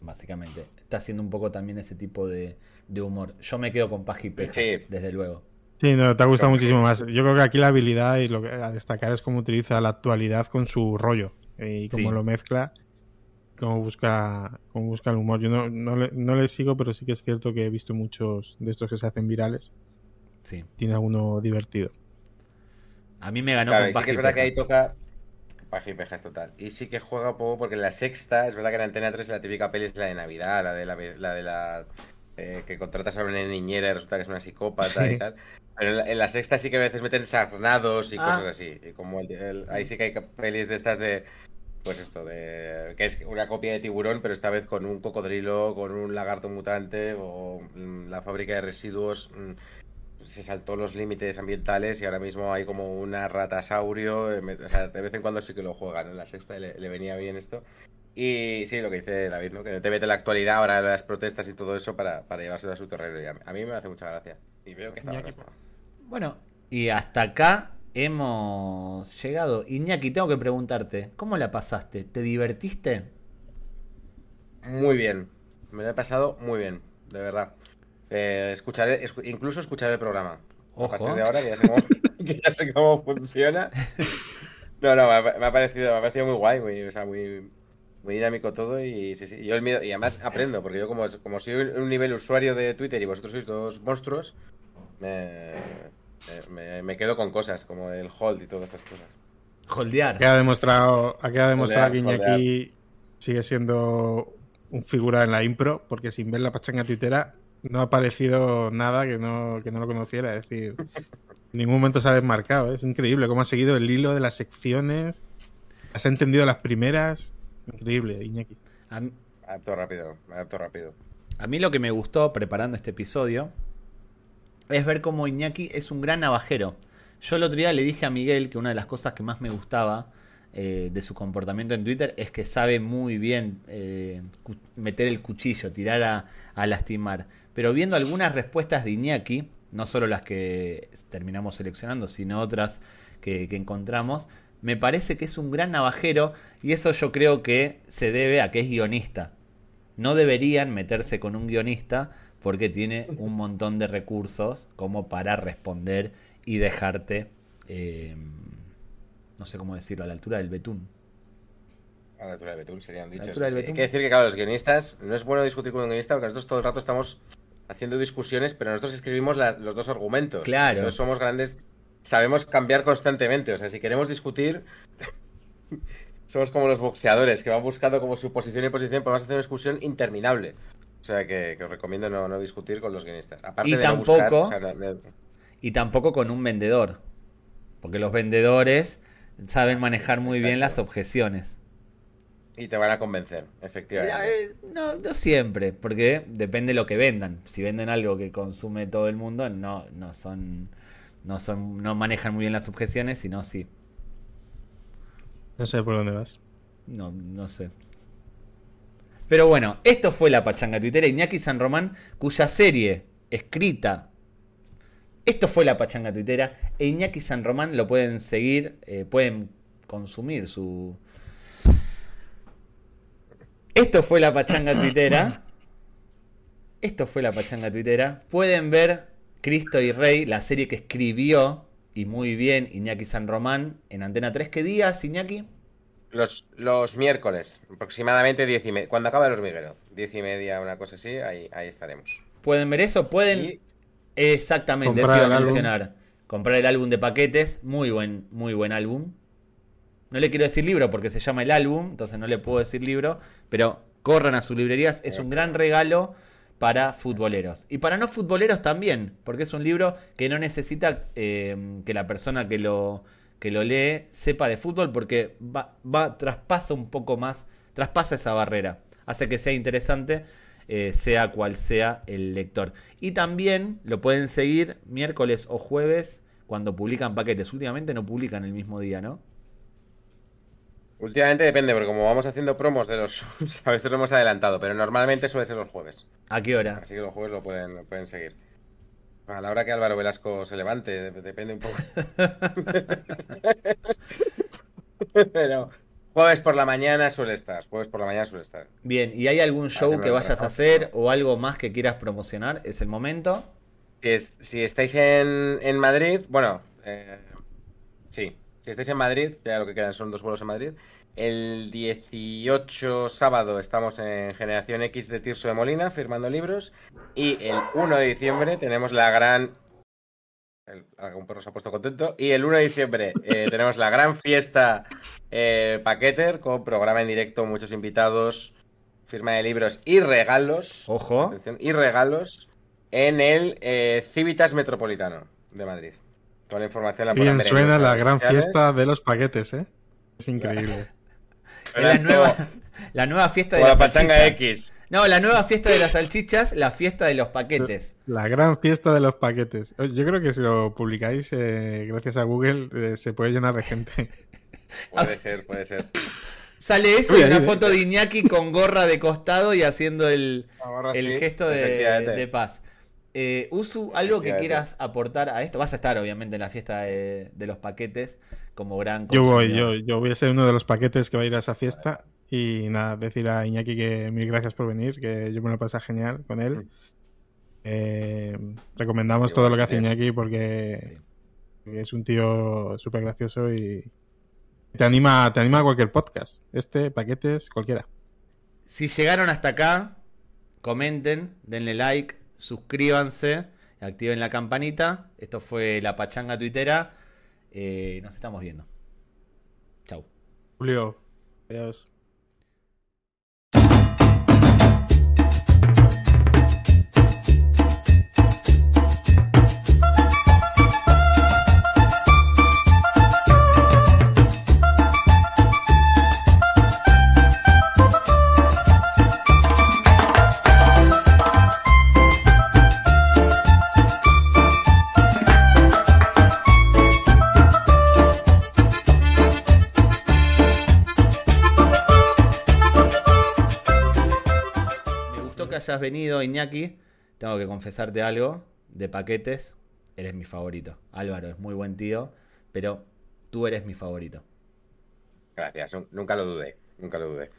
Básicamente. Está haciendo un poco también ese tipo de, humor. Yo me quedo con Paji desde luego. Sí, no, te ha gustado muchísimo más. Yo creo que aquí la habilidad y lo que a destacar es cómo utiliza la actualidad con su rollo. Eh, y cómo lo mezcla, cómo busca, cómo busca el humor. Yo no, no, le, no, le, sigo, pero sí que es cierto que he visto muchos de estos que se hacen virales. Sí. Tiene alguno divertido. A mí me ganó con sí que es verdad que ahí toca Paja y Pejas total. Y sí que juega un poco porque en la sexta, es verdad que en Antena 3 la típica peli es la de Navidad, la de la, la de la eh, que contratas a una niñera y resulta que es una psicópata y tal. Pero en la, sexta sí que a veces meten sarnados y cosas ah. así. Y como ahí sí que hay pelis de estas de. Pues esto, de. que es una copia de tiburón, pero esta vez con un cocodrilo, con un lagarto mutante o mm, la fábrica de residuos. Mm, se saltó los límites ambientales y ahora mismo hay como una ratasaurio. Eh, o sea, de vez en cuando sí que lo juegan. En la sexta le, le venía bien esto. Y sí, lo que dice David, ¿no? Que te mete la actualidad ahora las protestas y todo eso para, para llevárselo a su terreno. Y a, mí me hace mucha gracia. Y veo que está Bueno, y hasta acá hemos llegado. Iñaki, tengo que preguntarte, ¿cómo la pasaste? ¿Te divertiste? Muy bien. Me lo he pasado muy bien, de verdad. Eh, escucharé, incluso escucharé el programa. A partir de ahora, que ya sé cómo, <laughs> que ya sé cómo funciona. No, no, me ha, parecido, me ha parecido muy guay, muy, o sea, muy, muy dinámico todo y sí, sí. Yo el y además aprendo, porque yo como, como soy un nivel usuario de Twitter y vosotros sois dos monstruos, me, me, quedo con cosas como el hold y todas esas cosas. Holdear. Ha demostrado, ha demostrado que Iñaki sigue siendo un figura en la impro, porque sin ver la pachanga tuitera no ha aparecido nada que no, que no lo conociera. Es decir, en ningún momento se ha desmarcado. Es increíble cómo ha seguido el hilo de las secciones. Has entendido las primeras. Increíble, Iñaki. A mí, rápido, rápido. A mí lo que me gustó preparando este episodio es ver cómo Iñaki es un gran navajero. Yo el otro día le dije a Miguel que una de las cosas que más me gustaba eh, de su comportamiento en Twitter es que sabe muy bien eh, meter el cuchillo, tirar a, lastimar. Pero viendo algunas respuestas de Iñaki, no solo las que terminamos seleccionando, sino otras que encontramos, me parece que es un gran navajero y eso yo creo que se debe a que es guionista. No deberían meterse con un guionista porque tiene un montón de recursos como para responder y dejarte, em, no sé cómo decirlo, a la altura del betún. A la altura del betún serían dichos. Hay que decir que, claro, los guionistas, no es bueno discutir con un guionista porque nosotros todo el rato estamos haciendo discusiones, pero nosotros escribimos los dos argumentos. Claro. No somos grandes sabemos cambiar constantemente. O sea, si queremos discutir, <laughs> somos como los boxeadores que van buscando como su posición y posición, podemos hacer una discusión interminable. O sea, que, os recomiendo no, discutir con los guionistas. Aparte y tampoco, y tampoco con un vendedor. Porque los vendedores saben manejar muy bien las objeciones. Y te van a convencer, efectivamente. Eh, no, no siempre, porque depende de lo que vendan. Si venden algo que consume todo el mundo, no, no son no, son, no manejan muy bien las objeciones, sino sí. No sé por dónde vas. No, no sé. Pero bueno, esto fue la pachanga Twitter Iñaki San Román, cuya serie escrita. Esto fue la pachanga tuitera. E Iñaki San Román lo pueden seguir, eh, pueden consumir su. Esto fue la pachanga tuitera. Esto fue la pachanga tuitera. Pueden ver Cristo y Rey, la serie que escribió y muy bien Iñaki San Román en Antena 3. ¿Qué días, Iñaki? Los, los miércoles, aproximadamente 10 y media. Cuando acaba el hormiguero, 10 y media, una cosa así, ahí, ahí estaremos. ¿Pueden ver eso? Pueden. Exactamente, eso iba a mencionar. Comprar el álbum de paquetes, muy buen, muy buen álbum. No le quiero decir libro porque se llama el álbum, entonces no le puedo decir libro, pero corran a sus librerías, es un gran regalo para futboleros. Y para no futboleros también, porque es un libro que no necesita eh, que la persona que lo, que lo lee sepa de fútbol, porque va, va, traspasa un poco más, traspasa esa barrera, hace que sea interesante, eh, sea cual sea el lector. Y también lo pueden seguir miércoles o jueves cuando publican paquetes. Últimamente no publican el mismo día, ¿no? Últimamente depende, porque como vamos haciendo promos de los <laughs> a veces lo hemos adelantado, pero normalmente suele ser los jueves. ¿A qué hora? Así que los jueves lo pueden, pueden seguir. A la hora que Álvaro Velasco se levante, depende un poco. <laughs> pero jueves por la mañana suele estar, jueves por la mañana suele estar. Bien, ¿y hay algún show que vayas a hacer o algo más que quieras promocionar? ¿Es el momento? Si, si estáis en, en Madrid, bueno, eh, sí, si estáis en Madrid, ya lo que quedan son dos vuelos en Madrid. El 18 sábado estamos en Generación X de Tirso de Molina firmando libros. Y el 1 de diciembre tenemos la gran. algún perro se ha puesto contento. Y el 1 de diciembre eh, <laughs> tenemos la gran fiesta eh, Paqueter con programa en directo, muchos invitados. firma de libros y regalos. Ojo. Atención, y regalos en el eh, Civitas Metropolitano de Madrid. Toda la información la Bien suena la gran sociales. fiesta de los paquetes, ¿eh? Es increíble. <laughs> La nueva, <laughs> la nueva fiesta de la la pachanga salchicha. X. No, la nueva fiesta de las salchichas, la fiesta de los paquetes. La gran fiesta de los paquetes. Yo creo que si lo publicáis, eh, gracias a Google, eh, se puede llenar de gente. <laughs> Puede ser, puede ser. Sale eso Uy, y una foto de Iñaki con gorra de costado y haciendo el, el sí, gesto de, paz. Eh, Usu, algo que quieras aportar a esto. Vas a estar, obviamente, en la fiesta de, de los paquetes como gran Yo voy, yo, yo voy a ser uno de los paquetes que va a ir a esa fiesta. Y nada, decir a Iñaki que mil gracias por venir, que yo me lo pasé genial con él. Eh, recomendamos todo lo que hace. Iñaki porque, porque es un tío súper gracioso y te anima, te anima a cualquier podcast. Este, paquetes, cualquiera. Si llegaron hasta acá, comenten, denle like, suscríbanse, activen la campanita. Esto fue la pachanga tuitera. Eh, nos estamos viendo. Chau. Julio, adiós. Hayas venido, Iñaki. Tengo que confesarte algo. De paquetes, eres mi favorito. Álvaro es muy buen tío, pero tú eres mi favorito. Gracias, nunca lo dudé, nunca lo dudé.